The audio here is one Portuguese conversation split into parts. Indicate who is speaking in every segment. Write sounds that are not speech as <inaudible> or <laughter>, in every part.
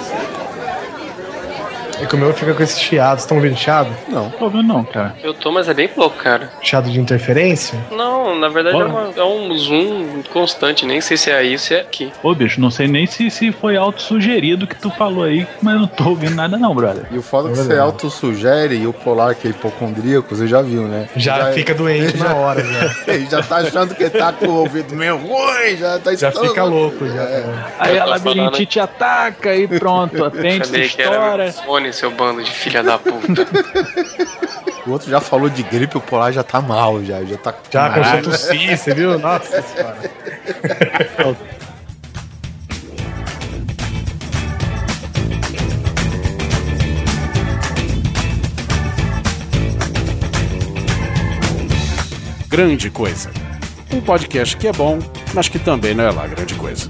Speaker 1: Thank you. É que o meu fica com esses chiados. Estão ouvindo chiado?
Speaker 2: Não.
Speaker 3: Tô ouvindo não, cara.
Speaker 4: Eu tô, mas é bem pouco, cara.
Speaker 1: Chiado de interferência?
Speaker 4: Não, na verdade é, uma- é um zoom constante, nem sei se é aí ou se é aqui.
Speaker 3: Ô, bicho, não sei nem se, se foi auto-sugerido que tu falou aí, mas não tô ouvindo nada não, brother.
Speaker 2: E o foda é que
Speaker 1: É
Speaker 2: você autossugere e o polar, que é hipocondríaco, você já viu, né?
Speaker 1: Já, fica doente <laughs> na hora, já. <laughs>
Speaker 2: Ele já tá achando que tá com o ouvido meio ruim, já tá
Speaker 1: Já fica louco, já.
Speaker 3: Aí
Speaker 4: Eu
Speaker 3: a
Speaker 4: tô
Speaker 3: labirintite ataca e pronto, <laughs> a
Speaker 4: Sabia que fone, seu bando de filha da puta. <laughs>
Speaker 2: O outro já falou de gripe, o polar já tá mal, já. Já tá
Speaker 1: Já começou a
Speaker 2: Caralho.
Speaker 1: tossir, você viu? Nossa senhora.
Speaker 5: Grande Coisa. Um podcast que é bom, mas que também não é lá grande coisa.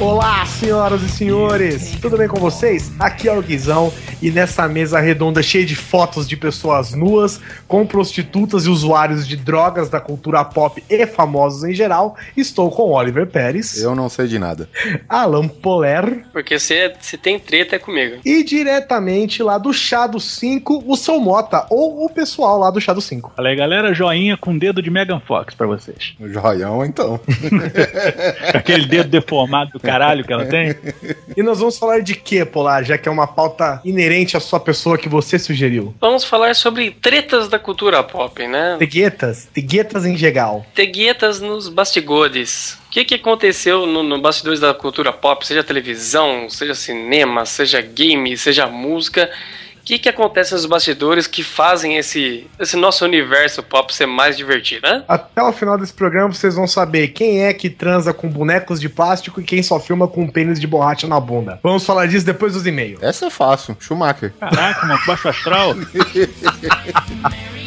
Speaker 1: Olá, senhoras e senhores! Tudo bem com vocês? Aqui é o Guizão e nessa mesa redonda cheia de fotos de pessoas nuas, com prostitutas e usuários de drogas da cultura pop e famosos em geral, estou com Oliver Pérez,
Speaker 2: Eu não sei de nada.
Speaker 1: Alan Poler
Speaker 4: Porque se, se tem treta é comigo.
Speaker 1: e diretamente lá do Chá do 5, o seu Mota, ou o pessoal lá do Chá do 5.
Speaker 3: Falei, galera, joinha com dedo de Megan Fox pra vocês.
Speaker 2: O joião, então. <laughs>
Speaker 3: Aquele dedo deformado do <laughs> caralho que ela tem.
Speaker 1: E nós vamos falar de quê, Polar, já que é uma pauta inerente à sua pessoa que você sugeriu?
Speaker 4: Vamos falar sobre tretas da cultura pop, né?
Speaker 1: Teguetas, teguetas em geral.
Speaker 4: Teguetas nos bastidores. O que, que aconteceu no, no bastidores da cultura pop, seja televisão, seja cinema, seja game, seja música? O que, que acontece nos bastidores que fazem esse, esse nosso universo pop ser mais divertido, né?
Speaker 1: Até o final desse programa vocês vão saber quem é que transa com bonecos de plástico e quem só filma com um pênis de borracha na bunda. Vamos falar disso depois dos e-mails.
Speaker 2: Essa é fácil. Schumacher.
Speaker 3: Caraca, mano, baixo astral. <laughs>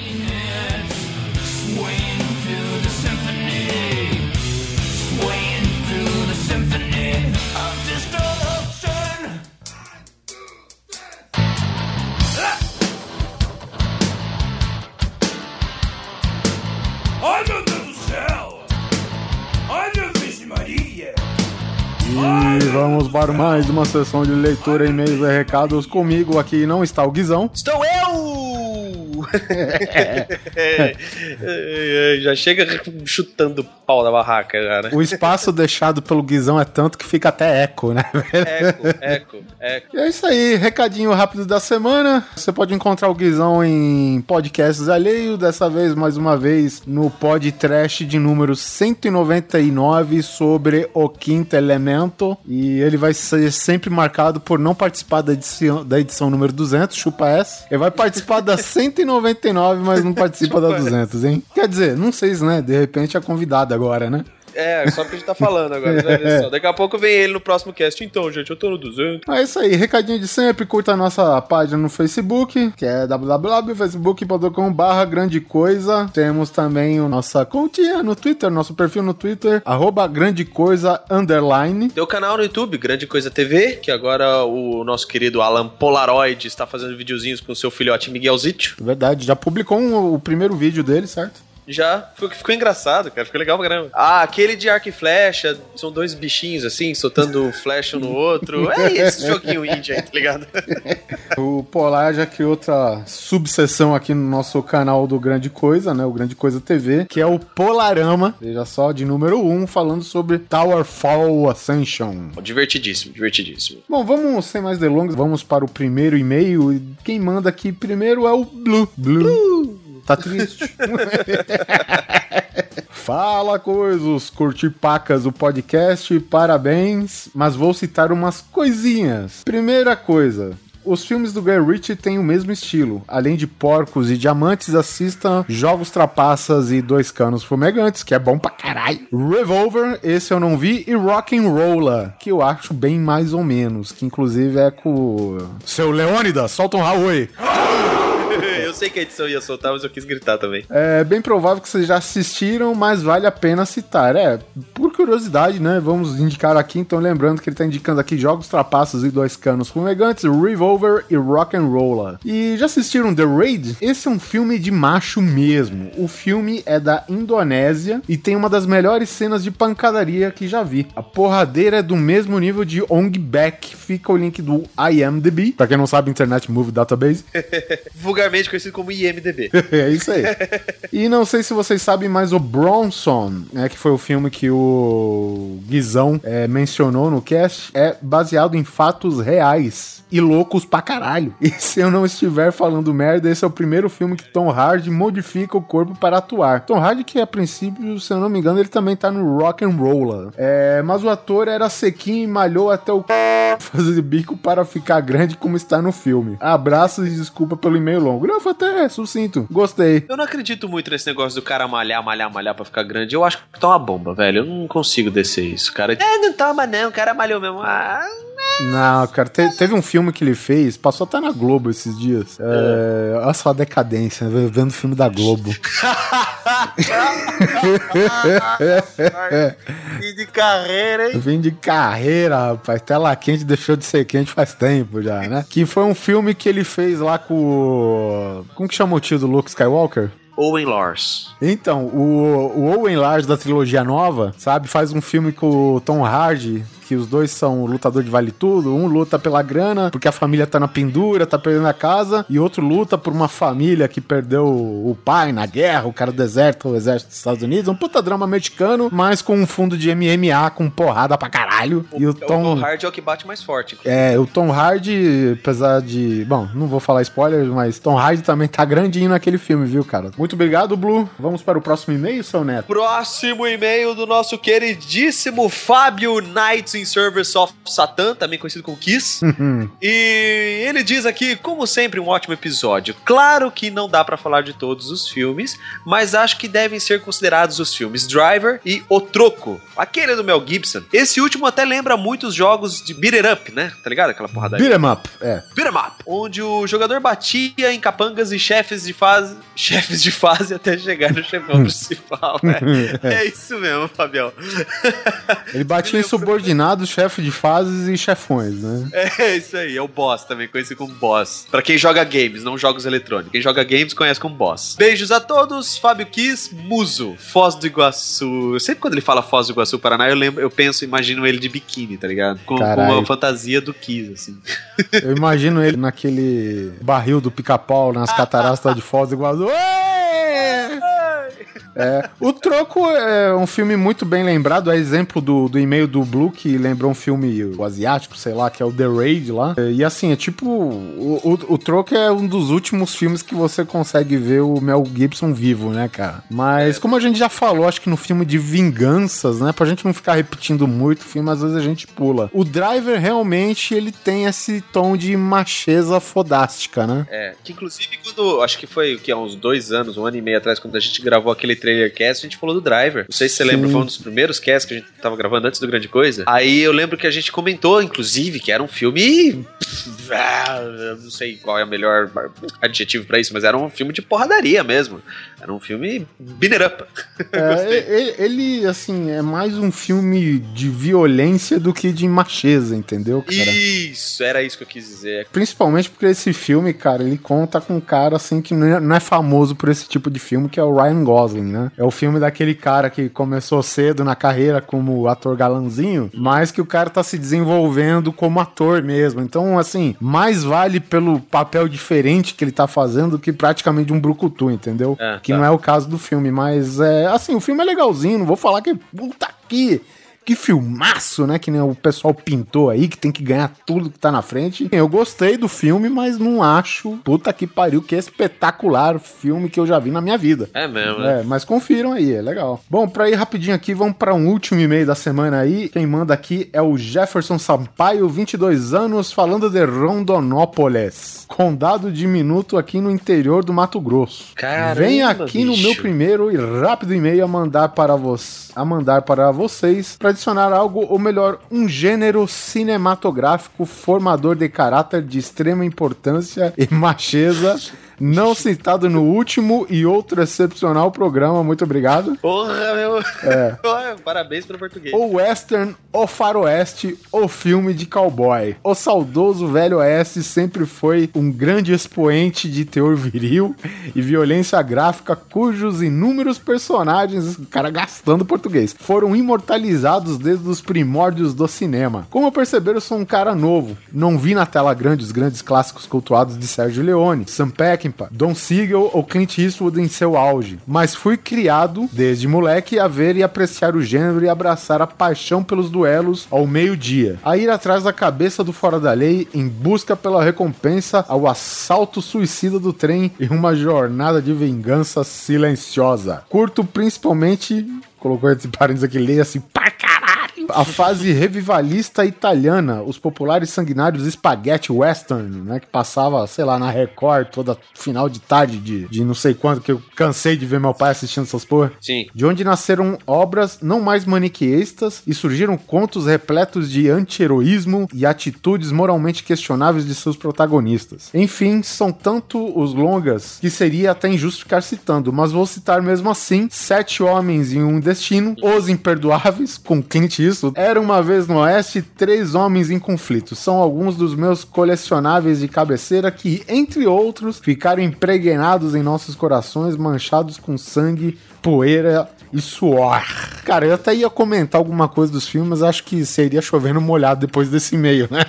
Speaker 6: Ai meu Deus do céu! Ai meu Virgem Maria!
Speaker 2: E vamos para mais uma sessão de leitura, e-mails e recados. Comigo aqui não está o Guizão.
Speaker 7: Estou eu! Já chega chutando pau da barraca, cara.
Speaker 2: O espaço deixado pelo Guizão é tanto que fica até eco, né?
Speaker 7: Eco, eco, eco.
Speaker 2: E é isso aí, recadinho rápido da semana. Você pode encontrar o Guizão em podcasts alheios, dessa vez, mais uma vez, no Pod Trash de número 199 sobre o quinto elemento. E ele vai ser sempre marcado por não participar da edição, da edição número 200, chupa essa. Ele vai participar da 199, mas não <laughs> participa da 200, hein? Quer dizer, não sei se, né? De repente é convidado agora, né?
Speaker 7: É, só porque a gente tá falando agora. ver só. Daqui a pouco vem ele no próximo cast. Então, gente, eu tô no 200.
Speaker 2: É isso aí, recadinho de sempre, curta a nossa página no Facebook, que é www.facebook.com.br grande coisa. Temos também a nossa continha no Twitter, nosso perfil no Twitter, arroba grande coisa underline.
Speaker 7: Tem o canal no YouTube, Grande Coisa TV, que agora o nosso querido Alan Polaroid está fazendo videozinhos com o seu filhote Miguelzito.
Speaker 2: Verdade, já publicou um- o primeiro vídeo dele, certo?
Speaker 7: Já ficou, ficou engraçado, cara. Ficou legal pra caramba. Ah, aquele de arco e flecha. São dois bichinhos assim, soltando flecha um no outro. É <laughs> esse joguinho indie aí, tá ligado?
Speaker 2: O Polar já criou outra subseção aqui no nosso canal do Grande Coisa, né? O Grande Coisa TV, que é o Polarama, veja só, de número 1, falando sobre Tower Fall Ascension.
Speaker 7: divertidíssimo, divertidíssimo.
Speaker 2: Bom, vamos sem mais delongas, vamos para o primeiro e-mail. E Quem manda aqui primeiro é o Blue. Blue. Tá triste. <laughs> Fala coisas, curti pacas o podcast, parabéns, mas vou citar umas coisinhas. Primeira coisa, os filmes do Guy Ritchie têm o mesmo estilo. Além de porcos e diamantes, assistam Jogos Trapaças e Dois Canos Fumegantes, que é bom pra caralho. Revolver, esse eu não vi, e Rock and Rolla, que eu acho bem mais ou menos, que inclusive é com. Seu Leônidas, solta um aí. <laughs>
Speaker 7: eu sei que a edição ia soltar, mas eu quis gritar também.
Speaker 2: É bem provável que vocês já assistiram, mas vale a pena citar. É, por curiosidade, né? Vamos indicar aqui, então lembrando que ele tá indicando aqui jogos trapaços e dois canos fumegantes, Revolver e Rock and Roller. E já assistiram The Raid? Esse é um filme de macho mesmo. O filme é da Indonésia e tem uma das melhores cenas de pancadaria que já vi. A porradeira é do mesmo nível de Ong Bak. Fica o link do IMDb, pra quem não sabe, Internet Movie Database.
Speaker 7: Vulgarmente <laughs> <laughs> conhecido como IMDB. <laughs>
Speaker 2: é isso aí. e não sei se vocês sabem, mas o Bronson, né, que foi o filme que o Guizão é, mencionou no cast, é baseado em fatos reais e loucos pra caralho. E se eu não estiver falando merda, esse é o primeiro filme que Tom Hardy modifica o corpo para atuar. Tom Hardy, que a princípio, se eu não me engano, ele também tá no Rock and Roller. É, mas o ator era sequinho e malhou até o <laughs> fazer bico para ficar grande como está no filme. Abraços e desculpa pelo e-mail longo. Não, foi até sucinto. Gostei.
Speaker 7: Eu não acredito muito nesse negócio do cara malhar, malhar, malhar pra ficar grande. Eu acho que tá uma bomba, velho. Eu não consigo descer isso, cara. É, não toma não, o cara malhou mesmo. Ah,
Speaker 2: Não, cara, te- teve um filme que ele fez, passou até na Globo esses dias. É, olha só a decadência, né? vendo filme da Globo.
Speaker 7: e de carreira, hein?
Speaker 2: Fim de carreira, rapaz. Tela quente deixou de ser quente faz tempo já, né? Que foi um filme que ele fez lá com. Como que chama o tio do Luke Skywalker?
Speaker 7: Owen Lars.
Speaker 2: Então, o, o Owen Lars da trilogia nova, sabe, faz um filme com o Tom Hardy, que os dois são lutador de vale tudo. Um luta pela grana, porque a família tá na pendura, tá perdendo a casa, e outro luta por uma família que perdeu o pai na guerra, o cara deserta o exército dos Estados Unidos. Um puta drama mexicano, mas com um fundo de MMA com porrada pra caralho. e o
Speaker 7: O Tom Hardy é o que bate mais forte.
Speaker 2: é, o Tom Hardy, apesar de. Bom, não vou falar spoilers, mas Tom Hardy também tá grandinho naquele filme, viu, cara? Muito obrigado, Blue. Vamos para o próximo e-mail, seu neto.
Speaker 7: Próximo e-mail do nosso queridíssimo Fábio Knights in Service of Satan, também conhecido como Kiss. e ele diz aqui, como sempre, um ótimo episódio. Claro que não dá pra falar de todos os filmes, mas acho que devem ser considerados os filmes Driver e O Troco, aquele do Mel Gibson. Esse último até lembra muitos jogos de beat it up, né? Tá ligado? Aquela porrada
Speaker 2: Beat 'em up, é.
Speaker 7: Beat 'em up, onde o jogador batia em capangas e chefes de fase, <laughs> chefes de fase até chegar no chefão principal, né? <laughs> É isso mesmo, Fabião.
Speaker 2: Ele batia em subordinados, chefe de fases e chefões, né?
Speaker 7: É isso aí, é o boss também, conhecido como boss. Pra quem joga games, não jogos eletrônicos. Quem joga games conhece como boss. Beijos a todos, Fábio Kiss, Muso, Foz do Iguaçu. Sempre quando ele fala Foz do Iguaçu, Paraná, eu lembro, eu penso, imagino ele de biquíni, tá ligado? Com, com uma fantasia do Kiss, assim.
Speaker 2: Eu imagino ele naquele barril do pica-pau nas <laughs> cataratas de Foz do Iguaçu. Ê! É, o Troco é um filme muito bem lembrado, é exemplo do, do e-mail do Blue, que lembrou um filme o asiático, sei lá, que é o The Raid lá. É, E assim, é tipo, o, o, o Troco é um dos últimos filmes que você consegue ver o Mel Gibson vivo, né, cara? Mas como a gente já falou, acho que no filme de vinganças, né, pra gente não ficar repetindo muito o filme, às vezes a gente pula. O Driver realmente, ele tem esse tom de macheza fodástica, né?
Speaker 7: É, que inclusive quando, acho que foi o que, há uns dois anos, um ano e meio atrás, quando a gente gravou aquele trailer cast, a gente falou do Driver. Não sei se você
Speaker 2: Sim.
Speaker 7: lembra, foi um dos primeiros casts que a gente tava gravando antes do Grande Coisa. Aí eu lembro que a gente comentou, inclusive, que era um filme. Ah, eu não sei qual é o melhor adjetivo pra isso, mas era um filme de porradaria mesmo. Era um filme binner up.
Speaker 2: É, <laughs> ele, assim, é mais um filme de violência do que de macheza, entendeu, cara?
Speaker 7: Isso, era isso que eu quis dizer.
Speaker 2: Principalmente porque esse filme, cara, ele conta com um cara, assim, que não é, não é famoso por esse tipo de filme, que é o Ryan Gosling, né? É o filme daquele cara que começou cedo na carreira como ator galanzinho, mas que o cara tá se desenvolvendo como ator mesmo. Então, assim, mais vale pelo papel diferente que ele tá fazendo do que praticamente um brucutu, entendeu?
Speaker 7: É,
Speaker 2: que
Speaker 7: tá.
Speaker 2: não é o caso do filme, mas é, assim, o filme é legalzinho, não vou falar que puta que que filmaço, né? Que nem o pessoal pintou aí, que tem que ganhar tudo que tá na frente. Eu gostei do filme, mas não acho, puta que pariu, que espetacular filme que eu já vi na minha vida.
Speaker 7: É mesmo, né?
Speaker 2: É, mas confiram aí, é legal. Bom, pra ir rapidinho aqui, vamos pra um último e-mail da semana aí. Quem manda aqui é o Jefferson Sampaio, 22 anos, falando de Rondonópolis, condado diminuto aqui no interior do Mato Grosso.
Speaker 7: Caramba,
Speaker 2: Vem aqui no
Speaker 7: bicho.
Speaker 2: meu primeiro e rápido e-mail a mandar para vocês, a mandar para vocês para adicionar algo, ou melhor, um gênero cinematográfico formador de caráter de extrema importância e macheza <laughs> Não citado no último e outro excepcional programa, muito obrigado.
Speaker 7: Porra, meu.
Speaker 2: É. <laughs>
Speaker 7: Parabéns pelo português.
Speaker 2: O western, o faroeste, o filme de cowboy. O saudoso velho oeste sempre foi um grande expoente de teor viril e violência gráfica cujos inúmeros personagens, o cara gastando português, foram imortalizados desde os primórdios do cinema. Como perceberam, eu sou um cara novo. Não vi na tela grande os grandes clássicos cultuados de Sérgio Leone, Sam Peckinpah, Don Siegel ou Clint Eastwood em seu auge, mas fui criado desde moleque a ver e apreciar o gênero e abraçar a paixão pelos duelos ao meio-dia, a ir atrás da cabeça do fora da lei em busca pela recompensa ao assalto suicida do trem e uma jornada de vingança silenciosa. Curto principalmente colocou esse parênteses aqui, leia assim, caralho. A fase revivalista italiana, os populares sanguinários spaghetti western, né, que passava, sei lá, na Record toda final de tarde de, de não sei quanto, que eu cansei de ver meu pai assistindo essas porra.
Speaker 7: Sim.
Speaker 2: De onde nasceram obras não mais maniqueístas e surgiram contos repletos de anti-heroísmo e atitudes moralmente questionáveis de seus protagonistas. Enfim, são tanto os longas que seria até injusto ficar citando, mas vou citar mesmo assim: Sete Homens em um Destino, Os Imperdoáveis, com Clint Eastwood, Era uma vez no Oeste, Três Homens em Conflito. São alguns dos meus colecionáveis de cabeceira que, entre outros, ficaram impregnados em nossos corações, manchados com sangue, poeira e suor. Cara, eu até ia comentar alguma coisa dos filmes, acho que seria chovendo molhado depois desse e-mail, né?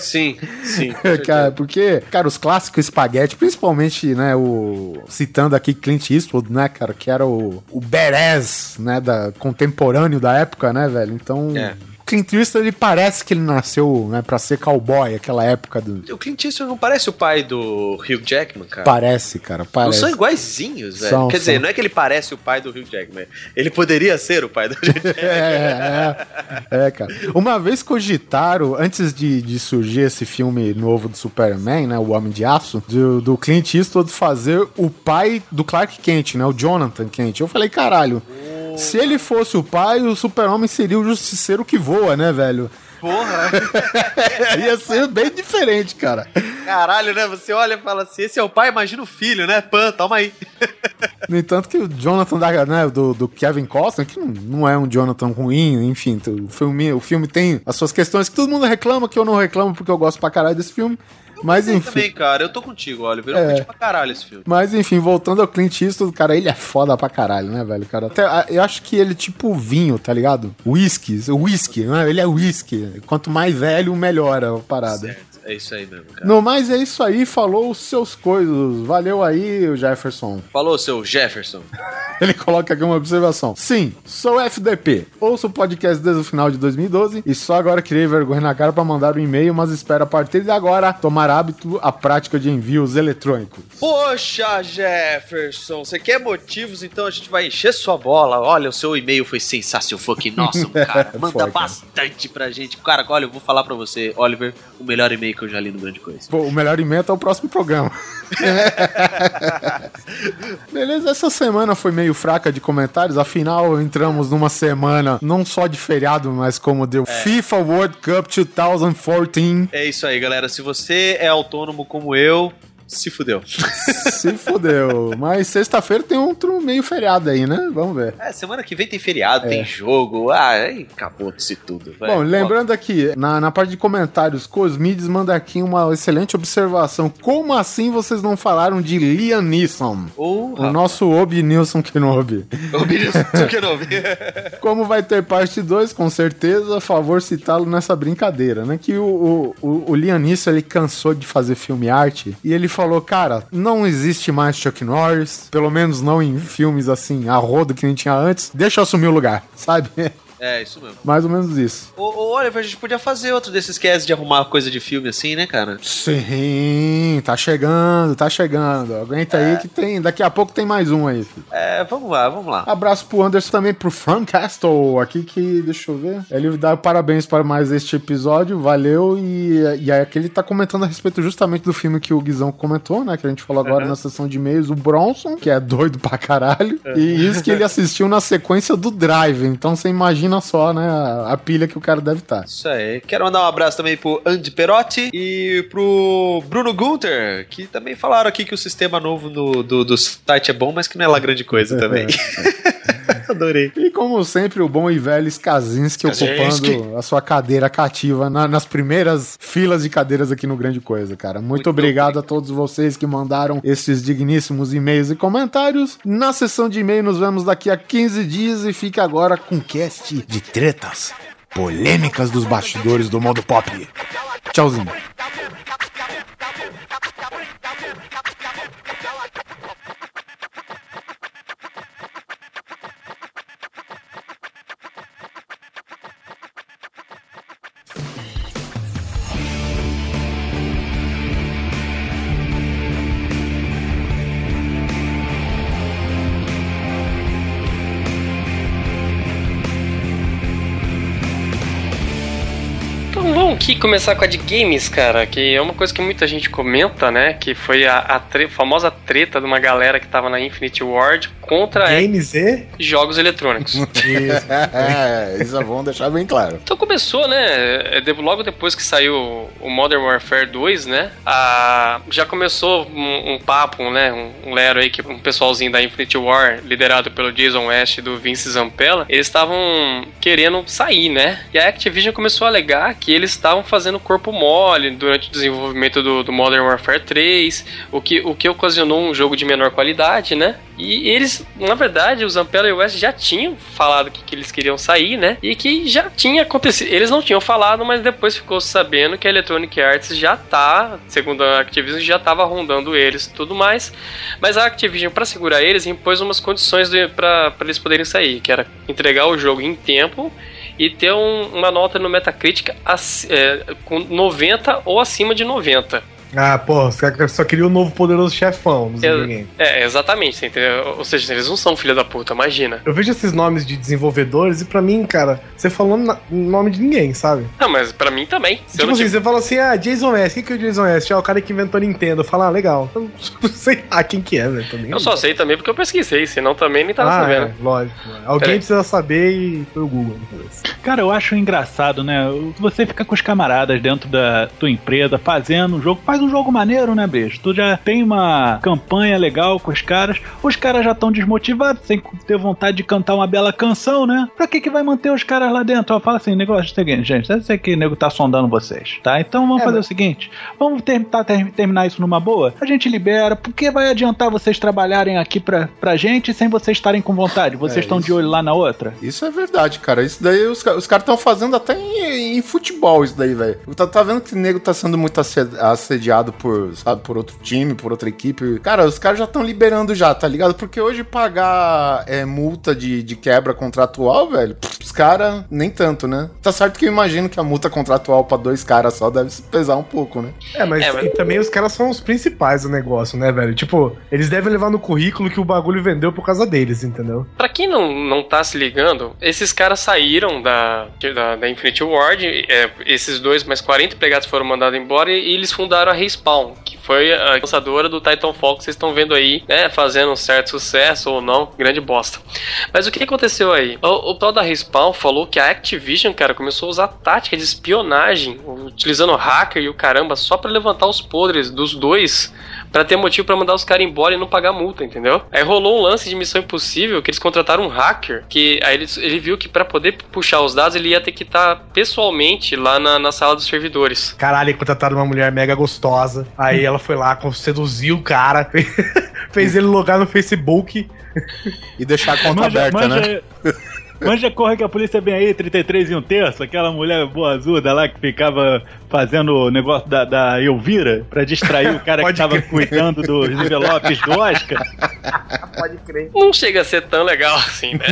Speaker 7: Sim, sim.
Speaker 2: cara, porque, cara, os clássicos espaguete, principalmente, né, o citando aqui Clint Eastwood, né, cara, que era o, o badass, né, da contemporâneo da época, né, velho? Então,
Speaker 7: É.
Speaker 2: Clint Eastwood, ele parece que ele nasceu, né, para ser cowboy, aquela época do
Speaker 7: O Clint Eastwood não parece o pai do Hugh Jackman, cara?
Speaker 2: Parece, cara,
Speaker 7: Não
Speaker 2: parece.
Speaker 7: são iguaizinhos, velho.
Speaker 2: São,
Speaker 7: Quer dizer,
Speaker 2: são.
Speaker 7: não é que ele parece o pai do Hugh Jackman. Ele poderia ser o pai do Hugh <laughs> Jackman.
Speaker 2: É, é, é, cara. Uma vez cogitaram, antes de, de surgir esse filme novo do Superman, né? O Homem de Aço, do, do Clint Eastwood fazer o pai do Clark Kent, né? O Jonathan Kent. Eu falei, caralho, se ele fosse o pai, o Super-Homem seria o justiceiro que voa, né, velho?
Speaker 7: Porra! <laughs>
Speaker 2: Ia ser bem diferente, cara.
Speaker 7: Caralho, né? Você olha e fala assim: esse é o pai, imagina o filho, né? Pan, toma aí. <laughs>
Speaker 2: No entanto, que o Jonathan da, né, do, do Kevin Costner, que não, não é um Jonathan ruim, enfim, o filme, o filme tem as suas questões que todo mundo reclama, que eu não reclamo porque eu gosto pra caralho desse filme. Mas enfim.
Speaker 7: também, cara. Eu tô contigo, Oliver. Eu
Speaker 2: É.
Speaker 7: curti pra caralho esse filme.
Speaker 2: Mas enfim, voltando ao Clint Eastwood, cara, ele é foda pra caralho, né, velho, cara? Até, eu acho que ele é tipo vinho, tá ligado? Whisky, whisky, né? Ele é whisky. Quanto mais velho, melhor a parada.
Speaker 7: Certo. É isso aí mesmo, cara.
Speaker 2: No mais, é isso aí, falou os seus coisas. Valeu aí, o Jefferson.
Speaker 7: Falou, seu Jefferson. <laughs>
Speaker 2: Ele coloca aqui uma observação. Sim, sou FDP. Ouço o podcast desde o final de 2012 e só agora criei vergonha na cara pra mandar um e-mail, mas espero a partir de agora tomar hábito a prática de envios eletrônicos.
Speaker 7: Poxa, Jefferson, você quer motivos? Então a gente vai encher sua bola. Olha, o seu e-mail foi sensacional, fucking awesome, <laughs> cara. Manda
Speaker 2: Foi, cara.
Speaker 7: bastante pra gente. Cara, olha, eu vou falar pra você, Oliver, o melhor e-mail que eu já li no Grande Coisa.
Speaker 2: Pô, o melhor e-mail é o próximo programa. <laughs> Beleza, essa semana foi meio fraca de comentários, afinal entramos numa semana não só de feriado, mas como deu FIFA World Cup 2014.
Speaker 7: É isso aí, galera. Se você é autônomo como eu, se fudeu.
Speaker 2: Se fodeu. Mas sexta-feira tem outro meio feriado aí, né? Vamos ver.
Speaker 7: É, semana que vem tem feriado, tem jogo. Ah, aí acabou-se tudo. vai.
Speaker 2: Bom, lembrando aqui, na, na parte de comentários, Cosmides manda aqui uma excelente observação. Como assim vocês não falaram de Liam Neeson?
Speaker 7: Ô,
Speaker 2: O nosso Obi Nilson Kenobi.
Speaker 7: Que não vi.
Speaker 2: Como vai ter parte 2, com certeza, a favor citá-lo nessa brincadeira, né? Que o, o, o, o Liam Neeson, ele cansou de fazer filme arte e ele falou, cara, não existe mais Chuck Norris, pelo menos não em filmes assim, a rodo que nem tinha antes, deixa eu assumir o lugar, <laughs> sabe?
Speaker 7: É, isso mesmo.
Speaker 2: Mais ou menos isso.
Speaker 7: Ô, ô, Oliver, a gente podia fazer outro desses casts de arrumar coisa de filme assim, né, cara?
Speaker 2: Sim, tá chegando, tá chegando. Aguenta aí que tem, daqui a pouco tem mais um aí, filho.
Speaker 7: É, vamos lá, vamos lá.
Speaker 2: Abraço pro Anderson também, pro Frank Castle, aqui que, deixa eu ver. Ele dá parabéns para mais este episódio, valeu. E, e aí aqui ele tá comentando a respeito justamente do filme que o Guizão comentou, né? Que a gente falou agora na sessão de e-mails, o Bronson, que é doido pra caralho. E isso que ele assistiu na sequência do Drive. Então você imagina imagina só, né, a, a pilha que o cara deve estar.
Speaker 7: Isso aí. Quero mandar um abraço também pro Andy Perotti e pro Bruno Gunter, que também falaram aqui que o sistema novo no- do, do site é bom, mas que não é lá grande coisa também. <laughs> <laughs> <laughs> Adorei.
Speaker 2: E como sempre, o bom e velho Skazinski ocupando a sua cadeira cativa na- nas primeiras filas de cadeiras aqui no Grande Coisa, cara. Muito,
Speaker 7: Muito
Speaker 2: obrigado a todos vocês que mandaram esses digníssimos e-mails e comentários. Na sessão de e-mail nos vemos daqui a 15 dias e fique agora com o cast de tretas, polêmicas dos bastidores do mundo pop. Tchauzinho.
Speaker 4: Vamos aqui começar com a de games, cara, que é uma coisa que muita gente comenta, né? Que foi a, a tre- famosa treta de uma galera que tava na Infinity Ward contra
Speaker 1: Games e.
Speaker 4: jogos eletrônicos. <laughs>
Speaker 2: é, <laughs> isso é deixar bem claro.
Speaker 4: Então começou, né? é, Logo depois que saiu o Modern Warfare 2, né? a- já começou um, um papo, né? Um, um lero aí que um pessoalzinho da Infinity War, liderado pelo Jason West e do Vince Zampella, eles estavam querendo sair, né? E a Activision começou a alegar que eles estavam fazendo corpo mole durante o desenvolvimento do, do Modern Warfare 3, o que, o que ocasionou um jogo de menor qualidade, né? E eles, na verdade, o Zampella e o West já tinham falado que, que eles queriam sair, né? E que já tinha acontecido. Eles não tinham falado, mas depois ficou sabendo que a Electronic Arts já tá, segundo a Activision, já tava rondando eles e tudo mais. Mas a Activision, para segurar eles, impôs umas condições para eles poderem sair, que era entregar o jogo em tempo e ter um- uma nota no Metacritic ac- é, com 90 ou acima de 90.
Speaker 1: Ah, pô, os caras só queriam o novo poderoso chefão nos videogames.
Speaker 4: É, é, exatamente, você entendeu? Ou seja, eles não são filha da puta, imagina.
Speaker 1: Eu vejo esses nomes de desenvolvedores e pra mim, cara, você falando na- nome de ninguém, sabe?
Speaker 4: Não, mas pra mim também. Se eu
Speaker 1: tipo
Speaker 4: não
Speaker 1: assim,
Speaker 4: tive-
Speaker 1: você fala assim, ah, Jason West, quem que é o Jason West? Ah, o cara que inventou Nintendo. Fala, ah, legal. Eu não <laughs> sei lá quem que é, velho, também.
Speaker 4: Eu só sei também porque eu pesquisei, senão também nem tava
Speaker 1: ah,
Speaker 4: sabendo.
Speaker 1: é, lógico. Alguém
Speaker 4: Peraí.
Speaker 1: precisa saber e foi o Google.
Speaker 3: Cara, eu acho engraçado, né? Você fica com os camaradas dentro da tua empresa fazendo um jogo. Faz um jogo maneiro, né, Beijo? Tu já tem uma campanha legal com os caras. Os caras já estão desmotivados, sem ter vontade de cantar uma bela canção, né? Pra que que vai manter os caras lá dentro? Ó, fala assim, negócio é o seguinte, gente. Eu sei que o nego tá sondando vocês, tá? Então vamos
Speaker 1: É,
Speaker 3: fazer
Speaker 1: mas-
Speaker 3: o seguinte. Vamos ter- terminar isso numa boa? A gente libera. Porque vai adiantar vocês trabalharem aqui pra, pra gente sem vocês estarem com vontade? Vocês
Speaker 2: É,
Speaker 3: estão de
Speaker 2: isso.
Speaker 3: olho lá na outra?
Speaker 2: Isso é verdade, cara. Isso daí os, os caras estão fazendo até em, em futebol, isso daí, velho. Tá, tá vendo que o nego tá sendo muito asse- por, sabe, por outro time, por outra equipe. Cara, os caras já estão liberando já, tá ligado? Porque hoje pagar é, multa de, de quebra contratual, velho, os caras nem tanto, né? Tá certo que eu imagino que a multa contratual pra dois caras só deve se pesar um pouco, né?
Speaker 1: É, mas,
Speaker 4: É, mas-
Speaker 1: e também os caras são os principais do negócio, né, velho? Tipo, eles devem levar no currículo que o bagulho vendeu por causa deles, entendeu?
Speaker 4: Pra quem não, não tá se ligando, esses caras saíram da, da, da Infinity Ward, é, esses dois mais 40 empregados foram mandados embora e, e eles fundaram a Respawn, que foi a lançadora do Titanfall que vocês estão vendo aí, né, fazendo um certo sucesso ou não, grande bosta. Mas o que aconteceu aí? O, o tal da Respawn falou que a Activision, cara, começou a usar tática de espionagem, utilizando hacker e o caramba, só pra levantar os podres dos dois Pra ter motivo pra mandar os caras embora e não pagar multa, entendeu? Aí rolou um lance de missão impossível que eles contrataram um hacker, que aí ele, ele viu que pra poder puxar os dados ele ia ter que estar pessoalmente lá na, na sala dos servidores.
Speaker 1: Caralho, contrataram uma mulher mega gostosa. Aí ela foi lá, seduziu o cara, <laughs> fez ele logar no Facebook.
Speaker 2: E deixar a conta aberta, né? <laughs>
Speaker 3: Manja corre que a polícia vem aí, 33 e um terço, aquela mulher boazuda lá que ficava fazendo o negócio da, da Elvira pra distrair o cara <laughs> que tava
Speaker 1: crer.
Speaker 3: cuidando dos envelopes do Oscar,
Speaker 1: Pode crer.
Speaker 4: Não chega a ser tão legal assim, né?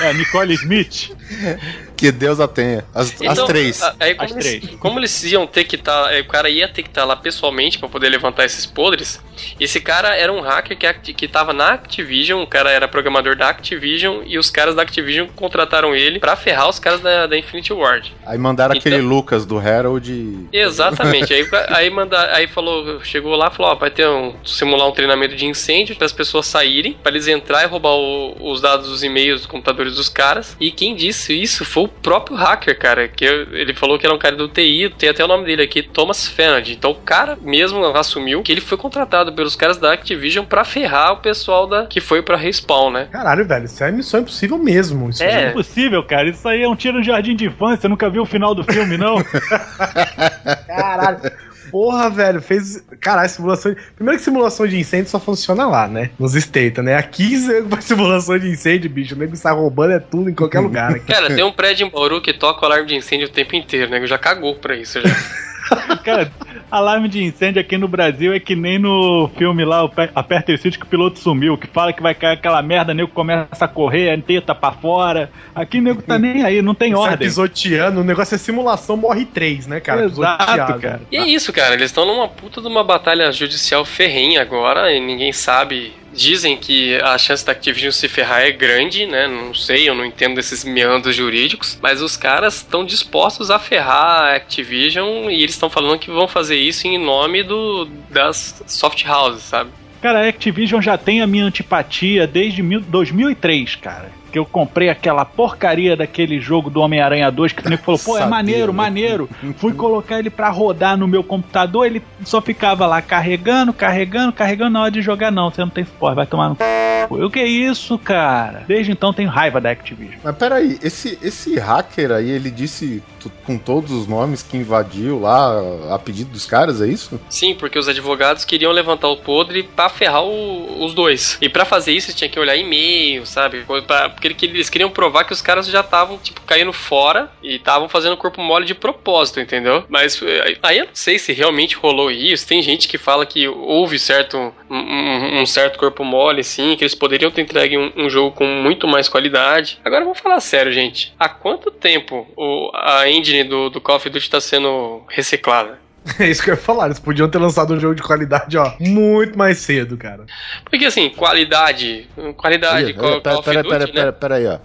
Speaker 3: é Nicole Smith. <laughs>
Speaker 2: Que Deus a tenha. As, as
Speaker 4: Então,
Speaker 2: três.
Speaker 4: a- Aí, como,
Speaker 3: As
Speaker 4: eles,
Speaker 3: três.
Speaker 4: como eles iam ter que estar. o cara ia ter que estar lá pessoalmente pra poder levantar esses podres. Esse cara era um hacker que, que tava na Activision. O cara era programador da Activision. E os caras da Activision contrataram ele pra ferrar os caras da, da Infinity Ward.
Speaker 2: Aí mandaram
Speaker 4: então-
Speaker 2: aquele Lucas do Herald e...
Speaker 4: Exatamente. aí, aí, manda, aí falou, chegou lá e falou: ó, vai ter um. simular um treinamento de incêndio para as pessoas saírem, para eles entrar e roubar o- os dados dos e-mails dos computadores dos caras. E quem disse isso foi o próprio hacker, cara. Que eu- ele falou que era um cara do TI, tem até o nome dele aqui, Thomas Fennard. Então o cara mesmo assumiu que ele foi contratado pelos caras da Activision para ferrar o pessoal da que foi pra Respawn, né?
Speaker 1: Caralho, velho, isso é missão impossível mesmo. Isso
Speaker 4: É.
Speaker 3: É impossível, cara. Isso aí é um tiro no jardim de infância. Você nunca viu o final do filme, não? <laughs>
Speaker 1: Caralho. Porra, velho, fez. Caralho, simulação. de- Primeiro que simulação de incêndio só funciona lá, né? Nos States, né? Aqui, simulação de incêndio, bicho. O nego sai roubando é tudo em qualquer <laughs> lugar. Aqui.
Speaker 4: Cara, tem um prédio em Bauru que toca o alarme de incêndio o tempo inteiro, né? Já cagou pra isso já. <laughs> <laughs>
Speaker 3: Cara, alarme de incêndio aqui no Brasil é que nem no filme lá, Aperta o Sítio que o piloto sumiu, que fala que vai cair aquela merda, nego começa a correr, a teta pra fora. Aqui nego tá nem aí, não tem ordem.
Speaker 1: pisoteando, o negócio é simulação, morre três, né, cara?
Speaker 3: Exato,
Speaker 1: Pisoteado.
Speaker 3: cara.
Speaker 4: E é isso, cara. Eles estão numa puta de uma batalha judicial ferrenha agora e ninguém sabe. Dizem que a chance da Activision se ferrar é grande, né? Não sei, eu não entendo desses meandros jurídicos. Mas os caras estão dispostos a ferrar a Activision e eles estão falando que vão fazer isso em nome do, das soft houses, sabe?
Speaker 3: Cara, a Activision já tem a minha antipatia desde mil- 2003, cara. Que eu comprei aquela porcaria daquele jogo do Homem-Aranha 2 que o nego falou, pô, é
Speaker 2: Sabia,
Speaker 3: maneiro,
Speaker 2: né?
Speaker 3: maneiro. Fui colocar ele pra rodar no meu computador, ele só ficava lá carregando, carregando, carregando. Na hora de jogar, não, você não tem suporte, vai tomar no c. O que é isso, cara? Desde então tenho raiva da Activision.
Speaker 2: Mas peraí, esse, esse hacker aí, ele disse com todos os nomes que invadiu lá a pedido dos caras, é isso?
Speaker 4: Sim, porque os advogados queriam levantar o podre pra ferrar o- os dois. E pra fazer isso, tinha que olhar e-mail, sabe? Pra- porque ele- eles queriam provar que os caras já estavam, tipo, caindo fora e estavam fazendo corpo mole de propósito, entendeu? Mas eh, aí eu não sei se realmente rolou isso. Tem gente que fala que houve certo um, um- certo corpo mole, sim, que eles poderiam ter entregue um, um jogo com muito mais qualidade. Agora vamos falar sério, gente. Há quanto tempo o- a engine do, do Call of Duty tá sendo reciclada? <laughs>
Speaker 1: É isso que eu ia falar. Eles podiam ter lançado um jogo de qualidade, ó, muito mais cedo, cara.
Speaker 4: Porque assim, qualidade. Qualidade,
Speaker 2: Olha,
Speaker 4: Call,
Speaker 2: pera, pera,
Speaker 4: Duty,
Speaker 2: pera,
Speaker 4: né?
Speaker 2: pera, pera aí, ó.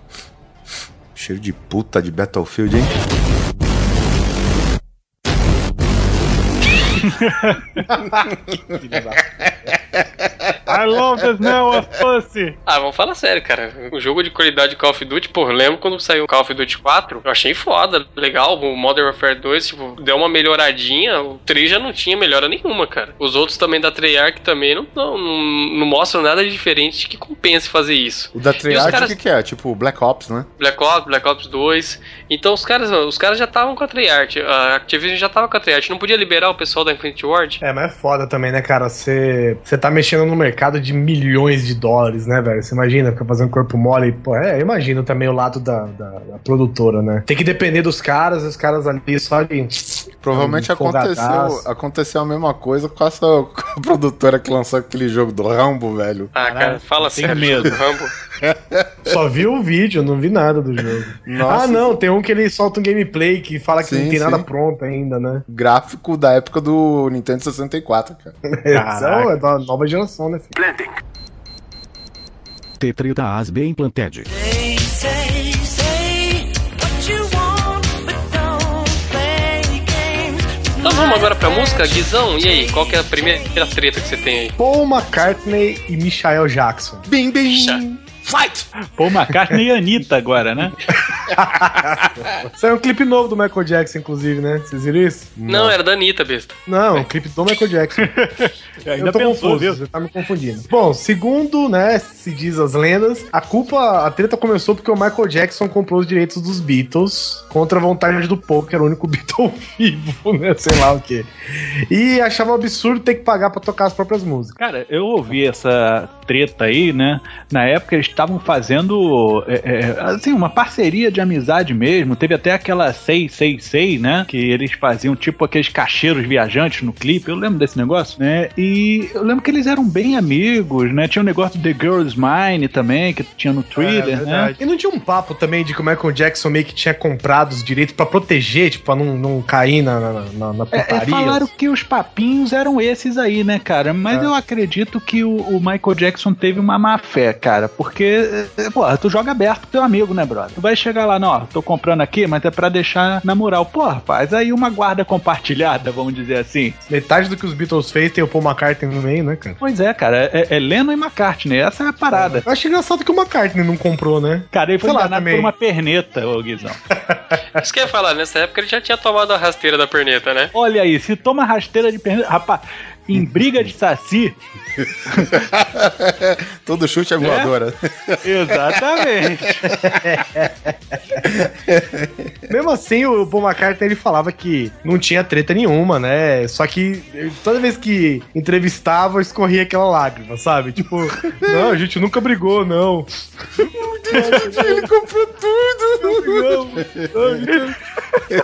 Speaker 2: Cheiro de puta de Battlefield, hein? <laughs>
Speaker 3: I love the smell of pussy.
Speaker 4: Ah, vamos falar sério, cara. O jogo de qualidade de Call of Duty, pô, lembro quando saiu o Call of Duty 4, eu achei foda, legal. O Modern Warfare 2, tipo, deu uma melhoradinha. O 3 já não tinha melhora nenhuma, cara. Os outros também da Treyarch também não, não, não, não mostram nada de diferente que compense fazer isso.
Speaker 2: O da Treyarch,
Speaker 4: caras-
Speaker 2: o que, que é? Tipo Black Ops, né?
Speaker 4: Black Ops, Black Ops 2. Então os caras, os caras já estavam com a Treyarch. A Activision já tava com a Treyarch. Não podia liberar o pessoal da Infinity Ward?
Speaker 1: É, mas é foda também, né, cara? Você você tá mexendo no mercado de milhões de dólares, né, velho? Você imagina ficar fazendo corpo mole. Pô, é, eu imagino também o lado da, da, da produtora, né? Tem que depender dos caras, os caras ali só de.
Speaker 2: Provavelmente
Speaker 1: Folgadaço.
Speaker 2: aconteceu, aconteceu a mesma coisa com essa <laughs> com a produtora que lançou aquele jogo do Rambo, velho.
Speaker 4: Ah, cara, fala sério.
Speaker 3: medo. <laughs>
Speaker 4: Rambo.
Speaker 1: Só vi o vídeo, não vi nada do jogo.
Speaker 2: Nossa,
Speaker 1: ah, não, tem um que ele solta um gameplay que fala que
Speaker 2: Sim,
Speaker 1: não tem nada
Speaker 2: sim.
Speaker 1: pronto ainda, né?
Speaker 2: Gráfico da época do Nintendo 64, cara. <laughs>
Speaker 1: É da nova geração, né, filho?
Speaker 8: T3 da ASB implanted.
Speaker 4: Vamos agora pra música, Guizão. E aí, qual que é a primeira treta que você tem aí?
Speaker 1: Paul McCartney e Michael Jackson.
Speaker 2: Bim, bim! Fight!
Speaker 3: Paul McCartney e Anitta agora, né? <laughs>
Speaker 1: Saiu um clipe novo do Michael Jackson, inclusive, né? Vocês viram isso?
Speaker 4: Não, era da Anitta, besta.
Speaker 1: Não, um clipe do Michael Jackson. <laughs>
Speaker 3: Ainda
Speaker 1: eu tô
Speaker 3: pensou,
Speaker 1: confuso,
Speaker 3: viu?
Speaker 1: você tá me confundindo. Bom, segundo, né, se diz as lendas, a culpa, a treta começou porque o Michael Jackson comprou os direitos dos Beatles contra a vontade do Paul, que era o único <laughs> Beatle vivo, né, sei lá o quê. E achava um absurdo ter que pagar pra tocar as próprias músicas.
Speaker 3: Cara, eu ouvi essa treta aí, né? Na época eles estavam estavam fazendo é, é, assim, uma parceria de amizade mesmo. Teve até aquela 666, né? Que eles faziam tipo aqueles cacheiros viajantes no clipe. Eu lembro desse negócio, né? E eu lembro que eles eram bem amigos, né? Tinha o um negócio do The Girl's Mine também, que tinha no Thriller,
Speaker 1: É,
Speaker 3: né?
Speaker 1: E não tinha um papo também de que o Michael Jackson meio que tinha comprado os direitos pra proteger, tipo, pra não, não cair na, na, na, na
Speaker 3: É, é,
Speaker 1: putaria?
Speaker 3: falaram que os papinhos eram esses aí, né, cara? Mas
Speaker 1: É.
Speaker 3: eu acredito que o, o Michael Jackson teve uma má fé, cara. Porque, é, porra, tu joga aberto pro teu amigo, né, brother? Tu vai chegar lá, não, ó, tô comprando aqui, mas é pra deixar na moral. Porra, faz aí uma guarda compartilhada, vamos dizer assim.
Speaker 1: Metade do que os Beatles fez tem o Paul McCartney no meio, né, cara?
Speaker 3: Pois é, cara, é, é Lennon e McCartney, essa é a parada.
Speaker 1: Eu acho engraçado que o McCartney não comprou, né?
Speaker 3: Cara, ele foi
Speaker 1: Sei lá,
Speaker 3: enganado
Speaker 1: também.
Speaker 3: por uma perneta, ô Guizão. <laughs>
Speaker 4: Isso que eu ia falar, nessa época ele já tinha tomado a rasteira da perneta, né?
Speaker 3: Olha aí, se toma rasteira de perneta. Rapaz, em <laughs> briga de saci, <laughs>
Speaker 2: Todo chute é voadora. <laughs>
Speaker 3: exatamente.
Speaker 1: Mesmo assim, o Paul McCartney ele falava que não tinha treta nenhuma, né? Só que toda vez que entrevistava, escorria aquela lágrima, sabe? Tipo, não, a gente nunca brigou, não.
Speaker 2: Ele comprou tudo.
Speaker 1: Não, não,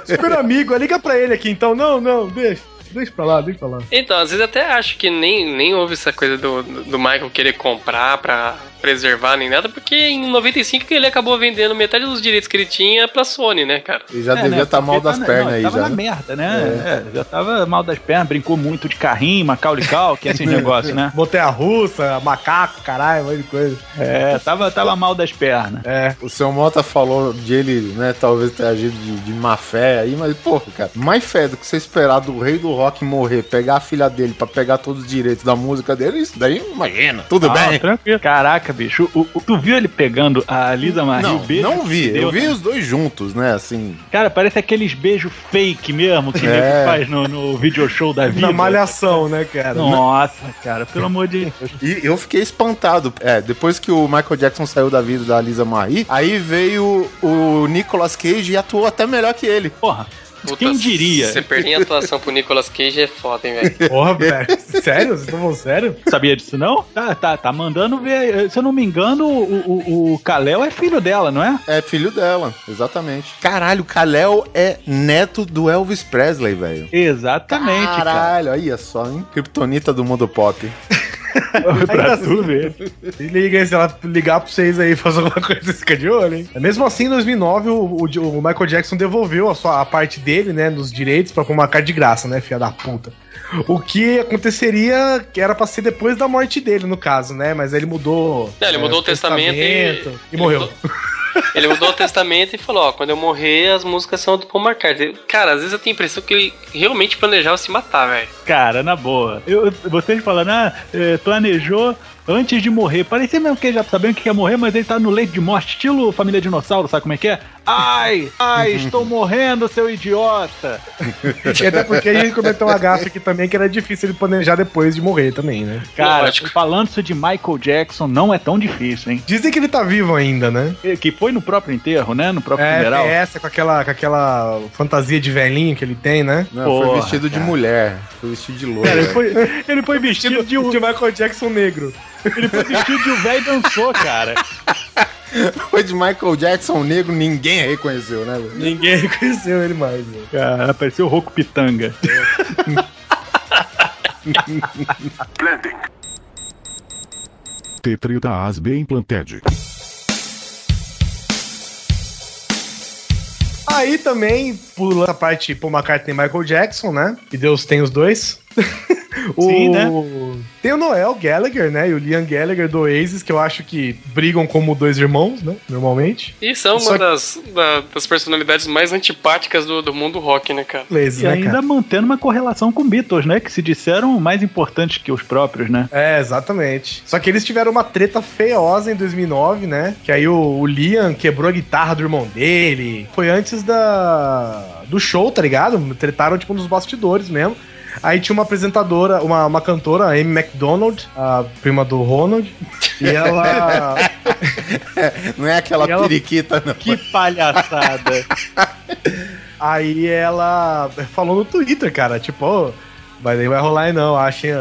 Speaker 1: Super amigo, liga pra ele aqui então. Não, não, deixa. Deixa pra lá, deixa pra lá.
Speaker 4: Então, às vezes até acho que nem, nem houve essa coisa do, do Michael querer comprar pra preservar nem nada, porque em 95 ele acabou vendendo metade dos direitos que ele tinha pra Sony, né, cara?
Speaker 2: E já
Speaker 3: É,
Speaker 2: devia
Speaker 3: né,
Speaker 2: estar mal das
Speaker 3: tá na-
Speaker 2: pernas
Speaker 3: não,
Speaker 2: aí
Speaker 3: tava
Speaker 2: já.
Speaker 3: na
Speaker 2: né?
Speaker 3: merda, né? É, já tava mal das pernas, brincou muito de carrinho, Macaulay Culkin, esse <laughs> negócio, né?
Speaker 1: Montanha russa, macaco, caralho, um monte de coisa.
Speaker 3: É, tava, tava mal das pernas.
Speaker 1: É.
Speaker 2: O seu Mota falou de ele, né, talvez ter agido de, de má fé aí, mas, porra, cara, mais fé do que você esperar do rei do rock morrer, pegar a filha dele pra pegar todos os direitos da música dele, isso daí, imagina. Tudo
Speaker 3: Ah,
Speaker 2: bem?
Speaker 3: tranquilo. Caraca, bicho, o- o- tu viu ele pegando a Lisa Marie?
Speaker 2: Não,
Speaker 3: o beijo
Speaker 2: não vi.
Speaker 3: deu,
Speaker 2: Eu vi
Speaker 3: né?
Speaker 2: os dois juntos, né, assim.
Speaker 3: Cara, parece aqueles beijos fake mesmo que
Speaker 2: É.
Speaker 3: faz no, no video show da vida.
Speaker 1: Na malhação, né, cara?
Speaker 3: Nossa, cara, pelo amor de Deus.
Speaker 2: E eu fiquei espantado. É, depois que o Michael Jackson saiu da vida da Lisa Marie, aí veio o Nicolas Cage e atuou até melhor que ele.
Speaker 3: Porra,
Speaker 4: Puta,
Speaker 3: quem diria?
Speaker 4: Você perder em atuação pro Nicolas Cage é foda, hein, velho? <laughs>
Speaker 1: Porra, velho. Sério? Vocês estão sério?
Speaker 3: Sabia disso não? Tá, tá, tá mandando ver. Se eu não me engano, o, o, o Kalel é filho dela, não é?
Speaker 2: É filho dela, exatamente. Caralho, o Kal-El é neto do Elvis Presley, velho.
Speaker 3: Exatamente, cara.
Speaker 2: Caralho, aí é só, hein? Kryptonita do mundo pop. <laughs>
Speaker 3: pra
Speaker 1: assim,
Speaker 3: tu ver.
Speaker 1: Se liga aí, se ela ligar pra vocês aí <laughs> e fazer alguma coisa, você fica de olho, hein? Mesmo assim, em 2009, o, o- o Michael Jackson devolveu a, sua, a parte dele, né, nos direitos pra pôr uma carta de graça, né, filha da puta. O que aconteceria, que era pra ser depois da morte dele, no caso, né? Mas aí ele mudou.
Speaker 4: Não, ele
Speaker 1: é,
Speaker 4: mudou o testamento e-
Speaker 1: e,
Speaker 4: ele
Speaker 1: morreu.
Speaker 4: mudou- Ele mudou o testamento e falou, ó, quando eu morrer, as músicas são do Paul McCartney. Cara, às vezes eu tenho a impressão que ele realmente planejava se matar, velho.
Speaker 3: Cara, na boa. Eu, vocês falando, ah, é, planejou antes de morrer. Parecia mesmo que ele já sabia que ia morrer, mas ele tá no leito de morte, estilo família dinossauro, sabe como é que é? Ai, ai, estou morrendo, seu idiota.
Speaker 1: E <laughs> até porque a gente cometeu uma gafe aqui também, que era difícil ele planejar depois de morrer também, né?
Speaker 3: Cara,
Speaker 4: Lógico.
Speaker 3: falando isso de Michael Jackson, não é tão difícil, hein?
Speaker 1: Dizem que ele tá vivo ainda, né?
Speaker 3: Que foi no próprio enterro, né? No próprio
Speaker 1: É,
Speaker 3: funeral.
Speaker 1: tem essa com aquela, com aquela fantasia de velhinho que ele tem, né?
Speaker 2: Não,
Speaker 3: Porra,
Speaker 2: foi vestido de
Speaker 3: cara.
Speaker 2: mulher. Foi vestido de loira.
Speaker 3: Cara, ele foi, ele foi vestido de um.
Speaker 1: de Michael Jackson negro.
Speaker 3: Ele foi vestido de um velho e dançou, cara. <laughs>
Speaker 2: Foi de Michael Jackson negro, ninguém reconheceu, né? velho?
Speaker 1: Ninguém reconheceu ele mais, velho.
Speaker 3: Cara, pareceu o Roku Pitanga.
Speaker 8: Tetrida Asbe Implanted.
Speaker 1: Aí também, pulando a parte Paul McCartney e Michael Jackson, né? Que Deus tem os dois. O...
Speaker 3: Sim, né?
Speaker 1: Tem o Noel Gallagher, né? E o Liam Gallagher do Oasis, que eu acho que brigam como dois irmãos, né? Normalmente.
Speaker 4: E são
Speaker 1: Só
Speaker 4: uma
Speaker 1: que-
Speaker 4: das, da- das personalidades mais antipáticas do, do mundo rock, né, cara?
Speaker 1: Oasis,
Speaker 3: E
Speaker 1: né,
Speaker 3: ainda
Speaker 1: cara?
Speaker 3: mantendo uma correlação com Beatles, né? Que se disseram mais importantes que os próprios, né?
Speaker 1: É, exatamente. Só que eles tiveram uma treta feiosa em 2009, né? Que aí o, o Liam quebrou a guitarra do irmão dele. Foi antes da do show, tá ligado? Tretaram, tipo, nos bastidores mesmo. Aí tinha uma apresentadora, uma, uma cantora, a Amy McDonald, a prima do Ronald. E ela... <laughs>
Speaker 2: Não é aquela
Speaker 1: E ela-
Speaker 2: periquita, não.
Speaker 3: Que palhaçada. <laughs>
Speaker 1: Aí ela falou no Twitter, cara, tipo, ó, vai, nem vai rolar aí não, achem.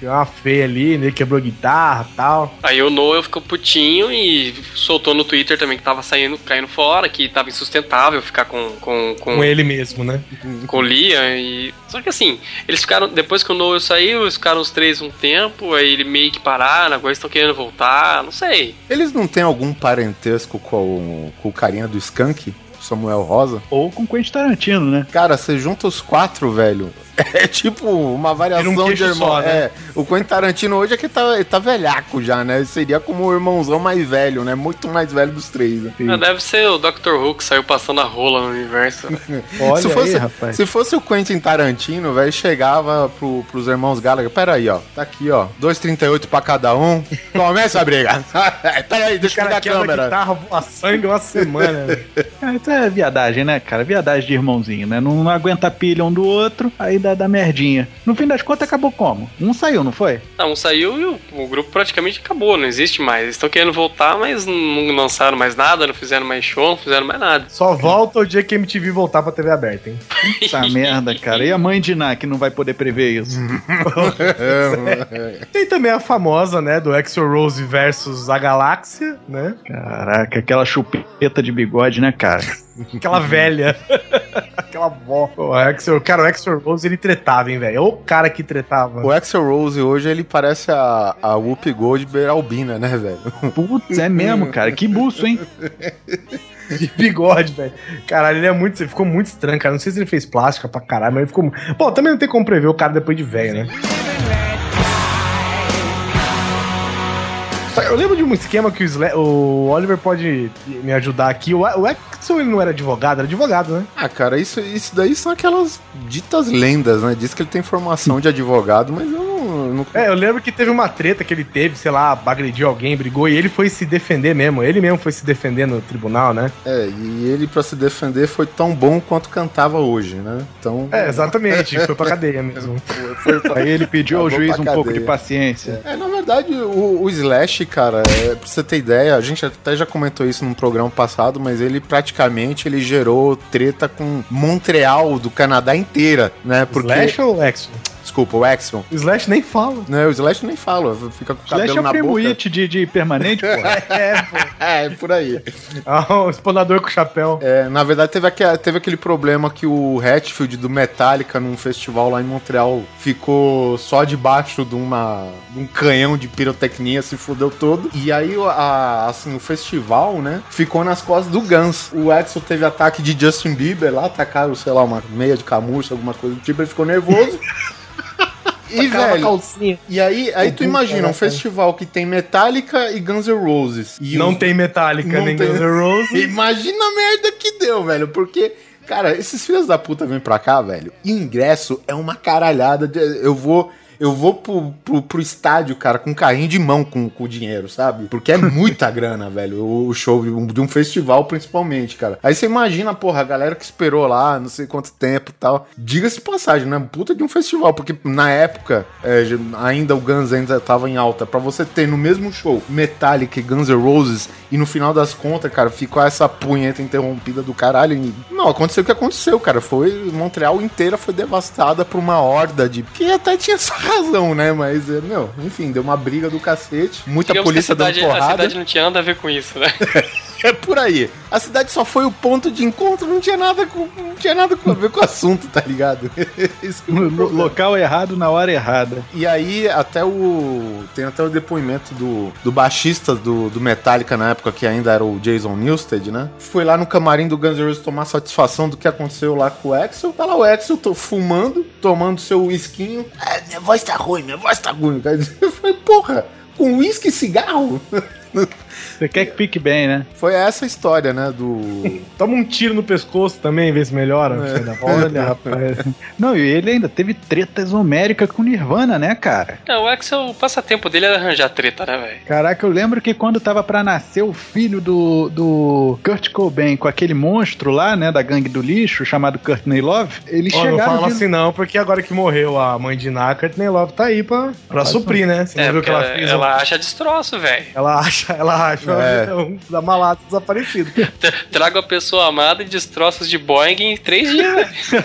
Speaker 1: Deu uma feia ali, né? Quebrou guitarra e tal.
Speaker 4: Aí o Noel ficou putinho e soltou no Twitter também que tava saindo, caindo fora, que tava insustentável ficar com, com, com,
Speaker 1: Com ele mesmo, né?
Speaker 4: com o Liam e. Só que assim, eles ficaram. Depois que o Noel saiu, eles ficaram os três um tempo, aí ele meio que pararam, agora estão querendo voltar, não sei.
Speaker 2: Eles não têm algum parentesco com o, com o carinha do Skunk? Samuel Rosa?
Speaker 3: Ou com Quentin Tarantino, né?
Speaker 2: Cara, você junta os quatro, velho. É tipo uma variação
Speaker 1: um
Speaker 2: de irmão.
Speaker 1: só, né?
Speaker 2: É, o Quentin Tarantino hoje é que tá, ele tá velhaco já, né? Seria como o irmãozão mais velho, né? Muito mais velho dos três. Né?
Speaker 4: Ah, deve ser o Dr. Who que saiu passando a rola no universo. né? <laughs>
Speaker 3: Olha
Speaker 2: se fosse,
Speaker 3: aí, rapaz.
Speaker 2: Se fosse o Quentin Tarantino, velho, chegava pro, pros irmãos Gallagher. Pera aí, ó. Tá aqui, ó. 2,38 pra cada um. Começa a briga. <laughs> Pera aí, deixa eu
Speaker 1: cara
Speaker 2: a
Speaker 1: a
Speaker 2: câmera.
Speaker 1: guitarra, voa sangue uma semana. velho.
Speaker 3: Ah, isso é viadagem, né, cara? Viadagem de irmãozinho, né? Não, não aguenta a pilha um do outro, aí dá, dá merdinha. No fim das contas, acabou como? Um saiu, não foi?
Speaker 4: Não, um saiu e o, o grupo praticamente acabou, não existe mais. Eles estão querendo voltar, mas não lançaram mais nada, não fizeram mais show, não fizeram mais nada.
Speaker 1: Só volta o dia que a MTV voltar pra TV aberta, hein?
Speaker 3: Puta <laughs> merda, cara. E a mãe de Ná, que não vai poder prever isso? <laughs>
Speaker 1: Tem também a famosa, né, do Axel Rose versus a Galáxia, né?
Speaker 3: Caraca, aquela chupeta de bigode, né, cara?
Speaker 1: Aquela <laughs> velha. Aquela vó. O Axel, cara, o Axel Rose, ele tretava, hein, velho? É o cara que tretava.
Speaker 2: O Axel Rose hoje, ele parece a, a Whoopi Goldberg albina, né, velho?
Speaker 3: Putz, é mesmo, cara. Que buço, hein? <laughs>
Speaker 1: De bigode, velho. Caralho, ele é muito. Ele ficou muito estranho, cara. Não sei se ele fez plástica pra caralho, mas ele ficou. Bom, também não tem como prever o cara depois de velho, né? Eu lembro de um esquema que o, Sla- o Oliver pode me ajudar aqui. O, o Axel ele não era advogado, era advogado, né?
Speaker 2: Ah, cara, isso, isso daí são aquelas ditas lendas, né? Diz que ele tem formação de advogado, mas eu não. não-
Speaker 1: É, eu lembro que teve uma treta que ele teve, sei lá, agrediu alguém, brigou, e ele foi se defender mesmo. Ele mesmo foi se defender no tribunal, né?
Speaker 2: É, e ele, pra se defender, foi tão bom quanto cantava hoje, né? Então.
Speaker 1: É, exatamente. foi pra cadeia mesmo. <laughs>
Speaker 2: Foi pra-
Speaker 3: Aí ele pediu ao juiz um pouco de paciência.
Speaker 2: É, na verdade, o, o Slash, cara, é, pra você ter ideia, a gente até já comentou isso num programa passado, mas ele praticamente ele gerou treta com Montreal do Canadá inteira, né? Porque.
Speaker 1: Slash ou Axel?
Speaker 2: Desculpa, o.
Speaker 1: O Slash nem fala.
Speaker 2: Né, o Slash nem fala, fica com o
Speaker 3: Slash
Speaker 2: cabelo
Speaker 3: é o
Speaker 2: na boca.
Speaker 3: It de, de permanente, pô. <laughs>
Speaker 1: É, pô.
Speaker 2: É, por aí.
Speaker 1: Ah, o exponador com chapéu.
Speaker 2: É, na verdade, teve, aque- teve aquele problema que o Hatfield do Metallica, num festival lá em Montreal, ficou só debaixo de, uma, de um canhão de pirotecnia, se fudeu todo. E aí, o- a, assim, o festival, né, ficou nas costas do Guns. O Axel teve ataque de Justin Bieber lá, atacaram, sei lá, uma meia de camurça, alguma coisa do tipo, ele ficou nervoso. <laughs> E, velho, e aí, aí tu imagina um festival que tem Metallica e Guns N' Roses. E
Speaker 1: Não
Speaker 2: os-
Speaker 1: tem Metallica
Speaker 2: Não
Speaker 1: nem
Speaker 2: tem.
Speaker 1: Guns N' Roses.
Speaker 2: Imagina a merda que deu, velho. Porque, cara, esses filhos da puta vêm pra cá, velho. E ingresso é uma caralhada. de- eu vou. Eu vou pro, pro, pro estádio, cara, com carrinho de mão com, o dinheiro, sabe? Porque é muita <laughs> grana, velho. O show de um, de um festival, principalmente, cara. Aí você imagina, porra, a galera que esperou lá, não sei quanto tempo e tal. Diga-se passagem, né? Puta de um festival. Porque na época, é, ainda o Guns ainda tava em alta. Pra você ter no mesmo show Metallica e Guns N' Roses, e no final das contas, cara, ficou essa punheta interrompida do caralho. E, não, aconteceu o que aconteceu, cara. Foi. Montreal inteira foi devastada por uma horda de. Que até tinha essa razão, né? Mas, é, meu, enfim, deu uma briga do cacete. Muita
Speaker 4: Digamos a
Speaker 2: polícia dando
Speaker 4: cidade, a
Speaker 2: porrada.
Speaker 4: cidade não tinha nada a ver com isso, né? <laughs>
Speaker 2: É por aí. A cidade só foi o ponto de encontro, não tinha nada com, não tinha nada com a ver com o assunto, tá ligado? <laughs> Isso que é
Speaker 3: No local errado, na hora errada.
Speaker 2: E aí, até o. Tem até o depoimento do, do baixista do, do Metallica na época, que ainda era o Jason Newsted, né? Foi lá no camarim do Guns N' Roses tomar satisfação do que aconteceu lá com o Axel. Tá lá o Axel tô fumando, tomando seu whiskinho. Ah, minha voz tá ruim, minha voz tá ruim. Eu falei, porra, com uísque e cigarro? <laughs>
Speaker 3: Você quer que pique bem, né?
Speaker 2: Foi essa a história, né? Do. <laughs>
Speaker 1: Toma um tiro no pescoço também, vê se melhora.
Speaker 2: É.
Speaker 3: Olha, <laughs> rapaz. Não, e ele ainda teve treta exomérica com Nirvana, né, cara?
Speaker 4: É, o Axel, o passatempo dele era arranjar treta, né, velho?
Speaker 3: Caraca, eu lembro que quando tava pra nascer o filho do, do Kurt Cobain com aquele monstro lá, né, da gangue do lixo, chamado Courtney Love, eles
Speaker 1: Ó, não fala
Speaker 3: de-
Speaker 1: assim não, porque agora que morreu a mãe de Ná, Courtney Love tá aí pra, pra suprir, né? Você
Speaker 4: É,
Speaker 1: viu que ela
Speaker 4: ela,
Speaker 1: fez?
Speaker 4: ela
Speaker 1: um-
Speaker 4: acha destroço, velho.
Speaker 1: Ela acha, ela baixo.
Speaker 2: É.
Speaker 1: Um da malata desaparecido. <laughs>
Speaker 4: Trago a pessoa amada e destroços de Boeing em três dias. <laughs>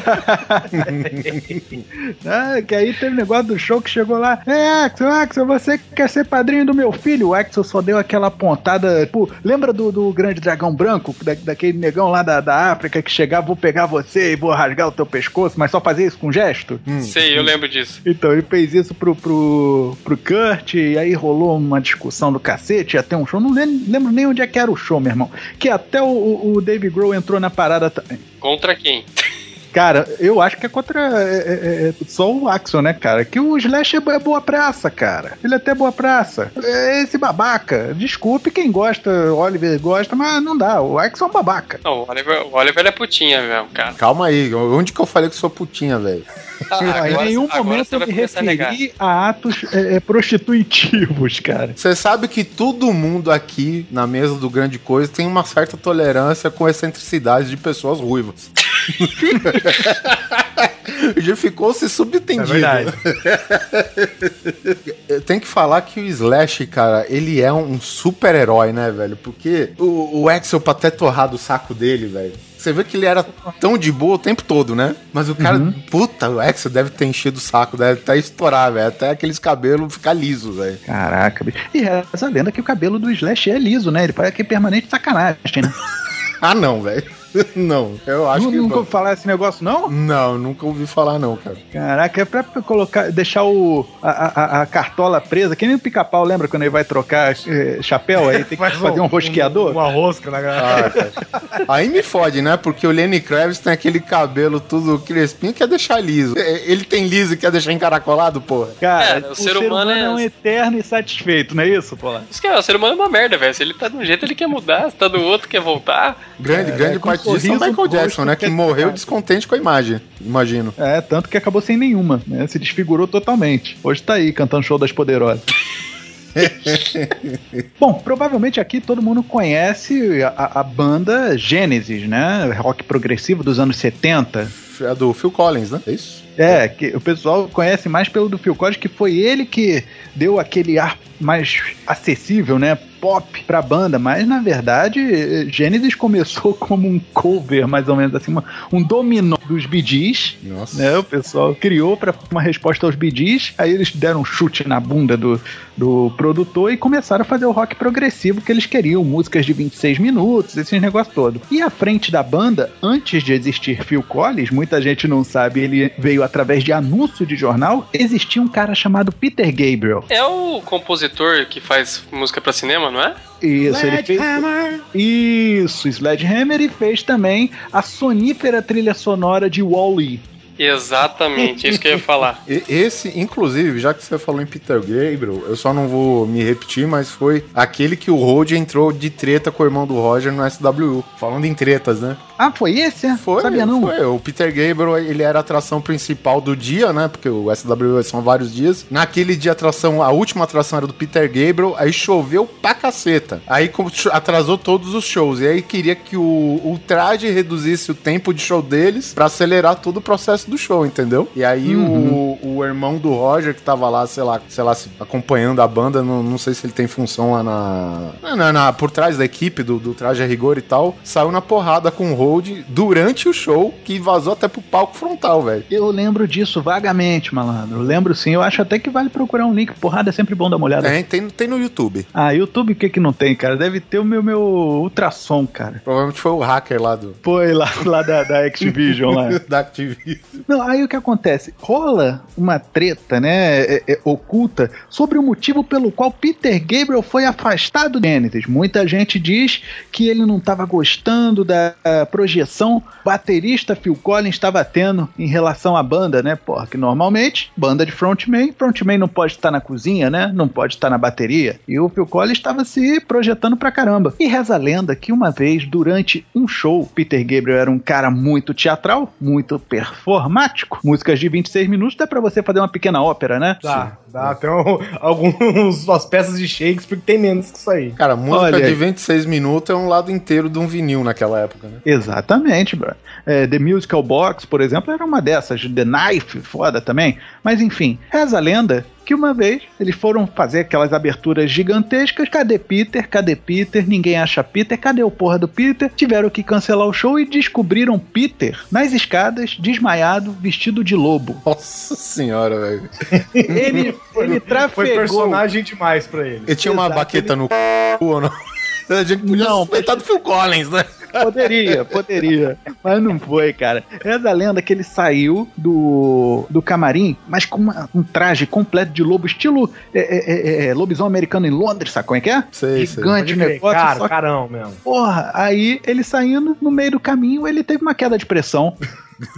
Speaker 3: Ah, que aí teve negócio do show que chegou lá. É, Axel, Axel, você que quer ser padrinho do meu filho? O Axel só deu aquela pontada. Pô, lembra do, do grande dragão branco? Da- daquele negão lá da, da África que chegava, vou pegar você e vou rasgar o teu pescoço, mas só fazia isso com gesto?
Speaker 4: Sei, eu lembro disso.
Speaker 3: Então, ele fez isso pro, pro, pro Kurt, e aí rolou uma discussão do cacete, ter um show. Não lem- lembro nem onde é que era o show, meu irmão. Que até o, o, Dave Grohl entrou na parada também.
Speaker 4: Contra quem? <laughs>
Speaker 3: Cara, eu acho que é contra é, é, é, só o Axel, né, cara? Que o Slash é bo- é boa praça, cara. Ele é até boa praça. É esse babaca. Desculpe quem gosta, o Oliver gosta, mas não dá. O Axel é um babaca.
Speaker 4: Não, o Oliver, o Oliver é putinha mesmo, cara.
Speaker 2: Calma aí, onde que eu falei que sou putinha, velho?
Speaker 3: em nenhum momento
Speaker 4: você
Speaker 3: eu
Speaker 4: vai
Speaker 3: me
Speaker 4: começar a
Speaker 3: referi a atos é, é, prostitutivos, cara.
Speaker 2: Você sabe que todo mundo aqui na mesa do Grande Coisa tem uma certa tolerância com excentricidade de pessoas ruivas. <laughs> Já ficou se subtendido.
Speaker 1: É verdade. <laughs>
Speaker 2: Tem que falar que o Slash, cara, ele é um super-herói, né, velho? Porque o, o Axel, pra até torrar do saco dele, velho. Você vê que ele era tão de boa o tempo todo, né? Mas o cara, puta, o Axel deve ter enchido o saco, deve até estourar, velho. Até aqueles cabelos ficar lisos, velho.
Speaker 3: Caraca, bicho. E essa lenda que o cabelo do Slash é liso, né? Ele parece que é permanente sacanagem, né? <laughs>
Speaker 2: Ah, não, velho. <laughs> Não, eu acho
Speaker 3: Nu-
Speaker 2: que.
Speaker 3: Nunca
Speaker 2: não.
Speaker 3: ouvi falar esse negócio, não?
Speaker 2: Não, nunca ouvi falar, não, cara.
Speaker 3: Caraca, é pra colocar, deixar o, a, a- a cartola presa, que nem o pica-pau, lembra quando ele vai trocar eh, chapéu? Aí tem que <laughs>
Speaker 1: Faz
Speaker 3: fazer um rosqueador?
Speaker 1: Uma rosca na garrafa.
Speaker 2: Ah, cara. Aí me fode, né? Porque o Lenny Kravitz tem aquele cabelo tudo crespinho e quer deixar liso. É, Ele tem liso e quer deixar encaracolado, porra.
Speaker 3: Cara,
Speaker 4: É,
Speaker 3: o, ser, humano, é... um eterno eterno não é isso, pô?
Speaker 4: Isso que é, o ser humano é uma merda, velho. Se ele tá de um jeito, ele quer mudar. Se tá do outro, quer voltar.
Speaker 2: Grande, grande
Speaker 3: com
Speaker 2: parte disso é o Michael Jackson, né? Que morreu descontente com a imagem, imagino.
Speaker 3: É, tanto que acabou sem nenhuma, né? Se desfigurou totalmente. Hoje tá aí cantando show das poderosas. <laughs> Bom, provavelmente aqui todo mundo conhece a, a banda Gênesis, né? Rock progressivo dos anos 70.
Speaker 2: É do Phil Collins, né? É isso?
Speaker 3: É, que o pessoal conhece mais pelo do Phil Collins, que foi ele que deu aquele ar mais acessível, né? Pop pra banda, mas na verdade Genesis começou <laughs> como um cover, mais ou menos assim, uma- um dominó dos
Speaker 2: Nossa.
Speaker 3: né? O pessoal criou pra uma resposta aos Gees, aí eles deram um chute na bunda do, do produtor e começaram a fazer o rock progressivo que eles queriam, músicas de 26 minutos, esses negócios todos. E à frente da banda, antes de existir Phil Collins, muita gente não sabe, ele veio através de anúncio de jornal, existia um cara chamado Peter Gabriel.
Speaker 4: É o compositor que faz música pra cinema, não é?
Speaker 3: Isso, ele fez. Isso, Sledgehammer e fez também a sonífera trilha sonora de Wall-E.
Speaker 4: Exatamente, isso que eu ia falar. <laughs>
Speaker 2: Esse, inclusive, já que você falou em Peter Gabriel, eu só não vou me repetir, mas foi aquele que o Rod entrou de treta com o irmão do Roger no SWU. Falando em tretas, né?
Speaker 3: Ah, foi esse? é?
Speaker 2: Foi,
Speaker 3: Sabia não?
Speaker 2: foi. O Peter Gabriel, ele era a atração principal do dia, né? Porque o SWU são vários dias. Naquele dia, a atração, a última atração era do Peter Gabriel, aí choveu pra caceta. Aí atrasou todos os shows. E aí queria que o, o traje reduzisse o tempo de show deles pra acelerar todo o processo do show, entendeu? E aí o, o irmão do Roger, que tava lá, sei lá, sei lá, acompanhando a banda, não, não sei se ele tem função lá na, na, na- por trás da equipe do, do traje a rigor e tal, saiu na porrada com o Hold durante o show, que vazou até pro palco frontal, velho.
Speaker 3: Eu lembro disso vagamente, malandro. Eu lembro sim. Eu acho até que vale procurar um link. Porrada é sempre bom dar uma olhada.
Speaker 2: É, tem, tem no YouTube.
Speaker 3: Ah, YouTube o que que não tem, cara? Deve ter o meu, meu ultrassom, cara.
Speaker 2: Provavelmente foi o hacker lá do
Speaker 3: Foi lá, lá da, da Activision lá. <laughs>
Speaker 2: da Activision.
Speaker 3: Não, aí o que acontece? Rola uma treta, né, é- é, oculta, sobre o motivo pelo qual Peter Gabriel foi afastado do Genesis. Muita gente diz que ele não estava gostando da projeção baterista Phil Collins estava tendo em relação à banda, né? Porra, que normalmente, banda de frontman, frontman não pode estar na cozinha, né? Não pode estar na bateria. E o Phil Collins estava se projetando pra caramba. E reza a lenda que uma vez, durante um show, Peter Gabriel era um cara muito teatral, muito performático. Músicas de 26 minutos dá pra você fazer uma pequena ópera, né?
Speaker 1: Dá, dá. Tem um, <laughs> alguns as peças de Shakespeare que tem menos que isso aí.
Speaker 2: Cara, música
Speaker 3: Olha
Speaker 2: de
Speaker 3: aí.
Speaker 2: 26 minutos é um lado inteiro de um vinil naquela época, né?
Speaker 3: Exatamente, bro. É, The Musical Box, por exemplo, era uma dessas. The Knife, foda também. Mas enfim, reza a lenda que uma vez eles foram fazer aquelas aberturas gigantescas. Cadê Peter? Cadê Peter? Ninguém acha Peter. Cadê o porra do Peter? Tiveram que cancelar o show e descobriram Peter nas escadas, desmaiado, vestido de lobo.
Speaker 2: Nossa senhora, velho.
Speaker 3: Ele, ele trafegou.
Speaker 1: Foi personagem demais pra ele.
Speaker 2: Ele tinha uma
Speaker 3: Exato,
Speaker 2: baqueta no c... ou não? A gente podia
Speaker 3: Não,
Speaker 2: suspeitar do Phil Collins, né?
Speaker 3: Poderia, poderia. Mas não foi, cara. Reza a lenda que ele saiu do, do camarim, mas com uma- um traje completo de lobo, estilo é, é, é, é, lobisomem americano em Londres, sabe como é que é?
Speaker 2: Sei, sei.
Speaker 3: Gigante o
Speaker 1: crer,
Speaker 3: negócio.
Speaker 1: Cara,
Speaker 3: só que,
Speaker 1: carão mesmo.
Speaker 3: porra, aí ele saindo no meio do caminho, ele teve uma queda de pressão.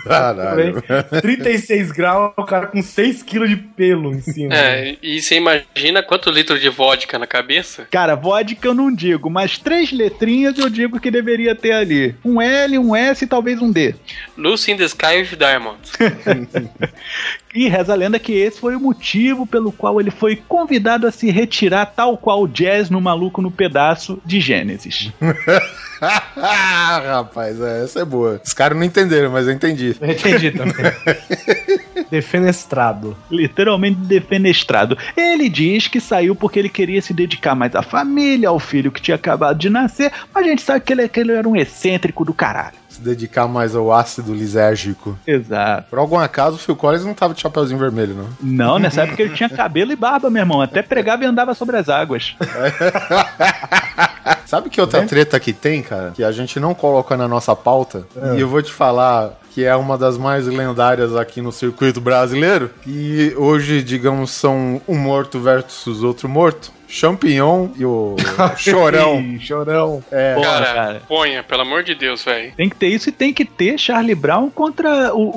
Speaker 2: Caralho.
Speaker 1: 36 graus, o cara com 6 quilos de pelo em cima.
Speaker 4: É, e você imagina quanto litro de vodka na cabeça?
Speaker 3: Cara, vodka eu não digo, mas três letrinhas eu digo que deveria ter ali. Um L, um S e talvez um D.
Speaker 4: Lucy in the Sky with Diamonds. <laughs>
Speaker 3: E reza a lenda que esse foi o motivo pelo qual ele foi convidado a se retirar, tal qual o Jazz no Maluco no Pedaço de Gênesis. <laughs>
Speaker 2: Rapaz, é, essa é boa. Os caras não entenderam, mas eu entendi.
Speaker 1: Eu entendi também. <laughs> Defenestrado.
Speaker 3: Literalmente defenestrado. Ele diz que saiu porque ele queria se dedicar mais à família, ao filho que tinha acabado de nascer, mas a gente sabe que ele, que ele era um excêntrico do caralho.
Speaker 2: Se dedicar mais ao ácido lisérgico.
Speaker 3: Exato.
Speaker 2: Por algum acaso, o Phil Collins não tava de chapeuzinho vermelho, não.
Speaker 3: Não, nessa época ele tinha cabelo e barba, meu irmão. Até pregava e andava sobre as águas. <laughs>
Speaker 2: Sabe que outra treta que tem, cara? Que a gente não coloca na nossa pauta? E eu vou te falar que é uma das mais lendárias aqui no circuito brasileiro. E hoje, digamos, são um morto versus outro morto. Champignon e o <laughs> Chorão.
Speaker 1: Chorão.
Speaker 2: É,
Speaker 3: Porra,
Speaker 4: cara,
Speaker 3: cara.
Speaker 4: ponha, pelo amor de Deus, velho.
Speaker 3: Tem que ter isso e tem que ter Charlie Brown contra o,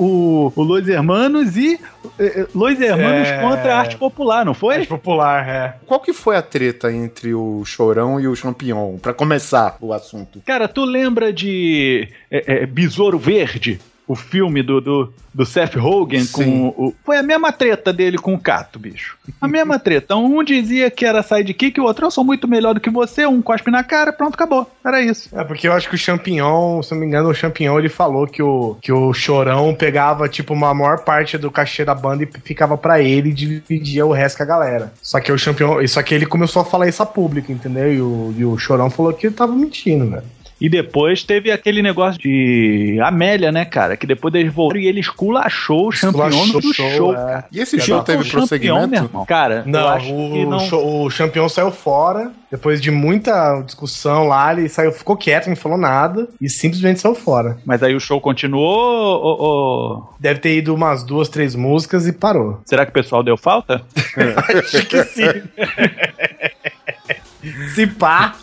Speaker 3: o, o Los Hermanos e eh, eh, Los Hermanos
Speaker 1: É.
Speaker 3: contra a arte popular, não foi?
Speaker 1: É popular, é.
Speaker 2: Qual que foi a treta entre o Chorão e o Champignon? Pra começar o assunto.
Speaker 3: Cara, tu lembra de eh, eh, Besouro Verde? O filme do, do, do Seth Rogen com
Speaker 2: Sim.
Speaker 3: o. Foi a mesma treta dele com o Cato, bicho. A <laughs> mesma treta. Um dizia que era sidekick, o outro eu sou muito melhor do que você, um cospe na cara, pronto, acabou. Era isso.
Speaker 1: É, porque eu acho que o Champignon, se não me engano, o Champignon ele falou que o, que o Chorão pegava, tipo, uma maior parte do cachê da banda e ficava pra ele e dividia o resto com a galera. Só que o Champignon, só que ele começou a falar isso a público, entendeu? E o, e o Chorão falou que ele tava mentindo, velho.
Speaker 3: E depois teve aquele negócio de Amélia, né, cara? Que depois eles voltaram e ele esculachou o no
Speaker 1: Esculachou,
Speaker 3: show,
Speaker 1: show,
Speaker 3: cara.
Speaker 2: E esse show teve
Speaker 3: O Champignon, meu
Speaker 2: prosseguimento?
Speaker 3: irmão. Cara, eu
Speaker 1: Não,
Speaker 3: acho que
Speaker 1: o,
Speaker 3: não.
Speaker 1: cho- o Champignon saiu fora, depois de muita discussão lá, ele saiu, ficou quieto, não falou nada e simplesmente saiu fora.
Speaker 3: Mas aí o show continuou ou, ou-
Speaker 1: Deve ter ido umas duas, três músicas e parou.
Speaker 3: Será que o pessoal deu falta? <laughs>
Speaker 1: Acho que sim. <laughs> Se pá,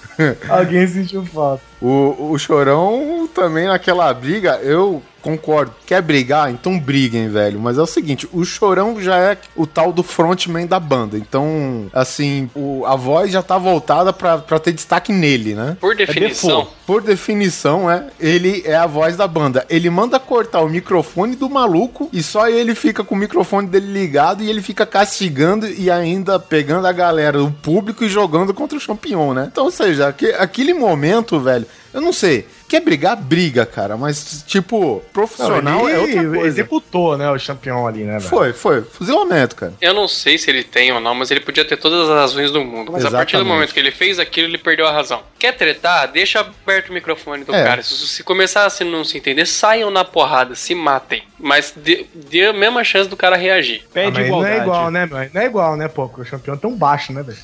Speaker 1: alguém sentiu falta.
Speaker 2: O, o Chorão também naquela briga, eu concordo. Quer brigar? Então briguem, velho. Mas é o seguinte, o Chorão já é o tal do frontman da banda. Então, assim, o- a voz já tá voltada pra, pra ter destaque nele, né?
Speaker 4: Por definição,
Speaker 2: Por definição, é, ele é a voz da banda. Ele manda cortar o microfone do maluco e só ele fica com o microfone dele ligado e ele fica castigando e ainda pegando a galera, o público e jogando contra o Champignon, né? Então, ou seja, aque- aquele momento, velho, eu não sei. Quer brigar? Briga, cara. Mas, tipo, profissional é outra coisa.
Speaker 1: executou, né, o Champignon ali, né, velho?
Speaker 2: Foi, foi. Fuzilamento, cara.
Speaker 4: eu não sei se ele tem ou não, mas ele podia ter todas as razões do mundo. Mas a partir do
Speaker 2: Exatamente.
Speaker 4: momento que ele fez aquilo, ele perdeu a razão. Quer tretar? Deixa aberto o microfone do
Speaker 2: É.
Speaker 4: cara. Se, se começar a se não se entender, saiam na porrada, se matem. Mas dê, dê a mesma chance do cara reagir.
Speaker 1: Ah,
Speaker 3: Pede
Speaker 1: não
Speaker 3: igualdade.
Speaker 1: é igual, né, meu? Não é igual, né, pô? porque O Champignon é tão baixo, né, velho?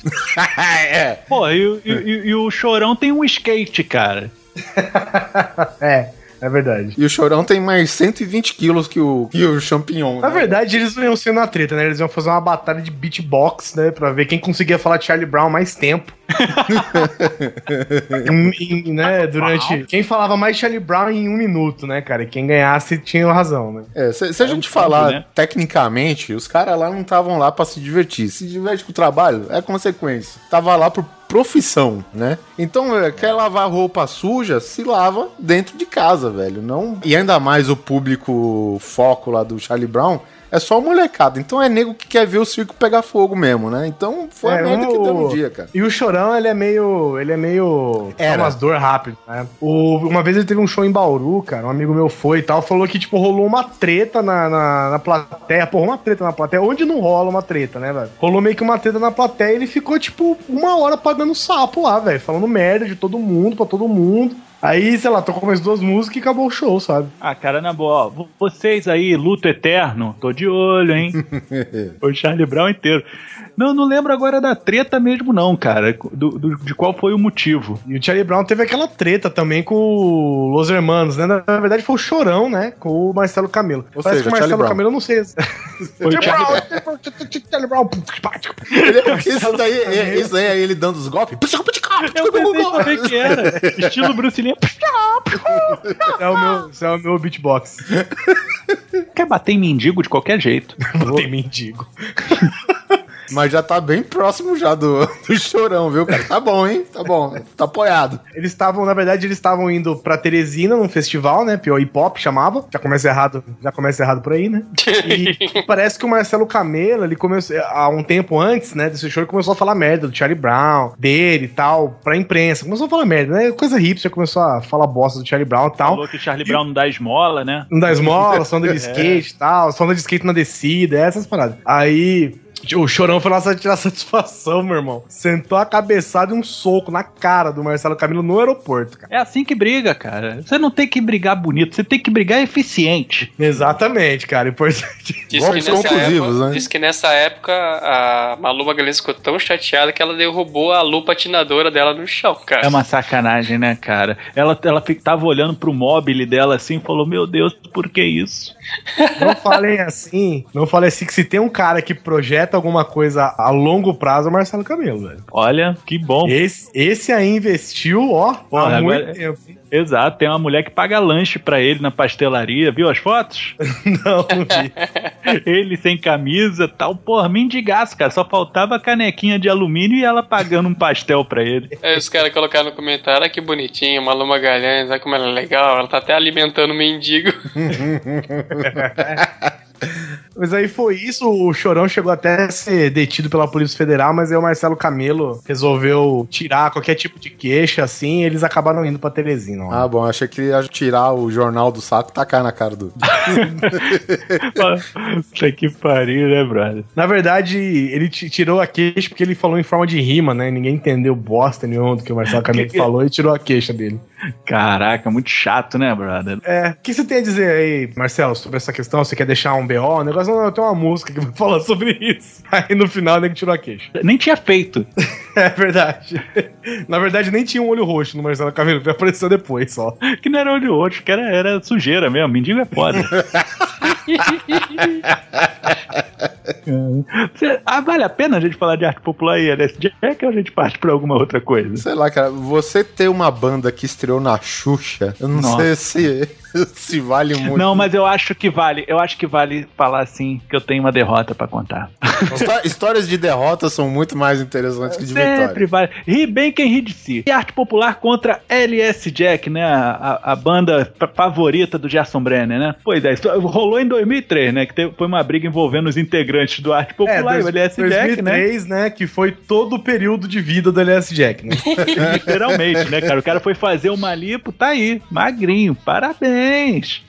Speaker 2: é. <laughs>
Speaker 3: Pô, e, e- e- e o Chorão tem um skate, cara. <laughs>
Speaker 1: É, é verdade.
Speaker 2: E o Chorão tem mais 120 quilos que o, que o Champignon.
Speaker 1: Na
Speaker 2: né?
Speaker 1: verdade, eles não iam ser na treta, né? Eles iam fazer uma batalha de beatbox, né? Pra ver quem conseguia falar Charlie Brown mais tempo. <laughs> Em- em- né, durante. Quem falava mais Charlie Brown em um minuto, né, cara? E quem ganhasse tinha razão, né?
Speaker 2: É, se, se a
Speaker 3: um
Speaker 2: gente
Speaker 3: ponto,
Speaker 2: falar
Speaker 3: né?
Speaker 2: tecnicamente, os caras lá não estavam lá pra se divertir. Se diverte com o trabalho, é consequência. Tava lá por profissão, né? Então, é, quer lavar roupa suja, se lava dentro de casa, velho. Não... E ainda mais o público foco lá do Charlie Brown. É só o molecada. Então é nego que quer ver o circo pegar fogo mesmo, né? Então foi a
Speaker 1: É,
Speaker 2: merda que deu no dia, cara.
Speaker 1: E o Chorão ele é meio. Ele é meio. Dor rápido, né? O, uma vez ele teve um show em Bauru, cara. Um amigo meu foi e tal. Falou que, tipo, rolou uma treta na, na, na plateia. Porra, uma treta na plateia. Onde não rola uma treta, né, velho? Rolou meio que uma treta na plateia e ele ficou, tipo, uma hora pagando sapo lá, velho. Falando merda de todo mundo, pra todo mundo. Aí, sei lá, tocou mais duas músicas e acabou o show, sabe?
Speaker 3: Ah, cara, na boa, ó, vo- vocês aí, luto eterno, tô de olho, hein? <laughs> o Charlie Brown inteiro. Não, não lembro agora da treta mesmo, não, cara. do- do- de qual foi o motivo.
Speaker 1: E o Charlie Brown teve aquela treta também com o Los Hermanos, né? Na verdade foi o Chorão, né? Com o Marcelo Camelo.
Speaker 2: Ou
Speaker 1: Parece
Speaker 2: seja,
Speaker 1: que o Marcelo
Speaker 2: Brown.
Speaker 1: Camelo, eu não sei.
Speaker 3: Foi o Charlie
Speaker 1: Charlie Brown.
Speaker 2: isso, daí, é- isso daí é ele dando os golpes.
Speaker 3: Eu pensei também que era. Estilo Bruce Lee.
Speaker 1: É o meu, esse é o meu beatbox.
Speaker 3: Quer bater em mendigo de qualquer jeito.
Speaker 1: Botei mendigo.
Speaker 2: Mas já tá bem próximo já do, <laughs> do chorão, viu, cara? Tá bom, hein? Tá bom. Tá apoiado.
Speaker 1: Eles estavam, na verdade, eles estavam indo pra Teresina num festival, né? Pior Hip Hop chamava. Já começa errado, já começa errado por aí, né? <laughs> E parece que o Marcelo Camelo, ele começou há um tempo antes, né, desse show, ele começou a falar merda do Charlie Brown, dele e tal, pra imprensa. Começou a falar merda, né? Coisa hipster, começou a falar bosta do Charlie Brown e tal.
Speaker 3: Falou que Charlie Brown não dá esmola, né?
Speaker 1: Não dá esmola, sonda de <laughs> skate e tal, sonda de skate na descida, essas paradas. Aí. O Chorão foi lá só tirar satisfação, meu irmão. Sentou a cabeçada e um soco na cara do Marcelo Camilo no aeroporto, cara.
Speaker 3: É assim que briga, cara. Você não tem que brigar bonito, você tem que brigar eficiente.
Speaker 1: Exatamente, cara. Importante.
Speaker 4: Diz que,
Speaker 2: Golpes
Speaker 4: nessa
Speaker 2: conclusivos,
Speaker 4: época,
Speaker 2: né?
Speaker 4: diz que nessa época a Malu Magalhães ficou tão chateada que ela derrubou a lupa patinadora dela no chão, cara.
Speaker 3: É uma sacanagem, né, cara? Ela, ela tava olhando pro mobile dela assim e falou: Meu Deus, por que isso?
Speaker 1: Não falem assim. Não falem assim que se tem um cara que projeta alguma coisa a longo prazo é o Marcelo Camelo, velho.
Speaker 3: Olha, que bom.
Speaker 1: Esse, esse aí investiu, ó,
Speaker 3: Olha,
Speaker 1: há muito
Speaker 3: agora-
Speaker 1: tempo.
Speaker 3: Exato, tem uma mulher que paga lanche pra ele na pastelaria, viu as fotos?
Speaker 1: Não, <laughs> não vi. <laughs>
Speaker 3: ele sem camisa tal, porra, mendigaço, cara. Só faltava a canequinha de alumínio e ela pagando um pastel pra ele.
Speaker 4: Aí <laughs> os caras colocaram no comentário, ah, que bonitinho, Malu Magalhães, olha como ela é legal, ela tá até alimentando o mendigo.
Speaker 1: Mas aí foi isso, o Chorão chegou até a ser detido pela Polícia Federal, mas aí o Marcelo Camelo resolveu tirar qualquer tipo de queixa, assim, e eles acabaram indo pra Teresina. ó.
Speaker 2: Ah, bom, achei que ia tirar o jornal do saco e tacar na cara do. <laughs>
Speaker 3: Puta que pariu, né, brother?
Speaker 1: Na verdade, ele ti- tirou a queixa porque ele falou em forma de rima, né? Ninguém entendeu bosta nenhuma do que o Marcelo <laughs> Camelo falou e tirou a queixa dele.
Speaker 3: Caraca, muito chato, né, brother?
Speaker 1: É, o que você tem a dizer aí, Marcelo, sobre essa questão? Você quer deixar um BO? O negócio não, eu tenho uma música que vai <laughs> falar sobre isso. Aí no final ele tirou a queixa.
Speaker 3: Nem tinha feito. <laughs>
Speaker 1: É verdade. Na verdade, nem tinha um olho roxo no Marcelo que apareceu depois só.
Speaker 3: Que não era olho outro, que era, era sujeira mesmo. Mendigo é foda. <laughs> <laughs> Ah, vale a pena a gente falar de arte popular e LSD? É que a gente parte pra alguma outra coisa?
Speaker 2: Sei lá, cara, você ter uma banda que estreou na Xuxa, eu não
Speaker 3: Nossa.
Speaker 2: sei se, <laughs> se vale muito.
Speaker 3: Não, mas eu acho que vale. Eu acho que vale falar assim que eu tenho uma derrota pra contar. <laughs>
Speaker 2: Histó- Histórias de derrota são muito mais interessantes que de
Speaker 3: Sempre
Speaker 2: vitória.
Speaker 3: vale. Ri bem quem ri de si. E arte popular contra LS Jack, né? A, a- a banda fa- favorita do Gerson Brenner, né? Pois é, isso rolou em 2003, né? Que teve- foi uma briga envolvendo os integrantes do arte popular e o LS Jack, né?
Speaker 1: 2003, né? Que foi todo o período de vida do LS Jack, né? <laughs>
Speaker 3: Literalmente, né, cara? O cara foi fazer uma lipo, tá aí, magrinho, parabéns.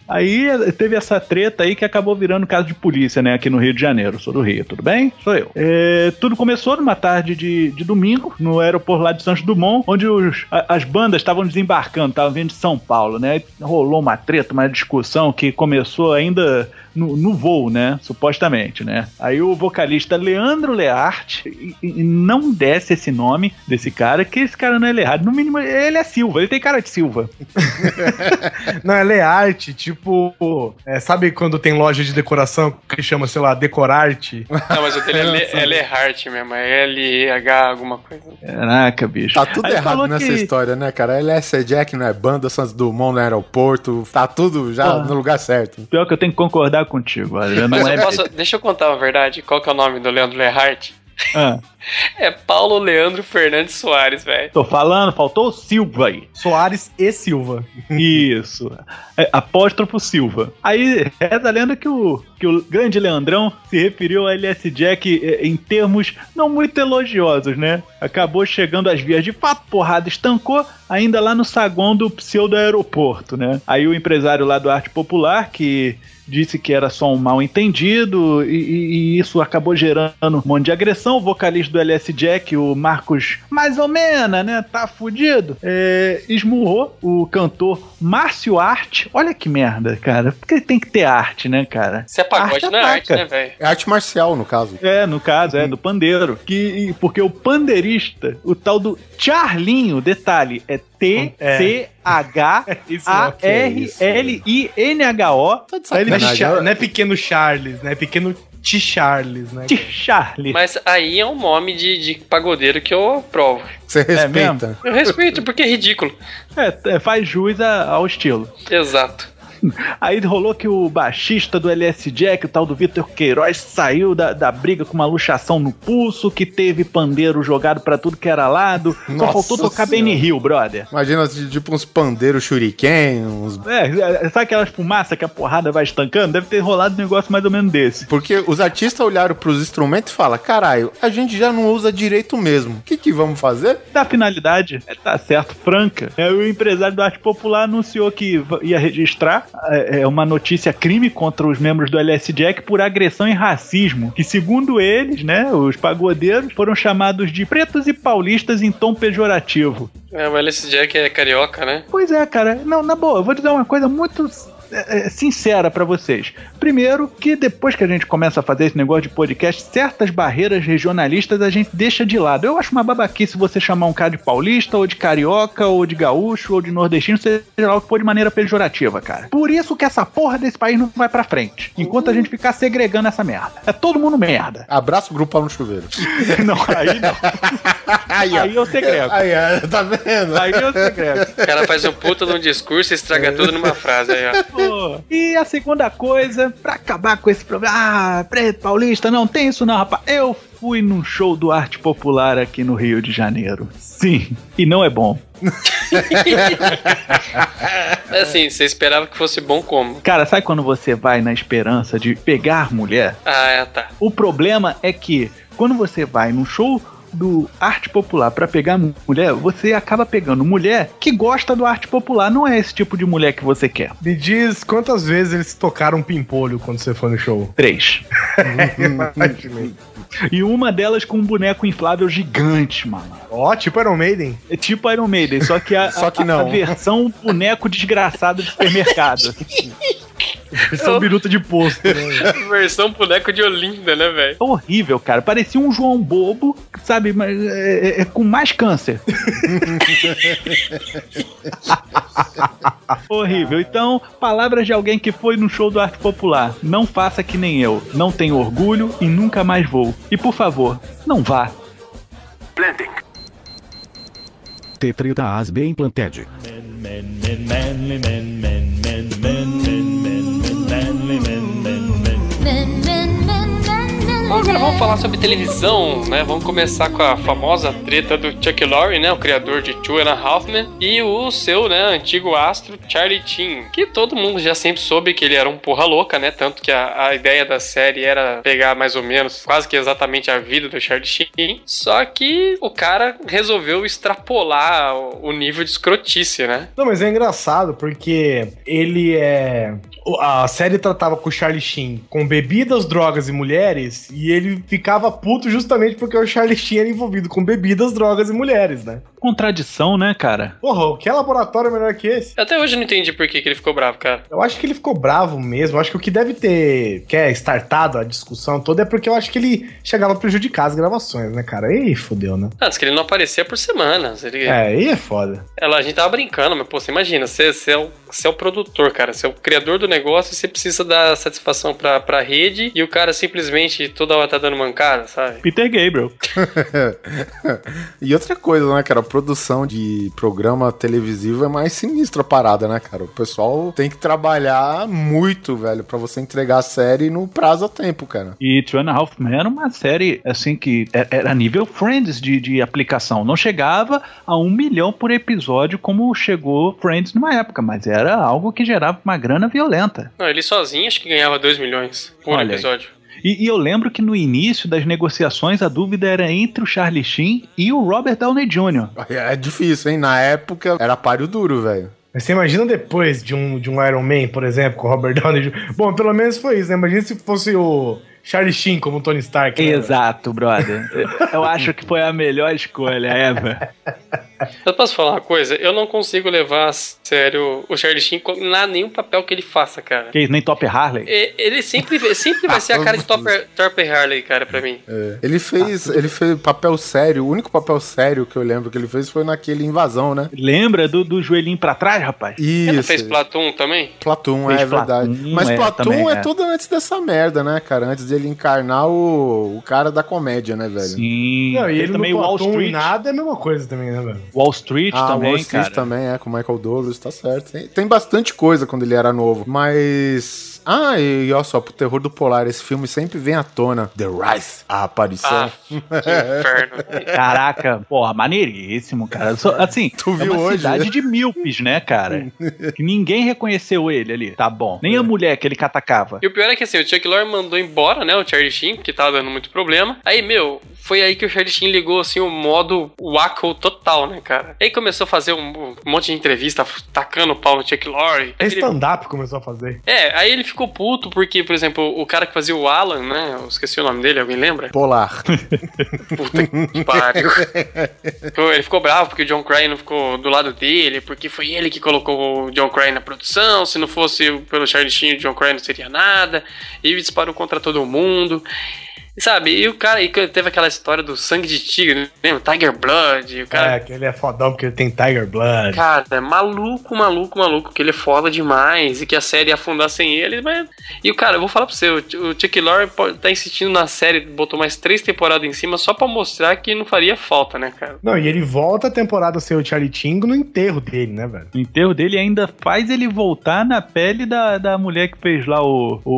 Speaker 3: Aí teve essa treta aí que acabou virando caso de polícia, né, aqui no Rio de Janeiro. Sou do Rio, tudo bem? Sou eu. É, tudo começou numa tarde de, de domingo, no aeroporto lá de Santos Dumont, onde os- a- as bandas estavam desembarcando, estavam vindo de São Paulo, né? Rolou uma treta, uma discussão que começou ainda no, no voo, né? Supostamente, né? Aí o vocalista Leandro Learte, e, e não desce esse nome desse cara, que esse cara não é Learte. No mínimo, ele é Silva, ele tem cara de Silva. <laughs>
Speaker 1: Não, é arte, tipo. é, sabe quando tem loja de decoração que chama, sei lá, Decorarte?
Speaker 4: Não, mas o dele é, Le, é Lehart mesmo, é L-E-H alguma coisa.
Speaker 3: Caraca, bicho.
Speaker 2: Tá tudo
Speaker 3: Aí
Speaker 2: errado nessa
Speaker 3: que-
Speaker 2: história, né, cara? LS Jack não é banda, Santos Dumont no aeroporto, tá tudo já
Speaker 3: Ah.
Speaker 2: no lugar certo.
Speaker 3: Pior que eu tenho que concordar contigo, olha. Não é
Speaker 4: posso, deixa eu contar a verdade, qual que é o nome do Leandro Lehart?
Speaker 3: Ah, <laughs>
Speaker 4: É Paulo Leandro Fernandes Soares, velho.
Speaker 3: tô falando, faltou o Silva aí.
Speaker 1: Soares e Silva.
Speaker 3: Isso. É, apóstrofo Silva. Aí reza a lenda que o, que o grande Leandrão se referiu a LS Jack eh, em termos não muito elogiosos, né? Acabou chegando às vias de fato, porrada estancou, ainda lá no saguão do pseudo aeroporto, né? Aí o empresário lá do Arte Popular, que disse que era só um mal entendido e, e- e isso acabou gerando um monte de agressão. O vocalista do LS Jack, o Marcos, mais ou menos, né? Tá fudido. É, esmurrou o cantor Márcio Arte. Olha que merda, cara. Porque tem que ter arte, né, cara?
Speaker 4: Se é pagode,
Speaker 3: Arte
Speaker 4: não é arte, né, velho?
Speaker 2: É arte marcial, no caso.
Speaker 3: É, no caso, é, do pandeiro. Que, porque o pandeirista, o tal do Charlinho, detalhe, é T-C-H-A-R-L-I-N-H-O.
Speaker 1: Não é, não é pequeno Charles, né? É pequeno T. Charles, né?
Speaker 3: Charlie.
Speaker 4: Mas aí é um nome de, de pagodeiro que eu aprovo.
Speaker 2: Você
Speaker 3: mesmo?
Speaker 2: respeita.
Speaker 4: Eu respeito, porque é ridículo.
Speaker 3: É, é, faz jus a- ao estilo.
Speaker 4: Exato.
Speaker 3: Aí rolou que o baixista do LS Jack, o tal do Vitor Queiroz, saiu da, da briga com uma luxação no pulso, que teve pandeiro jogado pra tudo que era lado. Só
Speaker 2: Nossa
Speaker 3: faltou tocar. Benny Hill, brother.
Speaker 2: Imagina, tipo, uns pandeiros shuriken, uns...
Speaker 3: É, é, sabe aquelas fumaças que a porrada vai estancando? Deve ter rolado um negócio mais ou menos desse.
Speaker 2: Porque os artistas olharam pros instrumentos e falam, caralho, a gente já não usa direito mesmo. O que que vamos fazer?
Speaker 3: Da finalidade, é, tá certo, franca. É, o empresário do arte popular anunciou que ia registrar é, é, uma notícia crime contra os membros do LS Jack por agressão e racismo. Que, segundo eles, né, os pagodeiros foram chamados de pretos e paulistas em tom pejorativo.
Speaker 4: É, o LS Jack é carioca, né?
Speaker 3: Pois é, cara. Não, na boa, eu vou dizer uma coisa muito é, é, sincera pra vocês. Primeiro, que depois que a gente começa a fazer esse negócio de podcast, certas barreiras regionalistas a gente deixa de lado. Eu acho uma babaquice você chamar um cara de paulista, ou de carioca, ou de gaúcho, ou de nordestino, seja lá o que for de maneira pejorativa, cara. Por isso que essa porra desse país não vai pra frente. Enquanto a gente ficar segregando essa merda. É todo mundo merda.
Speaker 2: Abraço grupal no chuveiro. <laughs>
Speaker 3: não, aí não. <laughs>
Speaker 2: Aí,
Speaker 3: Aí eu segrego.
Speaker 2: Aí, tá vendo?
Speaker 3: Aí eu segrego.
Speaker 4: O cara faz um puta de um discurso e estraga tudo numa frase aí, ó. <laughs>
Speaker 3: E a segunda coisa, pra acabar com esse problema, ah, preto paulista, não tem isso não, rapaz. Eu fui num show do arte popular aqui no Rio de Janeiro. Sim, e não é bom. <laughs>
Speaker 4: É assim, você esperava que fosse bom como?
Speaker 3: Cara, sabe quando você vai na esperança de pegar mulher?
Speaker 4: Ah, é, tá.
Speaker 3: O problema é que quando você vai num show do arte popular pra pegar mulher, você acaba pegando mulher que gosta do arte popular, não é esse tipo de mulher que você quer.
Speaker 1: Me diz quantas vezes eles tocaram pimpolho quando você foi no show.
Speaker 3: Três. E uma delas com um boneco inflável gigante, mano.
Speaker 1: Ó, tipo Iron Maiden.
Speaker 3: É tipo Iron Maiden, só que a,
Speaker 2: Só que
Speaker 3: a-
Speaker 2: não.
Speaker 3: a versão boneco desgraçado de supermercado. <laughs>
Speaker 1: Versão biruta de posto, né? <laughs>
Speaker 4: Versão boneco de Olinda, né, velho?
Speaker 3: É horrível, cara. Parecia um João Bobo, sabe? Mas é, é- é com mais câncer. <laughs> horrível. Então, palavras de alguém que foi no show do Arte Popular. Não faça que nem eu. Não tenho orgulho e nunca mais vou. E por favor, não vá.
Speaker 8: Tetrita bem planted.
Speaker 4: Agora vamos falar sobre televisão, né? Vamos começar com a famosa treta do Chuck Lorre, né? O criador de Two and a Half Men. E o seu, né, antigo astro, Charlie Sheen. Que todo mundo já sempre soube que ele era um porra louca, né? Tanto que a, a ideia da série era pegar mais ou menos, quase que exatamente a vida do Charlie Sheen. Só que o cara resolveu extrapolar o, o nível de escrotice, né?
Speaker 1: Não, mas é engraçado porque ele é. A série tratava com o Charlie Sheen com bebidas, drogas e mulheres, e ele ficava puto justamente porque o Charlie Sheen era envolvido com bebidas, drogas e mulheres, né?
Speaker 3: Contradição, né, cara?
Speaker 1: Porra, o que é laboratório melhor que esse?
Speaker 4: Até hoje eu não entendi por que, que ele ficou bravo, cara.
Speaker 1: Eu acho que ele ficou bravo mesmo. Eu acho que o que deve ter, que é startado a discussão toda, é porque eu acho que ele chegava a prejudicar as gravações, né, cara? Aí fodeu, né?
Speaker 4: Antes que ele não aparecia por semanas. Ele,
Speaker 1: É, aí é foda.
Speaker 4: Ela, a gente tava brincando, mas, pô, você imagina, você, você, é o, você é o produtor, cara, você é o criador do negócio e você precisa dar satisfação pra, pra rede e o cara simplesmente toda hora tá dando mancada, sabe?
Speaker 3: Peter Gabriel. <laughs>
Speaker 2: e outra coisa, né, cara? A produção de programa televisivo é mais sinistra a parada, né, cara? O pessoal tem que trabalhar muito, velho, pra você entregar a série no prazo a tempo, cara.
Speaker 3: E Two and a Half Men era uma série, assim, que é- era nível Friends de, de aplicação. Não chegava a um milhão por episódio como chegou Friends numa época, mas era algo que gerava uma grana violenta.
Speaker 4: Não, ele sozinho acho que ganhava 2 milhões por
Speaker 3: Olha aí.
Speaker 4: episódio.
Speaker 3: E, e eu lembro que no início das negociações a dúvida era entre o Charlie Sheen e o Robert Downey Jr.
Speaker 2: É difícil, hein? Na época era páreo duro, velho.
Speaker 1: Mas você imagina depois de um, de um Iron Man, por exemplo, com o Robert Downey Jr. Bom, pelo menos foi isso, né? Imagina se fosse o Charlie Sheen como Tony Stark. né?
Speaker 3: Exato, brother. Eu acho que foi a melhor escolha ever. <laughs>
Speaker 4: Eu posso falar uma coisa? Eu não consigo levar a sério o Charlie Sheen na nenhum papel que ele faça, cara.
Speaker 3: Que isso, nem Top Harley?
Speaker 4: Ele sempre, sempre vai ser a <laughs> cara de Topper, Topper Harley, cara, pra mim.
Speaker 2: É. Ele fez, ele fez papel sério. O único papel sério que eu lembro que ele fez foi naquele Invasão, né?
Speaker 3: Lembra do, do joelhinho pra trás, rapaz?
Speaker 4: Ele
Speaker 2: Isso.
Speaker 4: fez Platum também?
Speaker 2: Platum,
Speaker 3: Fez
Speaker 2: é verdade.
Speaker 3: Platum,
Speaker 2: Mas
Speaker 3: é,
Speaker 2: Platum
Speaker 3: também,
Speaker 2: é
Speaker 3: é.
Speaker 2: tudo antes dessa merda, né, cara? Antes dele encarnar o, o cara da comédia, né, velho?
Speaker 3: Sim.
Speaker 1: Não, e ele
Speaker 3: também
Speaker 1: no
Speaker 3: Wall Street.
Speaker 1: nada é a mesma coisa também, né, velho?
Speaker 3: Wall Street
Speaker 2: Ah,
Speaker 3: também,
Speaker 2: Wall Street
Speaker 3: cara.
Speaker 2: também, é, com o Michael Douglas, tá certo. Tem, tem bastante coisa quando ele era novo, mas... Ah, e, olha só, pro terror do polar, esse filme sempre vem à tona. The Rise, a aparição.
Speaker 4: Ah, que inferno. <laughs>
Speaker 3: Caraca, porra, maneiríssimo, cara. Só- <laughs> assim,
Speaker 2: Tu
Speaker 3: é
Speaker 2: viu
Speaker 3: uma
Speaker 2: hoje,
Speaker 3: cidade
Speaker 2: né?
Speaker 3: de míopes, né, cara? <laughs> que ninguém reconheceu ele ali. Tá bom. Nem a mulher que ele catacava.
Speaker 4: E o pior é que assim, o Chuck Lorre mandou embora, né, o Charlie Sheen, porque tava dando muito problema. Aí, meu, foi aí que o Charlie Sheen ligou, assim, o modo wacko total, né, cara? Aí começou a fazer um, um monte de entrevista, tacando o pau no Chuck Lorre.
Speaker 1: É stand-up começou a fazer.
Speaker 4: É, aí ele ficou puto porque, por exemplo, o cara que fazia o Alan, né, eu esqueci o nome dele, alguém lembra?
Speaker 2: Polar.
Speaker 4: Puta que pariu. Ele ficou bravo porque o John Crane não ficou do lado dele, porque foi ele que colocou o John Crane na produção. Se não fosse pelo Charlie Sheen, o John Crane não seria nada. E disparou contra todo mundo. E sabe, e o cara que teve aquela história do sangue de tigre, né? lembra? Tiger Blood. E o cara,
Speaker 1: É, que ele é fodão porque ele tem Tiger Blood.
Speaker 4: Cara, é maluco, maluco, maluco, que ele é foda demais e que a série ia afundar sem ele, mas... E o cara, eu vou falar pra você, o o Chuck Lorre tá insistindo na série, botou mais três temporadas em cima só pra mostrar que não faria falta, né, cara?
Speaker 1: Não, e ele volta a temporada sem o Charlie Tingo no enterro dele, né, velho?
Speaker 3: O enterro dele ainda faz ele voltar na pele da, da mulher que fez lá o, o,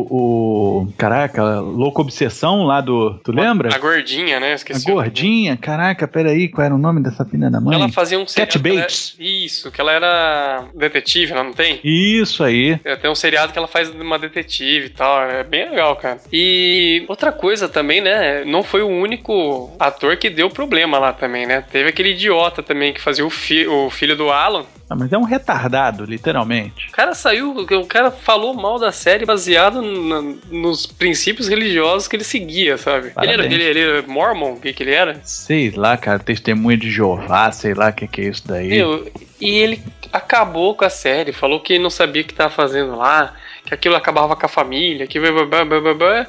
Speaker 3: o- Caraca, louca obsessão lá Tu lembra?
Speaker 4: A gordinha, né?
Speaker 3: A
Speaker 4: Esqueci. nome.
Speaker 3: gordinha, caraca, peraí, qual era o nome dessa filha da mãe?
Speaker 4: Ela fazia um
Speaker 3: Cat Bates.
Speaker 4: Isso, que ela era detetive, ela não tem?
Speaker 3: Isso aí.
Speaker 4: É, Tem um seriado que ela faz uma detetive e tal. É bem legal, cara. E outra coisa também, né? Não foi o único ator que deu problema lá também, né? Teve aquele idiota também que fazia o, fi- o filho do Alan.
Speaker 3: Ah, mas é um retardado, literalmente.
Speaker 4: O cara saiu, o cara falou mal da série baseado na- nos princípios religiosos que ele seguia, sabe? Ele era, ele, ele era mormon, o que que ele era?
Speaker 3: Sei lá, cara, testemunha de Jeová, sei lá o que, que é isso daí.
Speaker 4: Meu, e ele acabou com a série, falou que não sabia o que tava fazendo lá, que aquilo acabava com a família, que blá, blá, blá, blá, blá.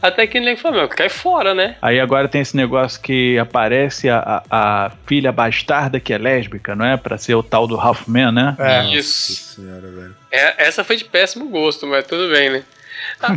Speaker 4: Até que ele falou, meu, cai fora, né?
Speaker 3: Aí agora tem esse negócio que aparece a, a, a filha bastarda que é lésbica, não é? Pra ser o tal do Halfman, né?
Speaker 1: É.
Speaker 4: Isso.
Speaker 2: Senhora, velho.
Speaker 4: É, essa foi de péssimo gosto, mas tudo bem, né?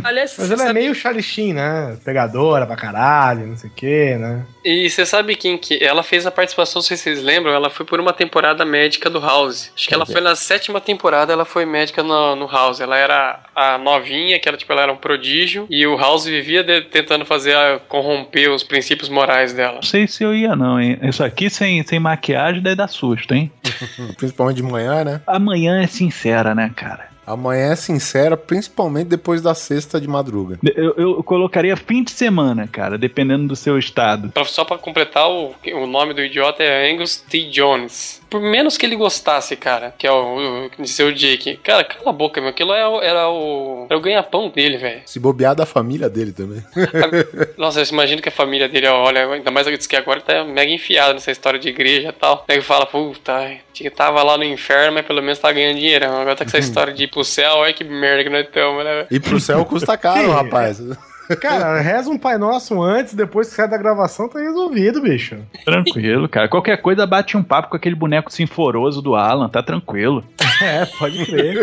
Speaker 4: Aliás,
Speaker 1: Mas
Speaker 4: você
Speaker 1: ela é
Speaker 4: sabe-
Speaker 1: meio Charlie né? Pegadora pra caralho, não sei o quê, né?
Speaker 4: E você sabe quem que. Ela fez a participação, não sei se vocês lembram, ela foi por uma temporada médica do House. Acho que ela foi na sétima temporada, ela foi médica no, no House. Ela era a novinha, que ela, tipo, ela era um prodígio, e o House vivia de- tentando fazer a, corromper os princípios morais dela.
Speaker 3: Não sei se eu ia, não, hein? Isso aqui sem, sem maquiagem daí dá susto, hein? <laughs>
Speaker 2: Principalmente de manhã, né?
Speaker 3: Amanhã é sincera, né, cara?
Speaker 2: Amanhã é sincera, principalmente depois da sexta de madruga.
Speaker 3: Eu, eu colocaria fim de semana, cara, dependendo do seu estado.
Speaker 4: Pra- Só pra completar, o, o nome do idiota é Angus T. Jones. Por menos que ele gostasse, cara, que é o, o o Jake. Cara, cala a boca, meu. Aquilo é o- era o, era o ganha-pão dele, velho.
Speaker 2: Se bobear da família dele também. <laughs>
Speaker 4: Nossa, eu imagino que a família dele, olha, ainda mais eu disse que agora tá mega enfiado nessa história de igreja e tal. Aí fala, puta, tinha- tava lá no inferno, mas pelo menos tá ganhando dinheiro. Agora tá com essa <laughs> história de ir pro céu, olha que merda que nós estamos, né?
Speaker 2: E pro céu custa caro, <laughs> rapaz.
Speaker 1: Cara, reza um Pai Nosso antes, depois que sai da gravação, tá resolvido, bicho.
Speaker 3: Tranquilo, cara. Qualquer coisa bate um papo com aquele boneco sinforoso do Alan, tá tranquilo. <laughs>
Speaker 1: É, pode crer.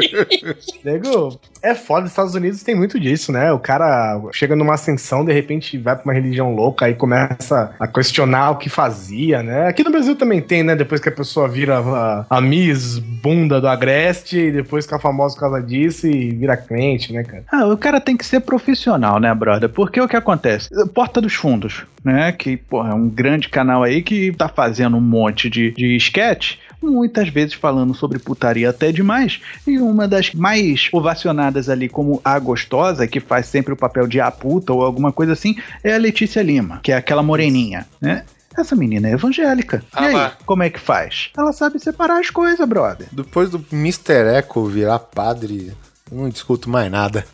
Speaker 1: Nego, é foda, os Estados Unidos tem muito disso, né? O cara chega numa ascensão, de repente vai pra uma religião louca, aí começa a questionar o que fazia, né? Aqui no Brasil também tem, né? Depois que a pessoa vira a, a Miss Bunda do Agreste, e depois fica famosa por causa disso e vira crente, né, cara?
Speaker 3: Ah, o cara tem que ser profissional, né, brother? Porque o que acontece? Porta dos Fundos, né? Que, porra, é um grande canal aí que tá fazendo um monte de, de sketch, muitas vezes falando sobre putaria até demais. E uma das mais ovacionadas ali como a gostosa, que faz sempre o papel de a puta ou alguma coisa assim, é a Letícia Lima, que é aquela moreninha, né? Essa menina é evangélica.
Speaker 4: Ah,
Speaker 3: e aí,
Speaker 4: lá.
Speaker 3: como é que faz? Ela sabe separar as coisas, brother.
Speaker 2: Depois do Mr. Echo virar padre, eu não discuto mais nada.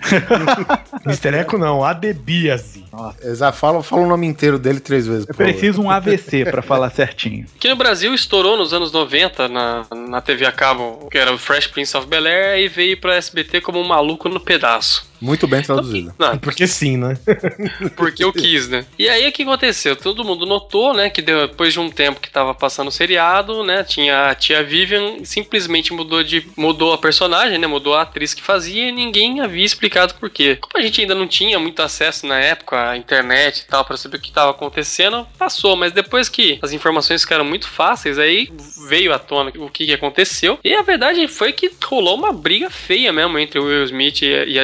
Speaker 2: <laughs>
Speaker 1: Mr. Eco não, Adebíase.
Speaker 2: Exa, fala, fala o nome inteiro dele três vezes.
Speaker 3: Eu
Speaker 2: favor.
Speaker 3: preciso um AVC <laughs> pra falar certinho.
Speaker 4: Aqui no Brasil estourou nos anos 90 na, na TV a cabo, que era o Fresh Prince of Bel-Air, e veio pra SBT como um maluco no pedaço.
Speaker 2: Muito bem traduzido.
Speaker 4: Não, <laughs>
Speaker 1: Porque sim, né? <laughs>
Speaker 4: porque eu quis, né? E aí o que aconteceu? Todo mundo notou, né, que depois de um tempo que tava passando o seriado, né, tinha a tia Vivian simplesmente mudou de mudou a personagem, né, mudou a atriz que fazia e ninguém havia explicado por quê. Como a gente ainda não tinha muito acesso na época à internet e tal para saber o que tava acontecendo, passou, mas depois que as informações ficaram muito fáceis, aí veio à tona o que, que aconteceu. E a verdade foi que rolou uma briga feia mesmo entre o Will Smith e a- e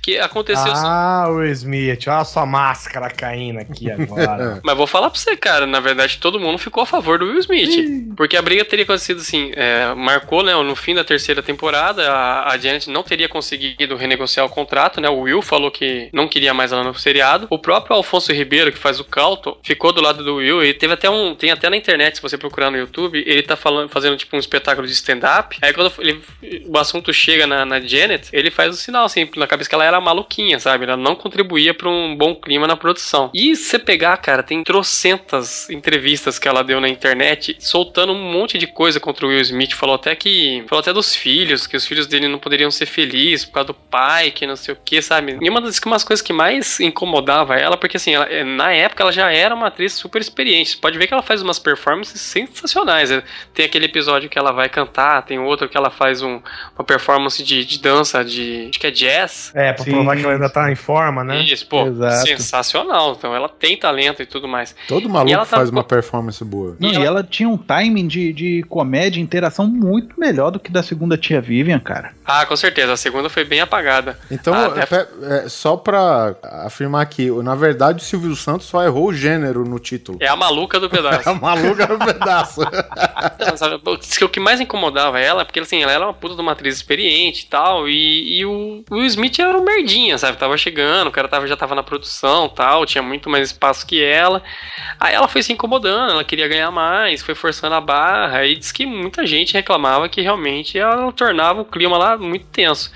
Speaker 4: que aconteceu assim,
Speaker 1: Ah, Will Smith, olha a sua máscara caindo aqui agora. <laughs>
Speaker 4: Mas vou falar pra você, cara, na verdade todo mundo ficou a favor do Will Smith. Porque a briga teria acontecido assim, é, marcou, né, no fim da terceira temporada, a, a Janet não teria conseguido renegociar o contrato, né, o Will falou que não queria mais ela no seriado. O próprio Alfonso Ribeiro, que faz o Calton, ficou do lado do Will, e teve até um, tem até na internet, se você procurar no YouTube, ele tá falando, fazendo tipo um espetáculo de stand-up, aí quando ele, o assunto chega na, na Janet, ele faz o sinal, assim, na cabeça que ela era maluquinha, sabe, ela não contribuía pra um bom clima na produção. E você pegar, cara, tem trocentas entrevistas que ela deu na internet, soltando um monte de coisa contra o Will Smith. Falou até que. Falou até dos filhos, que os filhos dele não poderiam ser felizes por causa do pai, que não sei o que, sabe? E uma das umas coisas que mais incomodava ela, porque assim, ela- na época ela já era uma atriz super experiente. Você pode ver que ela faz umas performances sensacionais. né? Tem aquele episódio que ela vai cantar, tem outro que ela faz um- uma performance de, de dança, de. acho que é jazz.
Speaker 1: É, pra
Speaker 3: Sim.
Speaker 1: provar que ela ainda tá em forma, né?
Speaker 4: Isso, pô,
Speaker 3: Exato.
Speaker 4: sensacional. Então ela tem talento e tudo mais.
Speaker 2: Todo maluco
Speaker 4: ela tá-
Speaker 2: faz uma performance boa.
Speaker 3: Não,
Speaker 4: E
Speaker 3: e,
Speaker 4: ela-
Speaker 3: ela... tinha um timing de, de comédia e interação muito melhor do que da segunda tia Vivian, cara.
Speaker 4: Ah, com certeza. A segunda foi bem apagada.
Speaker 2: Então,
Speaker 4: Ah,
Speaker 2: é,
Speaker 4: deve-
Speaker 2: é, só pra afirmar aqui, na verdade o Silvio Santos só errou o gênero no título.
Speaker 4: É a maluca do pedaço. <laughs>
Speaker 2: A maluca no pedaço. <laughs>
Speaker 4: Diz que o que mais incomodava ela, porque assim, ela era uma puta de uma atriz experiente e tal, e, e o Will Smith era um merdinha, sabe? Tava chegando, o cara tava, já tava na produção tal, tinha muito mais espaço que ela. Aí ela foi se incomodando, ela queria ganhar mais, foi forçando a barra, e diz que muita gente reclamava que realmente ela tornava o clima lá muito tenso.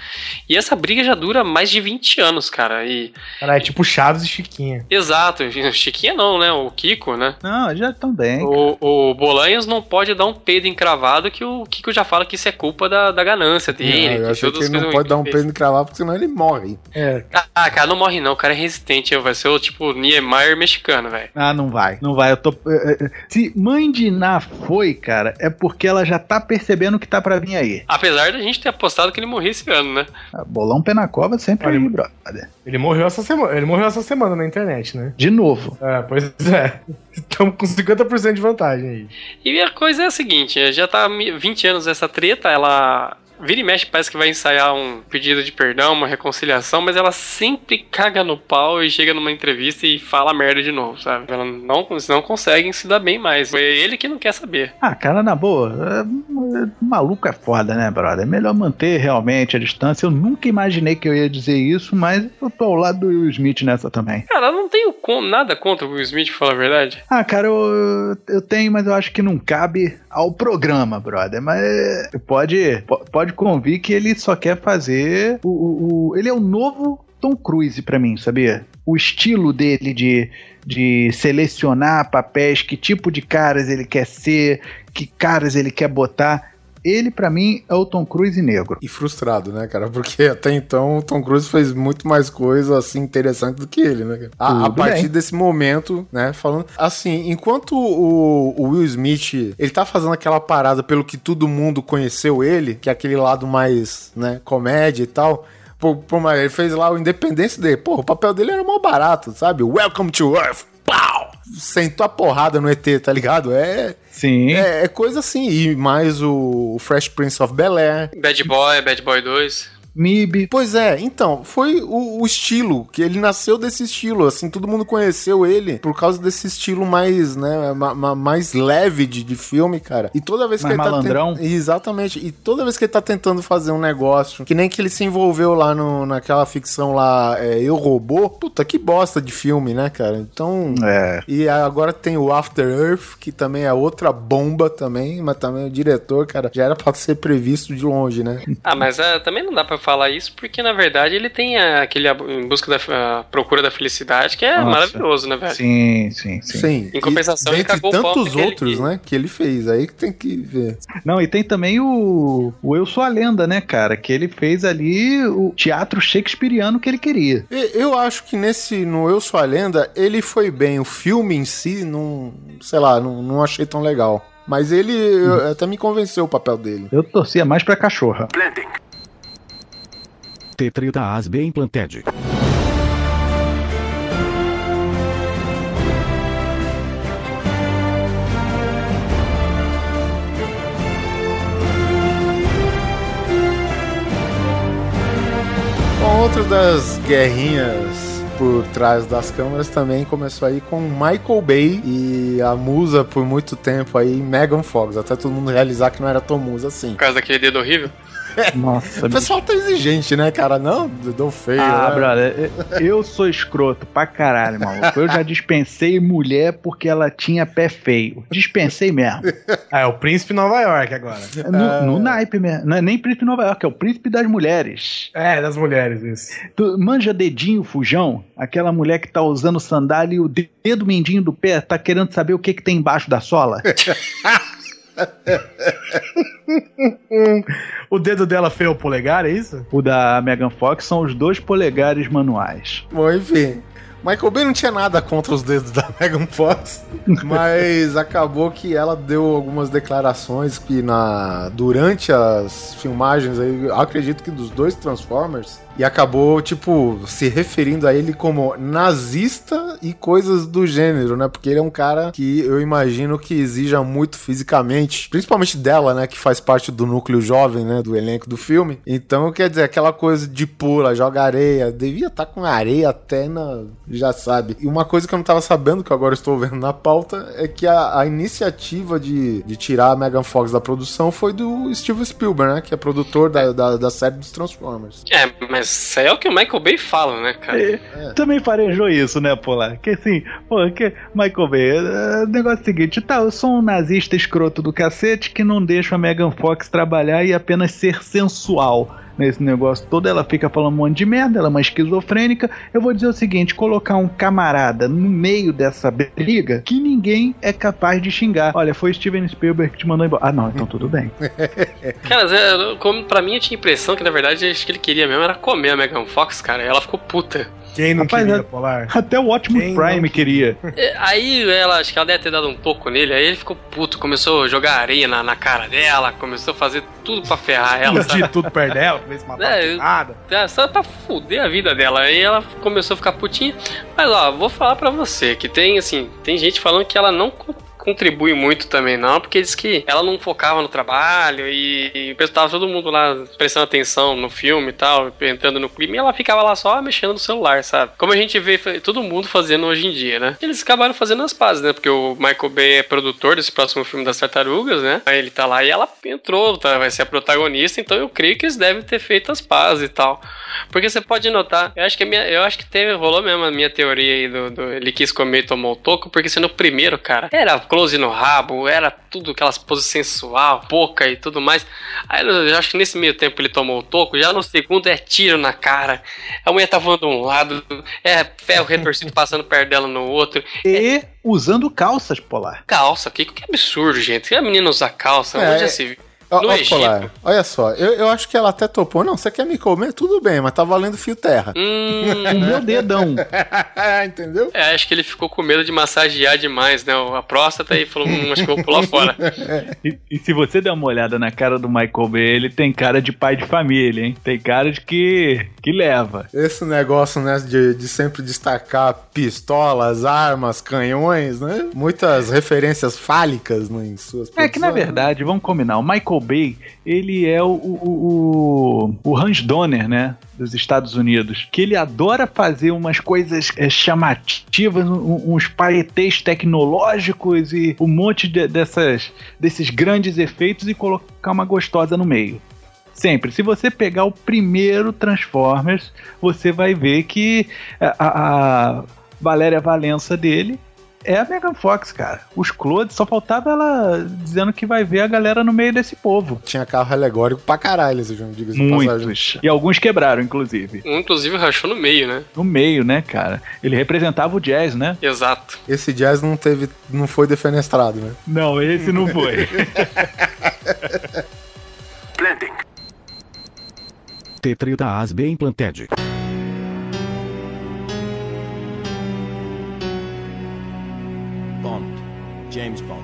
Speaker 4: E essa briga já dura mais de 20 anos, cara, e...
Speaker 1: Ela é tipo Chaves e Chiquinha.
Speaker 4: Exato, Chiquinha não, né? O Kiko, né?
Speaker 3: Não, já estão bem.
Speaker 4: O, o Bolanhos não pode dar um peido encravado que o Kiko já fala que isso é culpa da, da ganância dele.
Speaker 2: eu
Speaker 4: que
Speaker 2: achei que ele não pode dar um peido cravar, porque senão ele morre.
Speaker 1: É.
Speaker 4: Ah, cara, não morre não, o cara é resistente, vai ser o tipo Niemeyer mexicano, velho.
Speaker 3: Ah, não vai. Não vai. Eu tô. eh, eh, Se Mãe de Ná foi, cara, é porque ela já tá percebendo que tá pra vir aí.
Speaker 4: Apesar da gente ter apostado que ele morria esse ano, né?
Speaker 3: Ah, Bolão pé na cova sempre
Speaker 1: Olha,
Speaker 3: aí, brother.
Speaker 1: Ele morreu essa semana. Ele morreu essa semana na internet, né?
Speaker 3: De novo.
Speaker 1: É, pois é. Estamos com 50% de vantagem aí.
Speaker 4: E a coisa é a seguinte, já tá mi- 20 anos essa treta, ela vira e mexe, parece que vai ensaiar um pedido de perdão, uma reconciliação, mas ela sempre caga no pau e chega numa entrevista e fala merda de novo, sabe? Ela não, não conseguem se dar bem mais. Foi ele que não quer saber.
Speaker 3: Ah, cara, na boa, é, maluco é foda, né, brother? É melhor manter realmente a distância. Eu nunca imaginei que eu ia dizer isso, mas eu tô ao lado do Will Smith nessa também.
Speaker 4: Cara, eu não tenho nada contra o Will Smith, pra falar a verdade.
Speaker 3: Ah, cara, eu, eu tenho, mas eu acho que não cabe ao programa, brother. Mas pode, po- pode convir que ele só quer fazer o, o- o- ele é o novo Tom Cruise pra mim, sabia? O estilo dele de, de selecionar papéis, que tipo de caras ele quer ser, que caras ele quer botar. Ele pra mim é o Tom Cruise negro.
Speaker 2: E frustrado, né, cara? Porque até então o Tom Cruise fez muito mais coisa assim interessante do que ele, né? cara? A, a partir
Speaker 3: bem.
Speaker 2: desse momento, né, falando assim, enquanto o, o Will Smith, ele tá fazendo aquela parada pelo que todo mundo conheceu ele, que é aquele lado mais, né, comédia e tal. Pô, pô, mas ele fez lá o Independência dele. Pô, o papel dele era mal barato, sabe? Welcome to Earth. Pau! Sentou a porrada no ET, tá ligado? É,
Speaker 3: Sim.
Speaker 2: é, é coisa assim. E mais o Fresh Prince of Bel-Air.
Speaker 4: Bad Boy, Bad Boy 2.
Speaker 3: MIB.
Speaker 2: Pois é, então, foi o, o estilo, que ele nasceu desse estilo, assim, todo mundo conheceu ele por causa desse estilo mais, né, ma- ma- mais leve de, de filme, cara. E toda vez
Speaker 3: Mais
Speaker 2: que ele
Speaker 3: malandrão?
Speaker 2: tá... ten- Exatamente, e toda vez que ele tá tentando fazer um negócio, que nem que ele se envolveu lá no, naquela ficção lá, é, Eu Robô, puta, que bosta de filme, né, cara? Então...
Speaker 3: É.
Speaker 2: E agora tem o After Earth, que também é outra bomba também, mas também o diretor, cara, já era pra ser previsto de longe, né?
Speaker 4: Ah, mas é, também não dá pra falar isso, porque na verdade ele tem aquele em busca da a procura da felicidade, que é
Speaker 3: Nossa.
Speaker 4: maravilhoso, né, velho?
Speaker 3: Sim, sim, sim.
Speaker 2: Sim.
Speaker 4: Em compensação,
Speaker 2: e,
Speaker 4: ele cagou
Speaker 2: tantos outros,
Speaker 4: que-
Speaker 2: né, que ele fez, aí que tem que ver.
Speaker 3: Não, e tem também o, o Eu Sou a Lenda, né, cara? Que ele fez ali o teatro shakespeariano que ele queria.
Speaker 2: E- Eu acho que nesse, no Eu Sou a Lenda, ele foi bem. O filme em si, não, sei lá, não, não achei tão legal. Mas ele eu- até me convenceu o papel dele.
Speaker 3: Eu torcia mais pra cachorra.
Speaker 8: Tetrida as bem implanted.
Speaker 2: Bom, outra das guerrinhas por trás das câmeras também começou aí com Michael Bay e a musa por muito tempo aí, Megan Fox. Até todo mundo realizar que não era tão musa assim.
Speaker 4: Por causa daquele dedo horrível.
Speaker 3: Nossa,
Speaker 2: O pessoal tá exigente, né, cara? Não, deu feio.
Speaker 3: Ah,
Speaker 2: né?
Speaker 3: brother, eu sou escroto pra caralho, maluco. Eu já dispensei mulher porque ela tinha pé feio. Dispensei mesmo. <laughs>
Speaker 1: Ah, é o Príncipe Nova York agora.
Speaker 3: No, no naipe mesmo. Não é nem príncipe Nova York, é o príncipe das mulheres.
Speaker 1: É, das mulheres, isso.
Speaker 3: Tu manja dedinho fujão? Aquela mulher que tá usando sandália e o dedo mindinho do pé tá querendo saber o que que tem embaixo da sola? <laughs> <laughs>
Speaker 1: O dedo dela feio o polegar, é isso?
Speaker 3: o da Megan Fox são os dois polegares manuais.
Speaker 2: Bom, enfim. Michael Bay não tinha nada contra os dedos da <laughs> Megan Fox, mas acabou que ela deu algumas declarações que na durante as filmagens aí, eu acredito que dos dois Transformers, e acabou tipo se referindo a ele como nazista e coisas do gênero, né? Porque ele é um cara que eu imagino que exija muito fisicamente, principalmente dela, né, que faz parte do núcleo jovem, né, do elenco do filme. Então, quer dizer, aquela coisa de pula, joga areia, devia estar com areia até na, já sabe. E uma coisa que eu não tava sabendo, que agora estou vendo na pauta, é que a, a iniciativa de, de tirar a Megan Fox da produção foi do Steven Spielberg, né, que é produtor da, da, da série dos Transformers.
Speaker 4: É, mas isso aí é o que o Michael Bay fala, né, cara?
Speaker 3: É, Também farejou isso, né, Polar? Que assim, pô, que Michael Bay, é, o negócio é o seguinte, tá, eu sou um nazista escroto do cacete que não deixa a Megan Fox trabalhar e apenas ser sensual nesse negócio todo. Ela fica falando um monte de merda, ela é uma esquizofrênica. Eu vou dizer o seguinte: colocar um camarada no meio dessa briga que ninguém é capaz de xingar. Olha, foi Steven Spielberg que te mandou embora. Ah, não, então tudo bem. <laughs>
Speaker 4: Cara, Zé, como, pra mim eu tinha a impressão que na verdade acho que ele queria mesmo era comer a Megan Fox, cara. Ela ficou puta.
Speaker 1: Quem não
Speaker 3: Rapaz,
Speaker 1: queria polar? <laughs>
Speaker 3: Até o Optimus
Speaker 1: Quem não
Speaker 3: Prime queria.
Speaker 4: É, Aí ela, acho que ela deve ter dado um toco nele, aí ele ficou puto, começou a jogar areia na, na cara dela, começou a fazer tudo pra ferrar ela, sabe?
Speaker 1: Tudo perto dela, pra ver se matava
Speaker 4: É,
Speaker 1: nada.
Speaker 4: É, Só pra fuder a vida dela. Aí ela começou a ficar putinha. Mas ó, vou falar pra você que tem assim, tem gente falando que ela não contribui muito também, não, porque diz que ela não focava no trabalho e, e tava todo mundo lá prestando atenção no filme e tal, entrando no clima, e ela ficava lá só mexendo no celular, sabe? Como a gente vê todo mundo fazendo hoje em dia, né? Eles acabaram fazendo as pazes, né? Porque o Michael Bay é produtor desse próximo filme das tartarugas, né? Aí ele tá lá e ela entrou, tá? vai ser a protagonista, então eu creio que eles devem ter feito as pazes e tal. Porque você pode notar, eu acho que minha, eu acho que teve, rolou mesmo a minha teoria aí do, do ele quis comer e tomou o toco, porque sendo o primeiro, cara, era close no rabo, era tudo aquelas poses sensual, boca e tudo mais. Aí eu acho que nesse meio tempo ele tomou o toco, já no segundo é tiro na cara. A mulher tá voando de um lado, é ferro retorcido <laughs> passando perto dela no outro.
Speaker 3: E usando calças, Polar.
Speaker 4: Calça, que, que absurdo, gente. Que a menina usa calça,
Speaker 2: É,
Speaker 4: onde já se viu? No
Speaker 2: ó,
Speaker 4: Egito.
Speaker 2: Polar, olha só, eu, eu acho que ela até topou. Não, você quer me comer? Tudo bem, mas tá valendo fio terra.
Speaker 4: Hum, <laughs>
Speaker 3: meu dedão. <laughs>
Speaker 2: Entendeu?
Speaker 4: é, acho que ele ficou com medo de massagear demais, né? A próstata e falou, hum, acho que eu vou pular fora. <laughs>
Speaker 3: E, e se você der uma olhada na cara do Michael Bay, ele tem cara de pai de família, hein? Tem cara de que, que leva.
Speaker 2: Esse negócio, né, de, de sempre destacar pistolas, armas, canhões, né? Muitas referências fálicas né, em suas
Speaker 3: É que na verdade, vamos combinar, o Michael Bay, ele é o, o, o, Hans Donner, né? Dos Estados Unidos. Que ele adora fazer umas coisas é, chamativas, uns paetês tecnológicos e um monte de- dessas, desses grandes efeitos e colocar uma gostosa no meio. Sempre. Se você pegar o primeiro Transformers, você vai ver que a- a Valéria Valença dele é a Megan Fox, cara. Os Clodes, só faltava ela dizendo que vai ver a galera no meio desse povo.
Speaker 2: Tinha carro alegórico pra caralho, esse jogo, diga-se.
Speaker 3: Muitos. E alguns quebraram, inclusive.
Speaker 4: Um, inclusive, rachou no meio, né?
Speaker 3: No meio, né, cara? Ele representava o jazz, né?
Speaker 4: Exato.
Speaker 2: Esse jazz não teve, não foi defenestrado, né?
Speaker 3: Não, esse não foi.
Speaker 8: T30 AS bem planted.
Speaker 9: James Bond.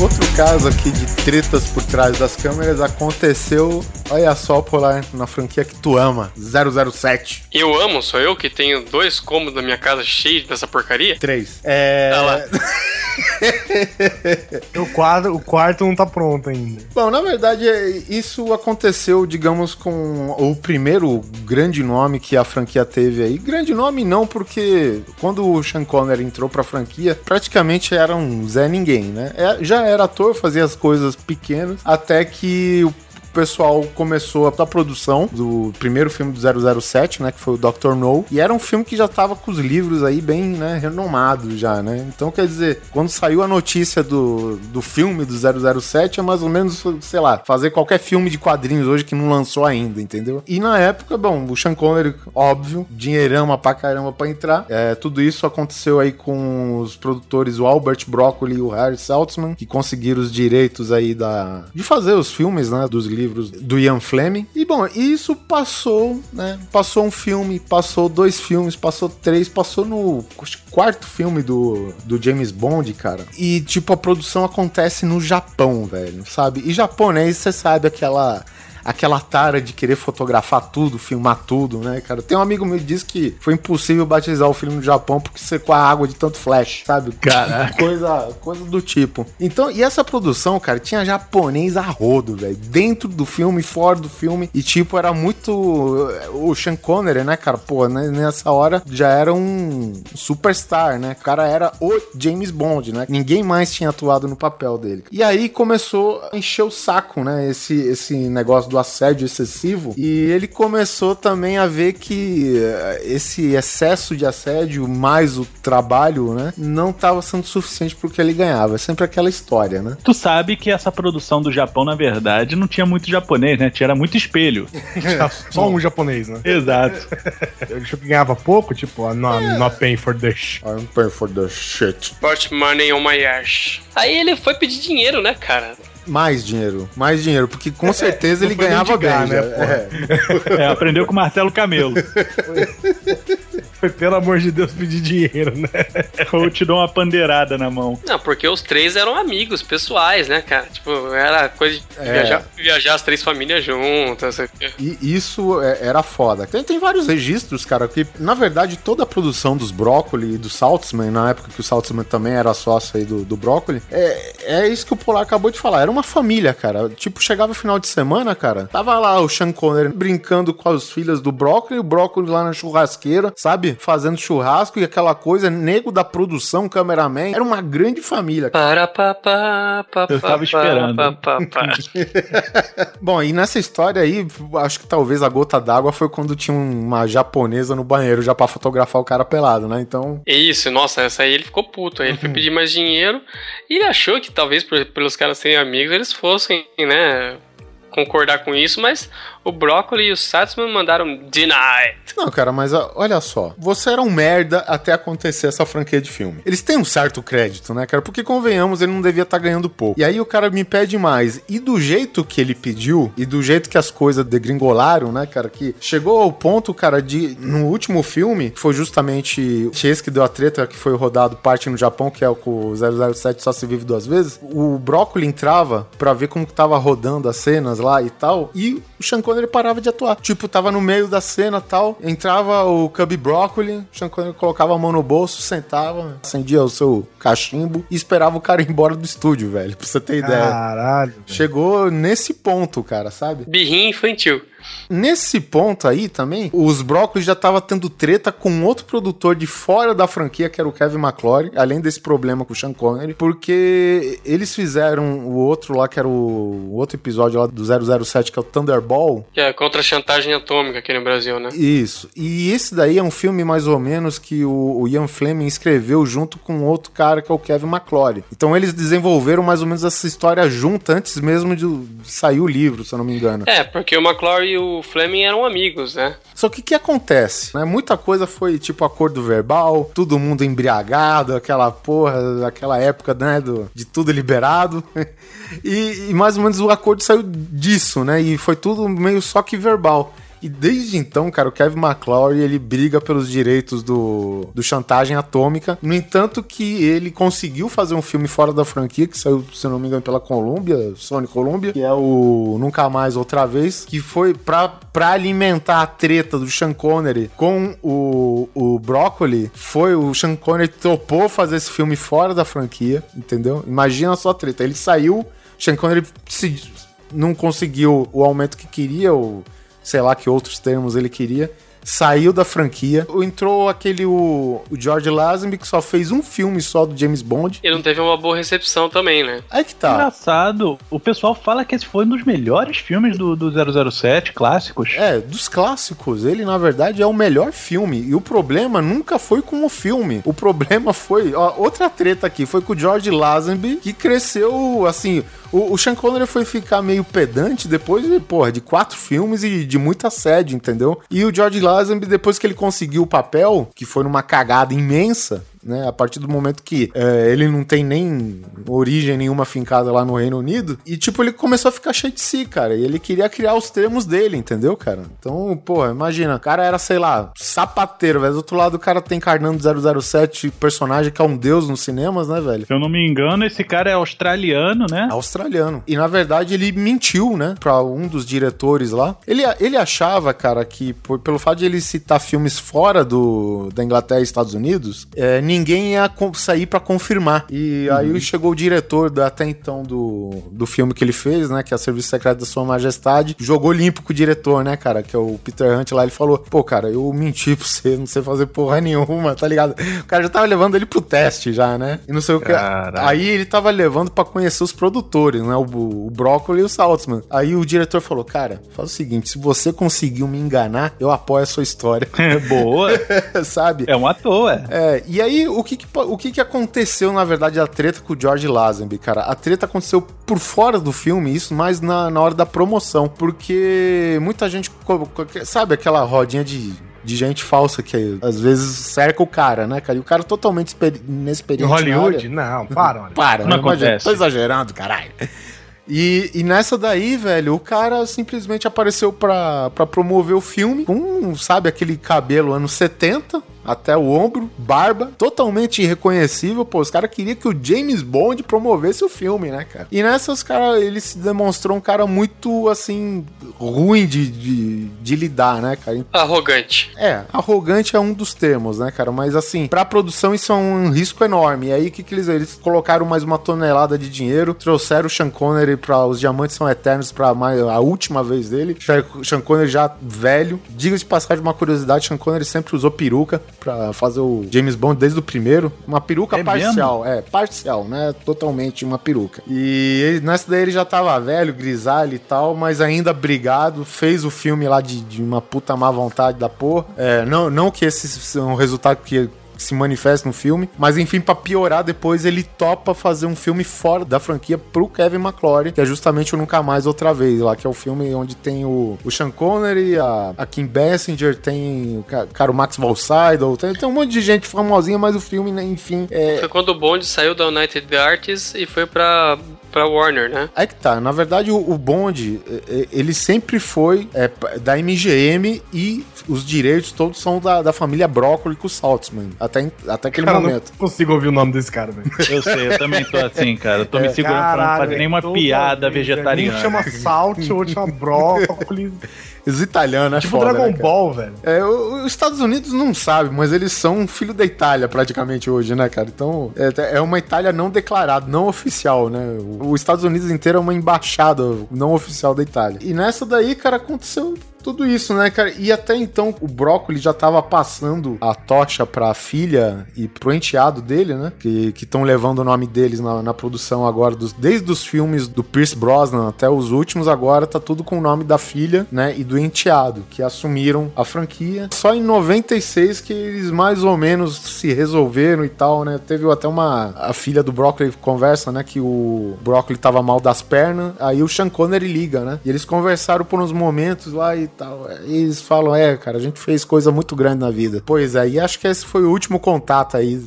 Speaker 2: Outro caso aqui de tretas por trás das câmeras aconteceu, olha só, Polar, na franquia que tu ama, 007.
Speaker 4: Eu amo, sou eu que tenho dois cômodos na minha casa cheios dessa porcaria?
Speaker 2: 3. É...
Speaker 4: Tá lá. <laughs> <laughs>
Speaker 1: O, quadro, o quarto não tá pronto ainda.
Speaker 2: Bom, na verdade, é- isso aconteceu, digamos, com o primeiro grande nome que a franquia teve aí. Grande nome não, porque quando o Sean Connery entrou pra franquia, praticamente era um Zé Ninguém, né? É- já era ator, fazia as coisas pequenas, até que o pessoal começou a, produção do primeiro filme do 007, né, que foi o Dr. No, e era um filme que já tava com os livros aí bem, né, renomados já, né? Então, quer dizer, quando saiu a notícia do, do filme do 007, é mais ou menos, sei lá, fazer qualquer filme de quadrinhos hoje que não lançou ainda, entendeu? E na época, bom, o Sean Connery, óbvio, dinheirama pra caramba pra entrar. É, tudo isso aconteceu aí com os produtores, o Albert Broccoli e o Harry Saltzman, que conseguiram os direitos aí da de fazer os filmes, né, dos livros do Ian Fleming. E bom, isso passou, né? Passou um filme, passou dois filmes, passou três, passou no quarto filme do, do James Bond, cara. E tipo a produção acontece no Japão, velho, sabe? E japonês, você sabe aquela aquela tara de querer fotografar tudo, filmar tudo, né, cara? Tem um amigo meu que disse que foi impossível batizar o filme no Japão porque secou a água de tanto flash, sabe?
Speaker 3: Caraca.
Speaker 2: Coisa, coisa do tipo. Então, e essa produção, cara, tinha japonês a rodo, velho. Dentro do filme, fora do filme. E, tipo, era muito. O Sean Connery, né, cara? Pô, né, nessa hora já era um superstar, né? O cara era o James Bond, né? Ninguém mais tinha atuado no papel dele. E aí começou a encher o saco, né? Esse, esse negócio do assédio excessivo. E ele começou também a ver que eh, esse excesso de assédio, mais o trabalho, né? Não estava sendo suficiente pro que ele ganhava. É sempre aquela história, né?
Speaker 3: Tu sabe que essa produção do Japão, na verdade, não tinha muito japonês, né? Tinha muito espelho. <laughs> <laughs>
Speaker 1: Só um japonês, né?
Speaker 3: Exato. <laughs>
Speaker 1: Ele achou que ganhava pouco, tipo, ah, not, not paying for this.
Speaker 2: I'm paying for the shit.
Speaker 4: Put money on my ass. Aí ele foi pedir dinheiro, né, cara?
Speaker 2: Mais dinheiro, mais dinheiro, porque com certeza ele ganhava bem, né? É.
Speaker 3: É, aprendeu com o Marcelo Camelo.
Speaker 1: Foi, <laughs> pelo amor de Deus, pedir dinheiro, né?
Speaker 3: Ou te dou uma pandeirada na mão.
Speaker 4: Não, porque os três eram amigos pessoais, né, cara? Tipo, era coisa de
Speaker 2: É.
Speaker 4: viajar, viajar as três famílias juntas. sei o quê.
Speaker 2: E isso é- era foda. Tem, tem vários registros, cara, que na verdade toda a produção dos Brócoli e do Saltzman, na época que o Saltzman também era sócio aí do, do Brócoli, é, é isso que o Polar acabou de falar. Era uma família, cara. Tipo, chegava o final de semana, cara, tava lá o Sean Connery brincando com as filhas do Brócoli, o Brócoli lá na churrasqueira, sabe? Fazendo churrasco e aquela coisa, nego da produção, cameraman. Era uma grande família.
Speaker 4: Para, pá, pá, pá,
Speaker 3: Eu tava esperando. <laughs>
Speaker 2: Bom, e nessa história aí, acho que talvez a gota d'água foi quando tinha uma japonesa no banheiro já pra fotografar o cara pelado, né? Então,
Speaker 4: É Isso, nossa, essa aí ele ficou puto. Aí ele foi pedir mais dinheiro e ele achou que talvez pelos caras serem amigos eles fossem, né? concordar com isso, mas o Broccoli e o Satsman mandaram denied.
Speaker 2: Não, cara, mas ó, olha só. Você era um merda até acontecer essa franquia de filme. Eles têm um certo crédito, né, cara? Porque convenhamos, ele não devia estar ganhando pouco. E aí o cara me pede mais. E do jeito que ele pediu, e do jeito que as coisas degringolaram, né, cara? Que chegou ao ponto, cara, de. No último filme, que foi justamente esse que deu a treta, que foi rodado parte no Japão, que é o com o 007 só se vive duas vezes. O Brócoli entrava pra ver como que tava rodando as cenas lá e tal. E o Sean Connery parava de atuar. Tipo, tava no meio da cena tal. Entrava o Cubby Broccoli, o Sean Connery colocava a mão no bolso, sentava, acendia o seu cachimbo e esperava o cara <laughs> ir embora do estúdio, velho. Pra você ter ideia.
Speaker 1: Caralho.
Speaker 2: Chegou nesse ponto, cara, sabe?
Speaker 4: Birrinha infantil.
Speaker 2: Nesse ponto aí também, os Brócolis já tava tendo treta com outro produtor de fora da franquia, que era o Kevin McClory, além desse problema com o Sean Connery, porque eles fizeram o outro lá, que era o, o outro episódio lá do 007, que é o Thunderball.
Speaker 4: Que é contra a chantagem atômica aqui no Brasil, né?
Speaker 2: Isso. E esse daí é um filme mais ou menos que o, o Ian Fleming escreveu junto com outro cara, que é o Kevin McClory. Então eles desenvolveram mais ou menos essa história junta antes mesmo de sair o livro, se eu não me engano.
Speaker 4: É, porque o McClory e o Fleming eram amigos, né?
Speaker 2: Só que o que acontece? Né? Muita coisa foi tipo acordo verbal, todo mundo embriagado, aquela porra, aquela época, né, do, de tudo liberado. <laughs> E, e mais ou menos o acordo saiu disso, né? E foi tudo meio só que verbal. E desde então, cara, o Kevin McClory, ele briga pelos direitos do, do Chantagem Atômica. No entanto que ele conseguiu fazer um filme fora da franquia, que saiu, se não me engano, pela Columbia, Sony Columbia, que é o Nunca Mais Outra Vez, que foi pra, pra alimentar a treta do Sean Connery com o, o Broccoli, foi o Sean Connery topou fazer esse filme fora da franquia, entendeu? Imagina só a treta. Ele saiu, Sean Connery se, não conseguiu o aumento que queria, ou sei lá que outros termos ele queria. Saiu da franquia. Entrou aquele o, o George Lazenby, que só fez um filme só do James Bond.
Speaker 4: Ele não teve uma boa recepção também, né?
Speaker 2: Aí que tá.
Speaker 3: Engraçado, o pessoal fala que esse foi um dos melhores filmes do, do 007, clássicos.
Speaker 2: É, dos clássicos, ele na verdade é o melhor filme. E o problema nunca foi com o filme. O problema foi. Ó, outra treta aqui, foi com o George Lazenby, que cresceu assim. O, o Sean Connery foi ficar meio pedante depois de, porra, de quatro filmes e de muita sede, entendeu? E o George Lazenby, depois que ele conseguiu o papel, que foi numa cagada imensa, né? A partir do momento que é, ele não tem nem origem nenhuma fincada lá no Reino Unido. E, tipo, ele começou a ficar cheio de si, cara. E ele queria criar os termos dele, entendeu, cara? Então, porra, imagina. O cara era, sei lá, sapateiro, velho. Do outro lado, o cara tem encarnando 007, personagem que é um deus nos cinemas, né, velho?
Speaker 3: Se eu não me engano, esse cara é australiano, né?
Speaker 2: Australiano. E, na verdade, ele mentiu, né? Pra um dos diretores lá. Ele, ele achava, cara, que por- pelo fato de ele citar filmes fora do, da Inglaterra e Estados Unidos, é, ninguém ia sair pra confirmar. E aí chegou o diretor da, até então do, do filme que ele fez, né? Que é o Serviço Secreto da Sua Majestade. Jogou limpo com o diretor, né, cara? Que é o Peter Hunt lá. Ele falou: pô, cara, eu menti pra você, não sei fazer porra nenhuma, tá ligado? O cara já tava levando ele pro teste já, né? E não sei o que. Aí ele tava levando pra conhecer os produtores, né? O, o Broccoli e o Saltzman. Aí o diretor falou: Cara, faz o seguinte: se você conseguiu me enganar, eu apoio a sua história. <laughs>
Speaker 3: Boa. <laughs>
Speaker 2: Sabe?
Speaker 3: É um ator, é.
Speaker 2: É, e aí o que o que que aconteceu, na verdade, a treta com o George Lazenby, cara? A treta aconteceu por fora do filme, isso mais na, na hora da promoção, porque muita gente, sabe aquela rodinha de, de gente falsa que às vezes cerca o cara, né, cara? E o cara totalmente exper-
Speaker 1: Em
Speaker 2: inexperiente na
Speaker 1: Hollywood? Não, para, olha. <laughs>
Speaker 2: Para,
Speaker 3: Não
Speaker 2: né? Imagina,
Speaker 3: acontece.
Speaker 2: Tô exagerando, caralho. E, e nessa daí, velho, o cara simplesmente apareceu pra, pra promover o filme com, sabe, aquele cabelo anos 70 até o ombro, barba, totalmente irreconhecível. Pô, os caras queriam que o James Bond promovesse o filme, né, cara? E nessas, cara, ele se demonstrou um cara muito, assim, ruim de, de, de lidar, né, cara?
Speaker 4: Arrogante.
Speaker 2: É, arrogante é um dos termos, né, cara? Mas assim, pra produção isso é um risco enorme. E aí, o que, que eles Eles colocaram mais uma tonelada de dinheiro, trouxeram o Sean Connery pra Os Diamantes São Eternos pra mais, a última vez dele. Sean- Connery já velho. Diga de passagem uma curiosidade: Sean Connery sempre usou peruca pra fazer o James Bond desde o primeiro. Uma peruca
Speaker 3: É
Speaker 2: parcial, é, parcial, né? Totalmente uma peruca. E ele- nessa daí ele já tava velho, grisalho e tal, mas ainda brigado. Fez o filme lá de, de uma puta má vontade da porra. É, não, não que esse seja um resultado que se manifesta no filme. Mas enfim, pra piorar, depois ele topa fazer um filme fora da franquia pro Kevin McClory, que é justamente o Nunca Mais Outra Vez, lá, que é o filme onde tem o, o Sean Connery, a, a Kim Basinger, tem o ca- cara, o Max Sydow, tem, tem um monte de gente famosinha, mas o filme, né, enfim, é,
Speaker 4: Foi quando o Bond saiu da United Artists e foi pra, pra Warner, né?
Speaker 2: Aí que tá, na verdade o, o Bond, é, é, ele sempre foi é, da MGM e os direitos todos são da, da família Broccoli com o Saltzman, até, até aquele
Speaker 1: Cara, eu
Speaker 2: momento.
Speaker 1: não consigo ouvir o nome desse cara, velho.
Speaker 3: Eu sei, eu também tô assim, cara. Eu tô me segurando pra não fazer nenhuma piada
Speaker 1: vez,
Speaker 3: vegetariana.
Speaker 1: Um chama Salt, outro chama Brócolis. <laughs>
Speaker 2: Os italianos, é
Speaker 1: tipo
Speaker 2: foda,
Speaker 1: Dragon
Speaker 2: né?
Speaker 1: Ball, velho.
Speaker 2: É, os Estados Unidos não sabem, mas eles são um filho da Itália praticamente hoje, né, cara? Então, é, é uma Itália não declarada, não oficial, né? O- Os Estados Unidos inteiro é uma embaixada não oficial da Itália. E nessa daí, cara, aconteceu tudo isso, né, cara? E até então o Brócoli já tava passando a tocha pra filha e pro enteado dele, né? Que estão levando o nome deles na, na produção agora, dos, desde os filmes do Pierce Brosnan até os últimos, agora tá tudo com o nome da filha, né? E do enteado, que assumiram a franquia. Só em 96 que eles mais ou menos se resolveram e tal, né? Teve até uma. A filha do Brócoli conversa, né? Que o Brócoli tava mal das pernas, aí o Sean Connery liga, né? E eles conversaram por uns momentos lá e tal. E eles falam: é, cara, a gente fez coisa muito grande na vida. Pois é, e acho que esse foi o último contato aí.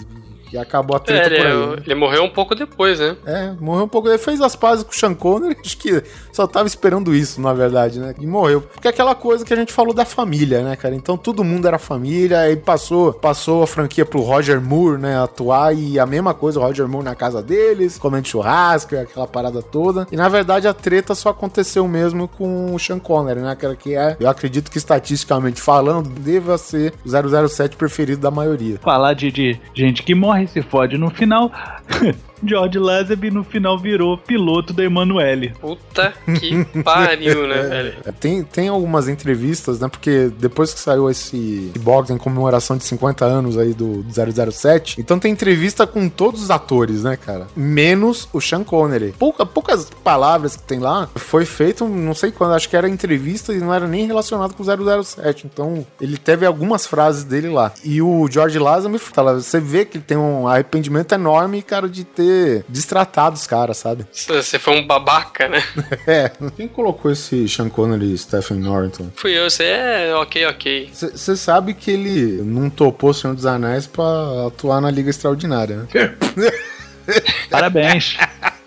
Speaker 2: E acabou a
Speaker 4: É,
Speaker 2: treta
Speaker 4: ele,
Speaker 2: por aí. né?
Speaker 4: ele morreu um pouco depois, né?
Speaker 2: É, morreu um pouco. Ele fez as pazes com o Sean Connery, <laughs> acho que só tava esperando isso, na verdade, né? E morreu. Porque é aquela coisa que a gente falou da família, né, cara? Então todo mundo era família, aí passou, passou a franquia pro Roger Moore, né, atuar, e a mesma coisa, o Roger Moore na casa deles, comendo churrasco, aquela parada toda. E na verdade a treta só aconteceu mesmo com o Sean Connery, né, cara? Que é, eu acredito que estatisticamente falando, deva ser o 007 preferido da maioria.
Speaker 3: Falar de, de gente que morre e se fode no final. <laughs> George Lazenby no final virou piloto da Emanuele.
Speaker 4: Puta que <laughs> pariu, né, velho?
Speaker 2: É, Tem, tem algumas entrevistas, né? Porque depois que saiu esse box em comemoração de 50 anos aí do, do 007, então tem entrevista com todos os atores, né, cara? Menos o Sean Connery. Pouca, poucas palavras que tem lá. Foi feito, não sei quando, acho que era entrevista e não era nem relacionado com o 007. Então, ele teve algumas frases dele lá. E o George Lazenby fala, você vê que ele tem um arrependimento enorme, cara, de ter destratado os caras, sabe?
Speaker 4: Você foi um babaca, né? <laughs>
Speaker 2: É. Quem colocou esse Sean Connery e Stephen Norton?
Speaker 4: Fui eu, você é ok, ok.
Speaker 2: Você sabe que ele não topou Senhor dos Anéis pra atuar na Liga Extraordinária, né? <laughs>
Speaker 3: Parabéns.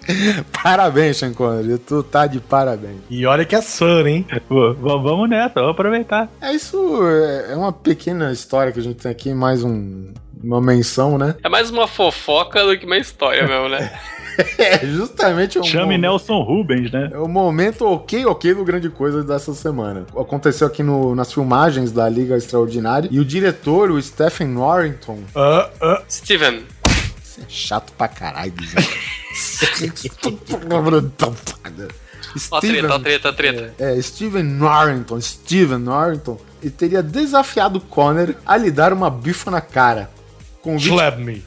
Speaker 3: <laughs>
Speaker 2: parabéns, Sean Connery. Tu tá de parabéns.
Speaker 1: E olha que é Sun, hein?
Speaker 3: V- vamos nessa, vamos aproveitar.
Speaker 2: É isso, é é uma pequena história que a gente tem aqui, mais um, uma menção, né?
Speaker 4: É mais uma fofoca do que uma história mesmo, né? <laughs>
Speaker 2: É justamente o
Speaker 3: Chame
Speaker 2: momento-
Speaker 3: Nelson Rubens, né?
Speaker 2: É o momento ok, ok do Grande Coisa dessa semana. Aconteceu aqui no- nas filmagens da Liga Extraordinária e o diretor, o Stephen Norrington,
Speaker 1: Ah, ah.
Speaker 4: Steven,
Speaker 2: é chato pra caralho,
Speaker 4: ó, treta, ó, treta, treta.
Speaker 2: É, Steven Norrington, Steven Norrington, ele teria desafiado Conner a lhe dar uma bifa na cara. Convite...
Speaker 1: Slap me.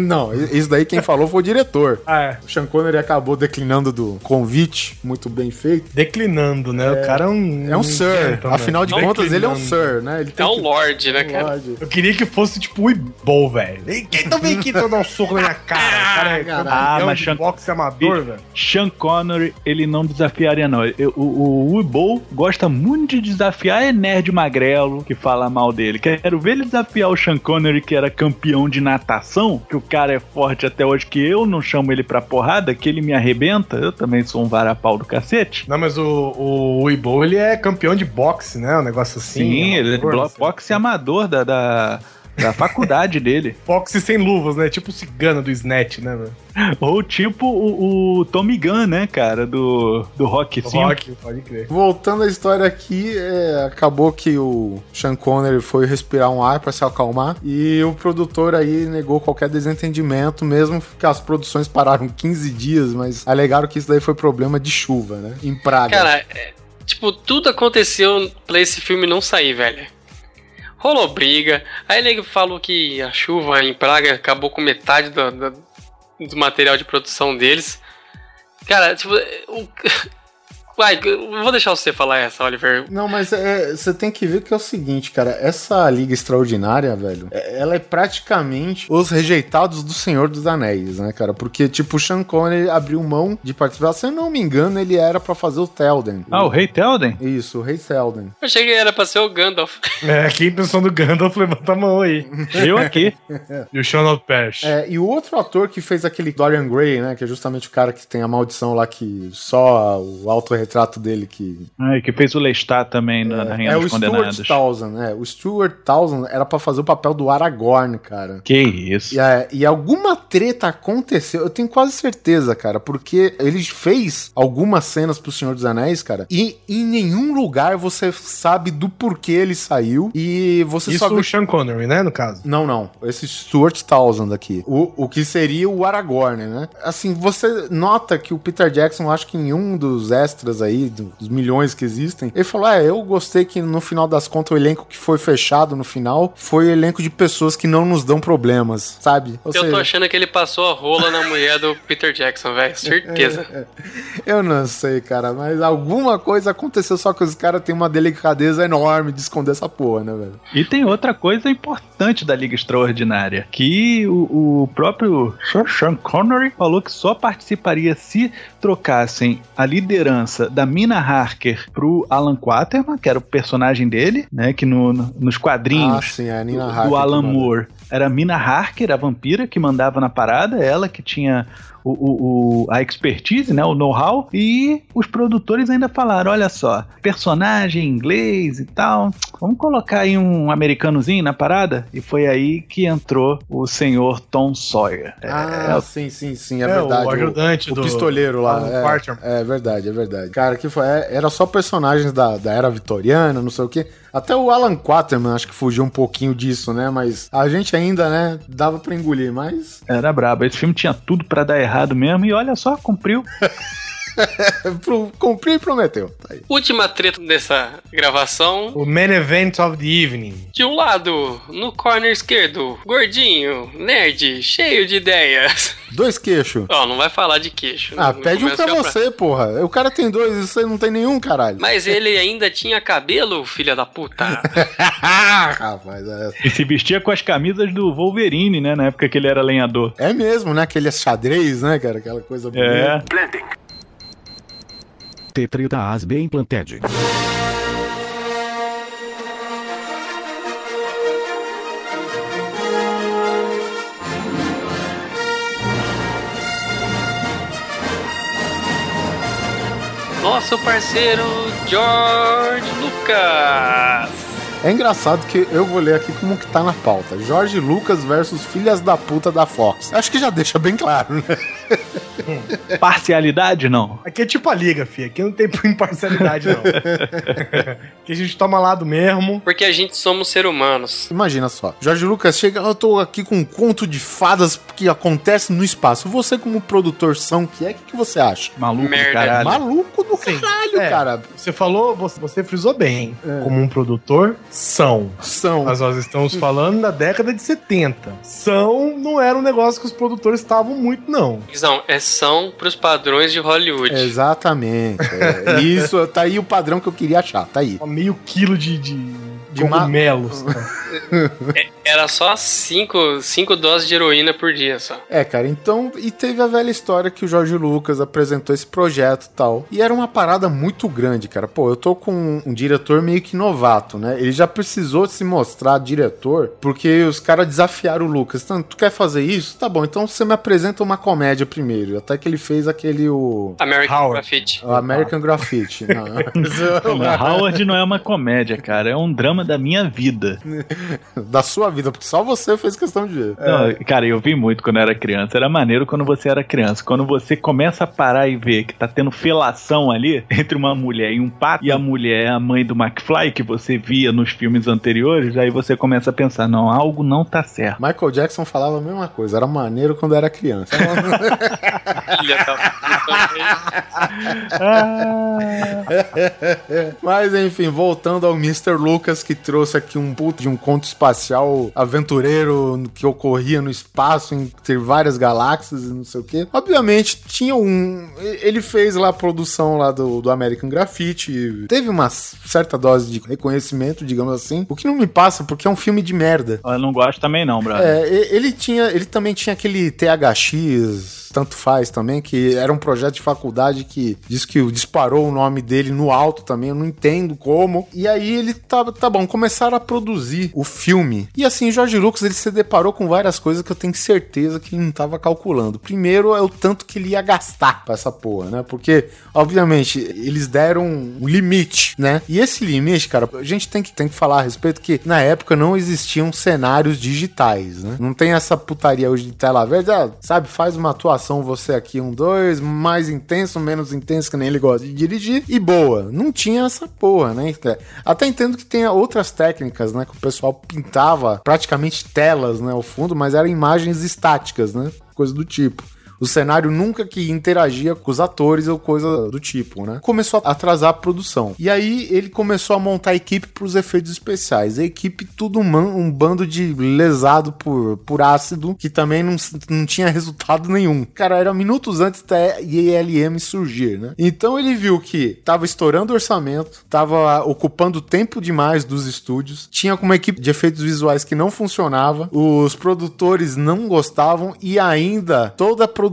Speaker 1: <laughs>
Speaker 2: Não, isso daí quem falou foi o diretor.
Speaker 1: Ah, é.
Speaker 2: O Sean Connery acabou declinando do convite, muito bem feito.
Speaker 1: Declinando, né? O cara é um.
Speaker 2: É um Sir, afinal de contas ele é um. Sir, né? Ele
Speaker 4: É um
Speaker 2: que-
Speaker 4: Lorde, né,
Speaker 2: um
Speaker 4: cara?
Speaker 2: lorde.
Speaker 1: Eu queria que fosse tipo o Ibol, velho. Tá vem aqui pra dar um soco na minha cara? O cara é
Speaker 3: Ah, mas
Speaker 1: de
Speaker 3: Sean-
Speaker 1: boxe amador, velho.
Speaker 3: Sean Connery, ele não desafiaria, não. Eu- o o gosta muito de desafiar é nerd magrelo que fala mal dele. Quero ver ele desafiar o Sean Connery, que era campeão de natação, que o cara é forte até hoje, que eu não chamo ele pra porrada, que ele me arrebenta. Eu também sou um varapau do cacete.
Speaker 1: Não, mas o, o, o Ibol, ele é campeão de boxe, né? Um negócio assim.
Speaker 3: Sim, ele é
Speaker 1: amador,
Speaker 3: blo-
Speaker 1: não sei.
Speaker 3: boxe amador da, da, da faculdade dele. <laughs>
Speaker 1: Boxe sem luvas, né? Tipo o cigano do Snatch, né, velho?
Speaker 3: Ou tipo o, o Tommy Gunn, né, cara, do, do Rock 5.
Speaker 1: Rock, pode crer.
Speaker 2: Voltando à história aqui, é, acabou que o Sean Connery foi respirar um ar pra se acalmar e o produtor aí negou qualquer desentendimento, mesmo que as produções pararam 15 dias, mas alegaram que isso daí foi problema de chuva, né? Em Praga.
Speaker 4: Cara, é, tipo, tudo aconteceu pra esse filme não sair, velho. Rolou briga, aí ele falou que a chuva em Praga acabou com metade do, do, do material de produção deles. Cara, tipo, o- <laughs> Vai, vou deixar você falar essa, Oliver.
Speaker 2: Não, mas é, você tem que ver que é o seguinte, cara. Essa Liga Extraordinária, velho, é- ela é praticamente os rejeitados do Senhor dos Anéis, né, cara? Porque, tipo, o Sean Connery abriu mão de participar. Se eu não me engano, ele era pra fazer o Telden.
Speaker 3: Ah, o Rei Telden?
Speaker 2: Isso, o Rei Telden.
Speaker 4: Eu achei que era pra ser o Gandalf.
Speaker 1: É, quem pensou no Gandalf, levanta a mão aí. <laughs>
Speaker 3: Eu aqui. <laughs>
Speaker 1: E o Sean Pesh.
Speaker 2: É, e o outro ator que fez aquele Dorian Gray, né? Que é justamente o cara que tem a maldição lá que só o autorretrato dele que.
Speaker 3: Ai, que fez o Lestat também na, na Rainha
Speaker 2: é o
Speaker 3: dos
Speaker 2: Stuart
Speaker 3: Condenados.
Speaker 2: Townsend, né? O Stuart Townsend era pra fazer o papel do Aragorn, cara.
Speaker 3: Que isso.
Speaker 2: E, é, e alguma treta aconteceu, eu tenho quase certeza, cara, porque ele fez algumas cenas pro Senhor dos Anéis, cara, e em nenhum lugar você sabe do porquê ele saiu e você
Speaker 1: Isso
Speaker 2: só vê
Speaker 1: o Sean Connery, né, no caso.
Speaker 2: não, não. Esse Stuart Townsend aqui. O, o que seria o Aragorn, né? Assim, você nota que o Peter Jackson, acho que em um dos extras aí, dos milhões que existem, ele falou: É, eu gostei que no final das contas o elenco que foi fechado no final foi o elenco de pessoas que não nos dão problemas, sabe? Ou
Speaker 4: Eu tô
Speaker 2: seja,
Speaker 4: achando que ele passou a rola na mulher do Peter Jackson, velho. <laughs> Certeza.
Speaker 2: eu não sei, cara, mas alguma coisa aconteceu, só que os caras têm uma delicadeza enorme de esconder essa porra, né, velho?
Speaker 3: E tem outra coisa importante da Liga Extraordinária, que o, o próprio Sean Connery falou que só participaria se trocassem a liderança da Mina Harker pro Alan Quaterman, que era o personagem dele, né, que no- no- nos
Speaker 2: Ah,
Speaker 3: quadrinhos
Speaker 2: sim, é
Speaker 3: do, do. Alan. Moore era a Mina Harker, a vampira, que mandava na parada, ela que tinha o, o- o- a expertise, né, o know-how, e os produtores ainda falaram, olha só, personagem inglês e tal, vamos colocar aí um americanozinho na parada? E foi aí que entrou o senhor Tom Sawyer. É,
Speaker 2: Ah,
Speaker 3: é,
Speaker 2: sim, sim, sim, é,
Speaker 1: É,
Speaker 2: verdade.
Speaker 1: o ajudante
Speaker 2: o,
Speaker 1: do-
Speaker 2: o pistoleiro lá. É, é verdade, é verdade. Cara, que foi, é, era só personagens da, da era vitoriana, não sei o quê. Até o Alan Quaterman acho que fugiu um pouquinho disso, né? Mas a gente ainda, né, dava pra engolir, mas
Speaker 3: era brabo. Esse filme tinha tudo pra dar errado mesmo, e olha só, cumpriu. <laughs> <laughs>
Speaker 2: pro, cumpriu e prometeu. Tá aí.
Speaker 4: Última treta dessa gravação.
Speaker 1: O main event of the evening.
Speaker 4: De um lado, no corner esquerdo, gordinho, nerd, cheio de ideias. <laughs>
Speaker 2: Dois queixos.
Speaker 4: Ó, não vai falar de queixo.
Speaker 2: Ah,
Speaker 4: não
Speaker 2: pede um pra você, porra. O cara tem dois e você não tem nenhum, caralho.
Speaker 4: Mas ele ainda tinha cabelo, filha da puta. <laughs>
Speaker 2: Rapaz, é,
Speaker 3: E se vestia com as camisas do Wolverine, né, na época que ele era lenhador.
Speaker 2: é mesmo, né? Aquele xadrez, né, cara? Aquela coisa
Speaker 3: É.
Speaker 8: T3 da ASB Implanted.
Speaker 4: Nosso parceiro George Lucas.
Speaker 2: É engraçado que eu vou ler aqui como que tá na pauta. Jorge Lucas versus Filhas da Puta da Fox. Acho que já deixa bem claro, né?
Speaker 3: Parcialidade, não.
Speaker 1: Aqui é tipo a liga, filha. Aqui não tem <laughs> imparcialidade, não. <laughs> Aqui a gente toma lado mesmo.
Speaker 4: Porque a gente somos seres humanos.
Speaker 2: Imagina só. Jorge Lucas chega, eu tô aqui com um conto de fadas que acontece no espaço. Você, como produtor são que é, o que, que você acha?
Speaker 3: Maluco
Speaker 4: Merda.
Speaker 3: do caralho.
Speaker 2: Maluco do
Speaker 1: Sim.
Speaker 2: caralho,
Speaker 1: É.
Speaker 2: cara.
Speaker 1: Você falou, você, você frisou bem. Como um produtor, são.
Speaker 2: São.
Speaker 1: Mas nós estamos falando da década de 70. São não era um negócio que os produtores estavam muito, não.
Speaker 4: Não, é são pros padrões de Hollywood.
Speaker 2: Exatamente. É, <laughs> isso, tá aí o padrão que eu queria achar. Tá aí.
Speaker 1: Meio quilo de, de,
Speaker 2: De
Speaker 1: cogumelos.
Speaker 4: Era só cinco, cinco doses de heroína por dia só.
Speaker 2: É, cara, então. E teve a velha história que o Jorge Lucas apresentou esse projeto e tal. E era uma parada muito grande, cara. Pô, eu tô com um diretor meio que novato, né? Ele já precisou se mostrar diretor porque os caras desafiaram o Lucas. Então, tu quer fazer isso? Tá bom, então você me apresenta uma comédia primeiro. Até que ele fez aquele. O,
Speaker 4: American
Speaker 1: Howard.
Speaker 4: Graffiti.
Speaker 2: o American Graffiti. Não. <laughs>
Speaker 3: Não, Howard não é uma comédia, cara. É um drama da minha vida. <laughs>
Speaker 2: da sua vida, porque só você fez questão de ver.
Speaker 3: Não, cara, eu vi muito quando eu era criança. Era maneiro quando você era criança. Quando você começa a parar e ver que tá tendo felação ali <laughs> entre uma mulher e um pato, e a mulher é a mãe do McFly, que você via nos filmes anteriores, aí você começa a pensar, não, algo não tá certo.
Speaker 2: Michael Jackson falava a mesma coisa, era maneiro quando era criança. <laughs>
Speaker 4: Filha da puta.
Speaker 2: Mas enfim, voltando ao Mr. Lucas, que trouxe aqui um puto de um conto espacial aventureiro que ocorria no espaço, entre várias galáxias e não sei o quê. Obviamente, tinha um. Ele fez lá a produção lá do, do American Graffiti. Teve uma certa dose de reconhecimento, digamos assim. O que não me passa, porque é um filme de merda.
Speaker 3: Eu não gosto também não, brother.
Speaker 2: É, ele tinha. Ele também tinha aquele THX. Tanto faz também, que era um projeto de faculdade que diz que disparou o nome dele no alto também, eu não entendo como. E aí ele tá, tá bom, começaram a produzir o filme. E assim, Jorge Lucas ele se deparou com várias coisas que eu tenho certeza que ele não tava calculando. Primeiro é o tanto que ele ia gastar pra essa porra, né? Porque, obviamente, eles deram um limite, né? E esse limite, cara, a gente tem que, tem que falar a respeito que na época não existiam cenários digitais, né? Não tem essa putaria hoje de tela verde, ah, sabe? Faz uma atuação você aqui, um dois, mais intenso, menos intenso, que nem ele gosta de dirigir, e boa. Não tinha essa porra, né? Até entendo que tenha outras técnicas, né? Que o pessoal pintava praticamente telas, né? Ao fundo, mas eram imagens estáticas, né? Coisa do tipo. O cenário nunca que interagia com os atores ou coisa do tipo, né? Começou a atrasar a produção. E aí ele começou a montar a equipe para os efeitos especiais. A equipe, tudo um, um bando de lesado por, por ácido, que também não, não tinha resultado nenhum. Cara, era minutos antes da ILM surgir, né? Então ele viu que tava estourando o orçamento, tava ocupando tempo demais dos estúdios, tinha uma equipe de efeitos visuais que não funcionava, os produtores não gostavam e ainda toda a produção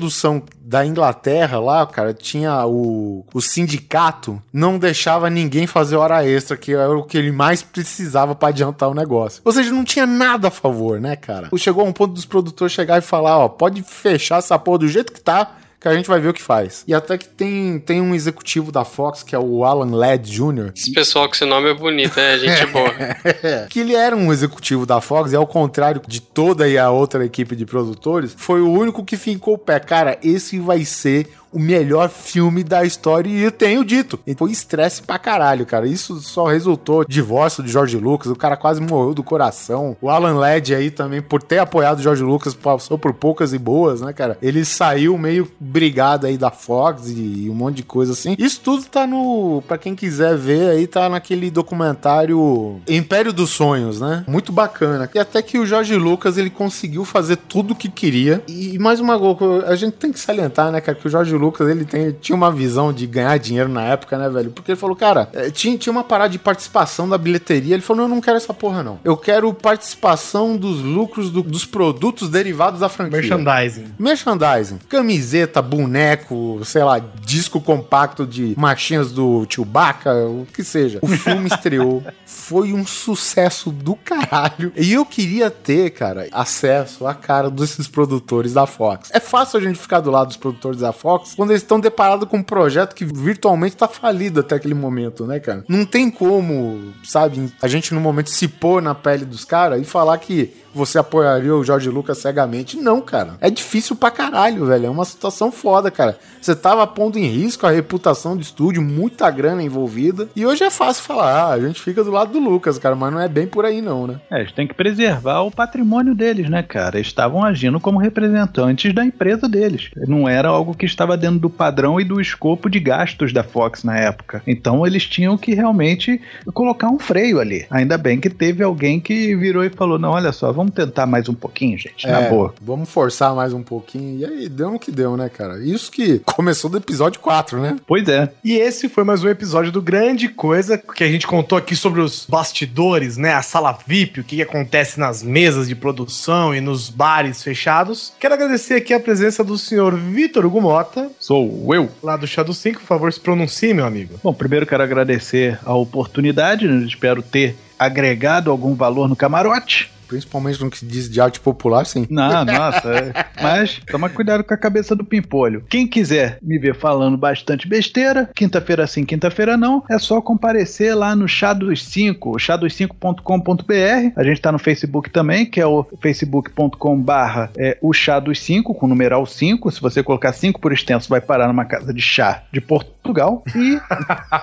Speaker 2: da Inglaterra lá, cara, tinha o, o sindicato, não deixava ninguém fazer hora extra, que era o que ele mais precisava pra adiantar o negócio. Ou seja, não tinha nada a favor, né, cara? Chegou a um ponto dos produtores chegar e falar, ó, pode fechar essa porra do jeito que tá, que a gente vai ver o que faz. E até que tem, tem um executivo da Fox, que é o Alan Ladd Jr.,
Speaker 4: Esse pessoal com esse nome é bonito, é gente <laughs> boa. <laughs>
Speaker 2: que ele era um executivo da Fox e ao contrário de toda e a outra equipe de produtores, foi o único que fincou o pé. Cara, esse vai ser o melhor filme da história e eu tenho dito. E foi estresse pra caralho, cara. Isso só resultou divórcio de George Lucas, o cara quase morreu do coração. O Alan Ladd aí também, por ter apoiado o George Lucas, passou por poucas e boas, né, cara? Ele saiu meio brigado aí da Fox e um monte de coisa assim. Isso tudo tá no, Pra quem quiser ver aí, tá naquele documentário Império dos Sonhos, né? Muito bacana. E até que o George Lucas, ele conseguiu fazer tudo o que queria. E mais uma coisa, a gente tem que salientar, né, cara, que o George Lucas ele tem, tinha uma visão de ganhar dinheiro na época, né, velho? Porque ele falou, cara, é, tinha, tinha uma parada de participação da bilheteria. Ele falou, não, eu não quero essa porra, não. Eu quero participação dos lucros do- dos produtos derivados da franquia.
Speaker 1: Merchandising.
Speaker 2: Merchandising. Camiseta, boneco, sei lá, disco compacto de marchinhas do Chewbacca, o que seja. O filme estreou. <laughs> Foi um sucesso do caralho. E eu queria ter, cara, acesso à cara desses produtores da Fox. É fácil a gente ficar do lado dos produtores da Fox quando eles estão deparados com um projeto que virtualmente tá falido até aquele momento, né, cara? Não tem como, sabe, a gente no momento se pôr na pele dos caras e falar que você apoiaria o Jorge Lucas cegamente. Não, cara. É difícil pra caralho, velho. É uma situação foda, cara. Você tava pondo em risco a reputação do estúdio, muita grana envolvida. E hoje é fácil falar, ah, a gente fica do lado do Lucas, cara, mas não é bem por aí, não, né?
Speaker 3: É, eles têm que preservar o patrimônio deles, né, cara? Eles estavam agindo como representantes da empresa deles. Não era algo que estava dentro do padrão e do escopo de gastos da Fox na época. Então eles tinham que realmente colocar um freio ali. Ainda bem que teve alguém que virou e falou: não, olha só, vamos tentar mais um pouquinho, gente, na
Speaker 2: É,
Speaker 3: boa.
Speaker 2: Vamos forçar mais um pouquinho. E aí, deu no que deu, né, cara? Isso que <laughs> começou do episódio 4, né?
Speaker 3: Pois é.
Speaker 1: E esse foi mais um episódio do Grande Coisa, que a gente contou aqui sobre os bastidores, né? A sala VIP, o que, que acontece nas mesas de produção e nos bares fechados. Quero agradecer aqui a presença do senhor Vitor Gumota,
Speaker 3: Sou eu.
Speaker 1: lá do Shadow 5. Por favor, se pronuncie, meu amigo.
Speaker 3: Bom, primeiro quero agradecer a oportunidade, né? espero ter agregado algum valor no camarote.
Speaker 2: Principalmente no que diz de arte popular, sim.
Speaker 3: Não, nossa. é. Mas toma cuidado com a cabeça do pimpolho. Quem quiser me ver falando bastante besteira, quinta-feira sim, quinta-feira não, é só comparecer lá no Chá dos 5, chá25.com.br. A gente tá no Facebook também, que é o facebook.com barra é, o Chá dos 5, com o numeral 5. Se você colocar 5 por extenso, vai parar numa casa de chá de Portugal. E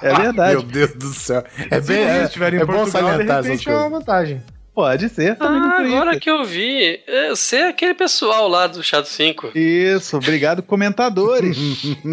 Speaker 3: é <laughs> verdade.
Speaker 2: Meu Deus do céu. É
Speaker 1: Se
Speaker 2: bem. É,
Speaker 1: estiverem
Speaker 2: é
Speaker 1: em
Speaker 2: bom
Speaker 1: Portugal, de
Speaker 2: salientar essas
Speaker 1: repente é uma
Speaker 2: coisas.
Speaker 1: vantagem.
Speaker 3: Pode ser também
Speaker 4: Ah, agora que eu vi, é, você é aquele pessoal lá do Shadow 5.
Speaker 3: Isso, obrigado, comentadores.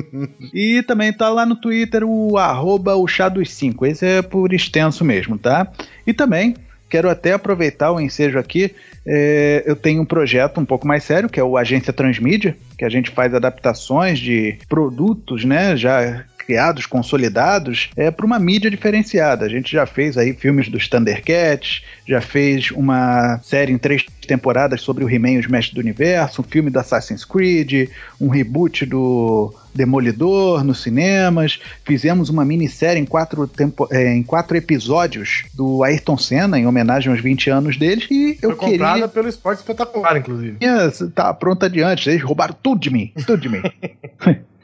Speaker 3: <laughs> e também tá lá no Twitter o arroba o chá dos 5. Esse é por extenso mesmo, tá? E também quero até aproveitar o ensejo aqui. é, eu tenho um projeto um pouco mais sério, que é o Agência Transmídia, que a gente faz adaptações de produtos, né? Já criados, consolidados, é para uma mídia diferenciada. A gente já fez aí filmes dos Thundercats, já fez uma série em três temporadas sobre o He-Man e os Mestres do Universo, um filme do Assassin's Creed, um reboot do Demolidor nos cinemas, fizemos uma minissérie em quatro, tempo, é, em quatro episódios do Ayrton Senna, em homenagem aos 20 anos dele, e eu
Speaker 1: Foi comprada
Speaker 3: queria...
Speaker 1: pelo Esporte Espetacular, inclusive.
Speaker 3: Yes, tá pronta adiante, eles roubaram tudo de mim, tudo de mim. <laughs>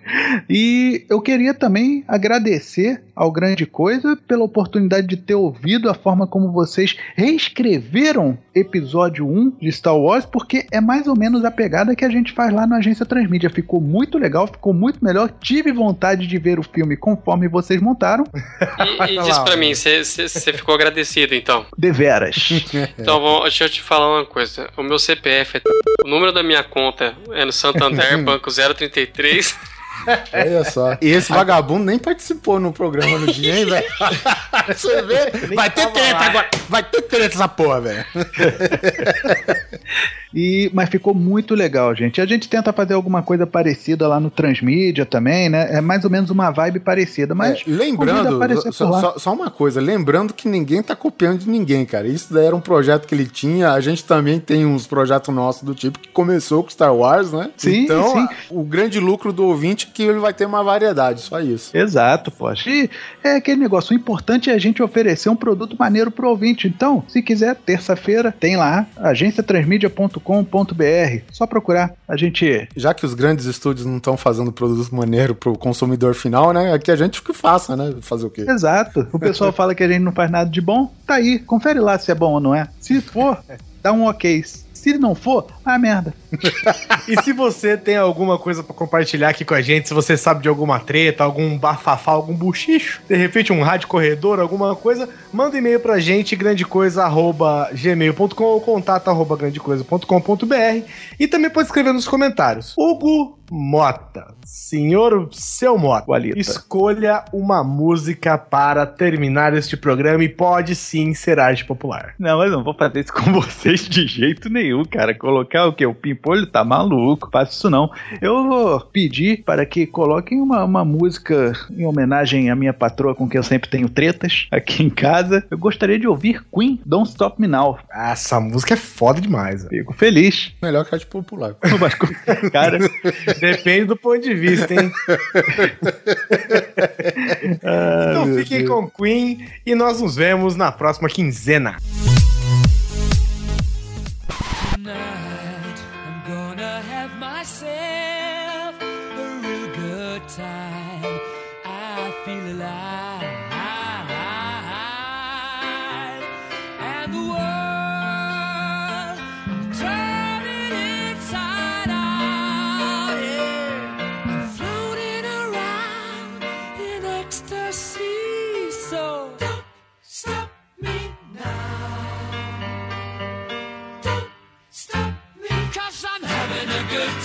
Speaker 3: E eu queria também agradecer ao Grande Coisa pela oportunidade de ter ouvido a forma como vocês reescreveram episódio 1 de Star Wars, porque é mais ou menos a pegada que a gente faz lá na agência Transmídia. Ficou muito legal, ficou muito melhor. Tive vontade de ver o filme conforme vocês montaram.
Speaker 4: E, e diz pra mim, você ficou agradecido então.
Speaker 3: Deveras. <laughs>
Speaker 4: Então, vamos, deixa eu te falar uma coisa. O meu CPF, é... o número da minha conta é no Santander, <laughs> banco 033.
Speaker 2: Olha só. E esse vagabundo nem participou no programa no dia, hein, velho? <laughs> Você vê? Vai ter treta agora. Vai ter treta essa porra, velho. <laughs>
Speaker 3: E, mas ficou muito legal, gente. A gente tenta fazer alguma coisa parecida lá no Transmídia também, né? É mais ou menos uma vibe parecida, mas
Speaker 2: É, lembrando, só, só- só uma coisa, lembrando que ninguém tá copiando de ninguém, cara. Isso daí era um projeto que ele tinha. A gente também tem uns projetos nossos do tipo que começou com Star Wars, né?
Speaker 3: Sim,
Speaker 2: então,
Speaker 3: sim.
Speaker 2: o grande lucro do ouvinte é que ele vai ter uma variedade, só isso.
Speaker 3: Exato, poxa. E é aquele negócio, o importante é a gente oferecer um produto maneiro pro ouvinte. Então, se quiser, terça-feira, tem lá, agenciatransmedia.com.br. Só procurar. A gente.
Speaker 2: Já que os grandes estúdios não estão fazendo produto maneiro pro consumidor final, né? Aqui a gente que faça, né? Fazer o quê?
Speaker 3: Exato. O pessoal <laughs> fala que a gente não faz nada de bom. Tá aí, confere lá se é bom ou não é. Se for, dá um ok. Se não for, ah, merda. <laughs>
Speaker 1: E se você tem alguma coisa pra compartilhar aqui com a gente, se você sabe de alguma treta, algum bafafá, algum buchicho, de repente um rádio corredor, alguma coisa, manda um e-mail pra gente, grandecoisa.gmail.com ou contato arroba grandecoisa.com.br e também pode escrever nos comentários. Hugo Mota, senhor seu Mota,
Speaker 3: Walita.
Speaker 1: escolha uma música para terminar este programa e pode sim ser arte popular.
Speaker 3: Não, mas não vou fazer isso com <laughs> vocês de jeito nenhum, cara. Colocar o que? O Pimpolho tá maluco, faço isso não. Eu vou pedir para que coloquem uma, uma música em homenagem à minha patroa com quem eu sempre tenho tretas aqui em casa. Eu gostaria de ouvir Queen Don't Stop Me Now.
Speaker 1: Ah, Essa música é foda demais.
Speaker 3: Fico feliz.
Speaker 2: Melhor que a de popular. <laughs>
Speaker 3: Mas, cara,
Speaker 1: Depende do ponto de vista, hein? <laughs> então fiquem com Queen e nós nos vemos na próxima quinzena.
Speaker 6: Tonight, good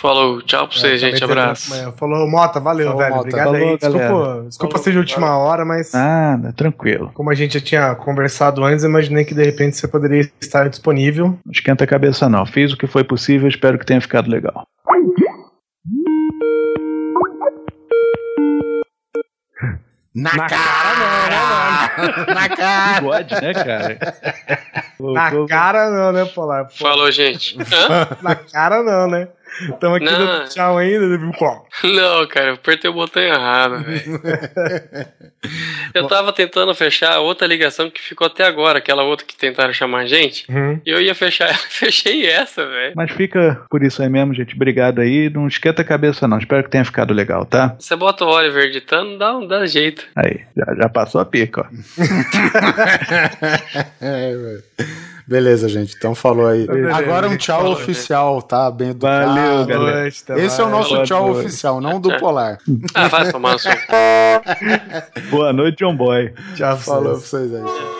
Speaker 4: Falou, tchau pra vocês,
Speaker 1: É,
Speaker 4: gente. Abraço.
Speaker 1: amanhã. Falou, Mota, valeu,
Speaker 2: Falou,
Speaker 1: velho.
Speaker 2: Mota.
Speaker 1: Obrigado
Speaker 3: Falou,
Speaker 1: aí. Desculpa,
Speaker 3: galera.
Speaker 1: desculpa
Speaker 4: Falou,
Speaker 1: ser de última hora, mas
Speaker 3: Nada, tranquilo.
Speaker 1: como a gente já tinha conversado antes, imaginei que de repente você poderia estar disponível.
Speaker 3: Não esquenta a cabeça, não. Fiz o que foi possível, espero que tenha ficado legal.
Speaker 2: Na, cara,
Speaker 3: Na cara! Bigode, né, cara?
Speaker 1: Na cara não, né, Polar? Pô,
Speaker 4: Falou, gente. <laughs>
Speaker 1: Na cara não, né? Estamos aqui
Speaker 4: Não.
Speaker 1: dando tchau ainda, né, qual? <laughs>
Speaker 4: Não, cara, eu apertei o botão errado, velho. <laughs> Eu tava tentando fechar outra ligação que ficou até agora, aquela outra que tentaram chamar a gente.
Speaker 1: Uhum.
Speaker 4: E eu ia fechar ela, <laughs> fechei essa, velho.
Speaker 3: Mas fica por isso aí mesmo, gente. Obrigado aí. Não esquenta a cabeça, não. Espero que tenha ficado legal, tá?
Speaker 4: Você bota o Oliver editando, dá, dá jeito.
Speaker 3: Aí, já, já passou a pica, ó.
Speaker 2: É, velho. Beleza, gente. Então falou aí.
Speaker 1: Beleza,
Speaker 2: Agora um
Speaker 1: gente.
Speaker 2: tchau
Speaker 4: Falou,
Speaker 2: oficial, tá? Bem educado.
Speaker 3: Valeu, galera.
Speaker 1: Boa noite, até
Speaker 2: Esse é o nosso
Speaker 3: Boa
Speaker 2: tchau
Speaker 3: noite.
Speaker 2: oficial, não do Polar.
Speaker 4: Ah, vai tomar no seu. <laughs>
Speaker 3: Boa noite, John Boy.
Speaker 1: Tchau, pra
Speaker 2: Falou pra
Speaker 1: vocês.
Speaker 2: vocês aí.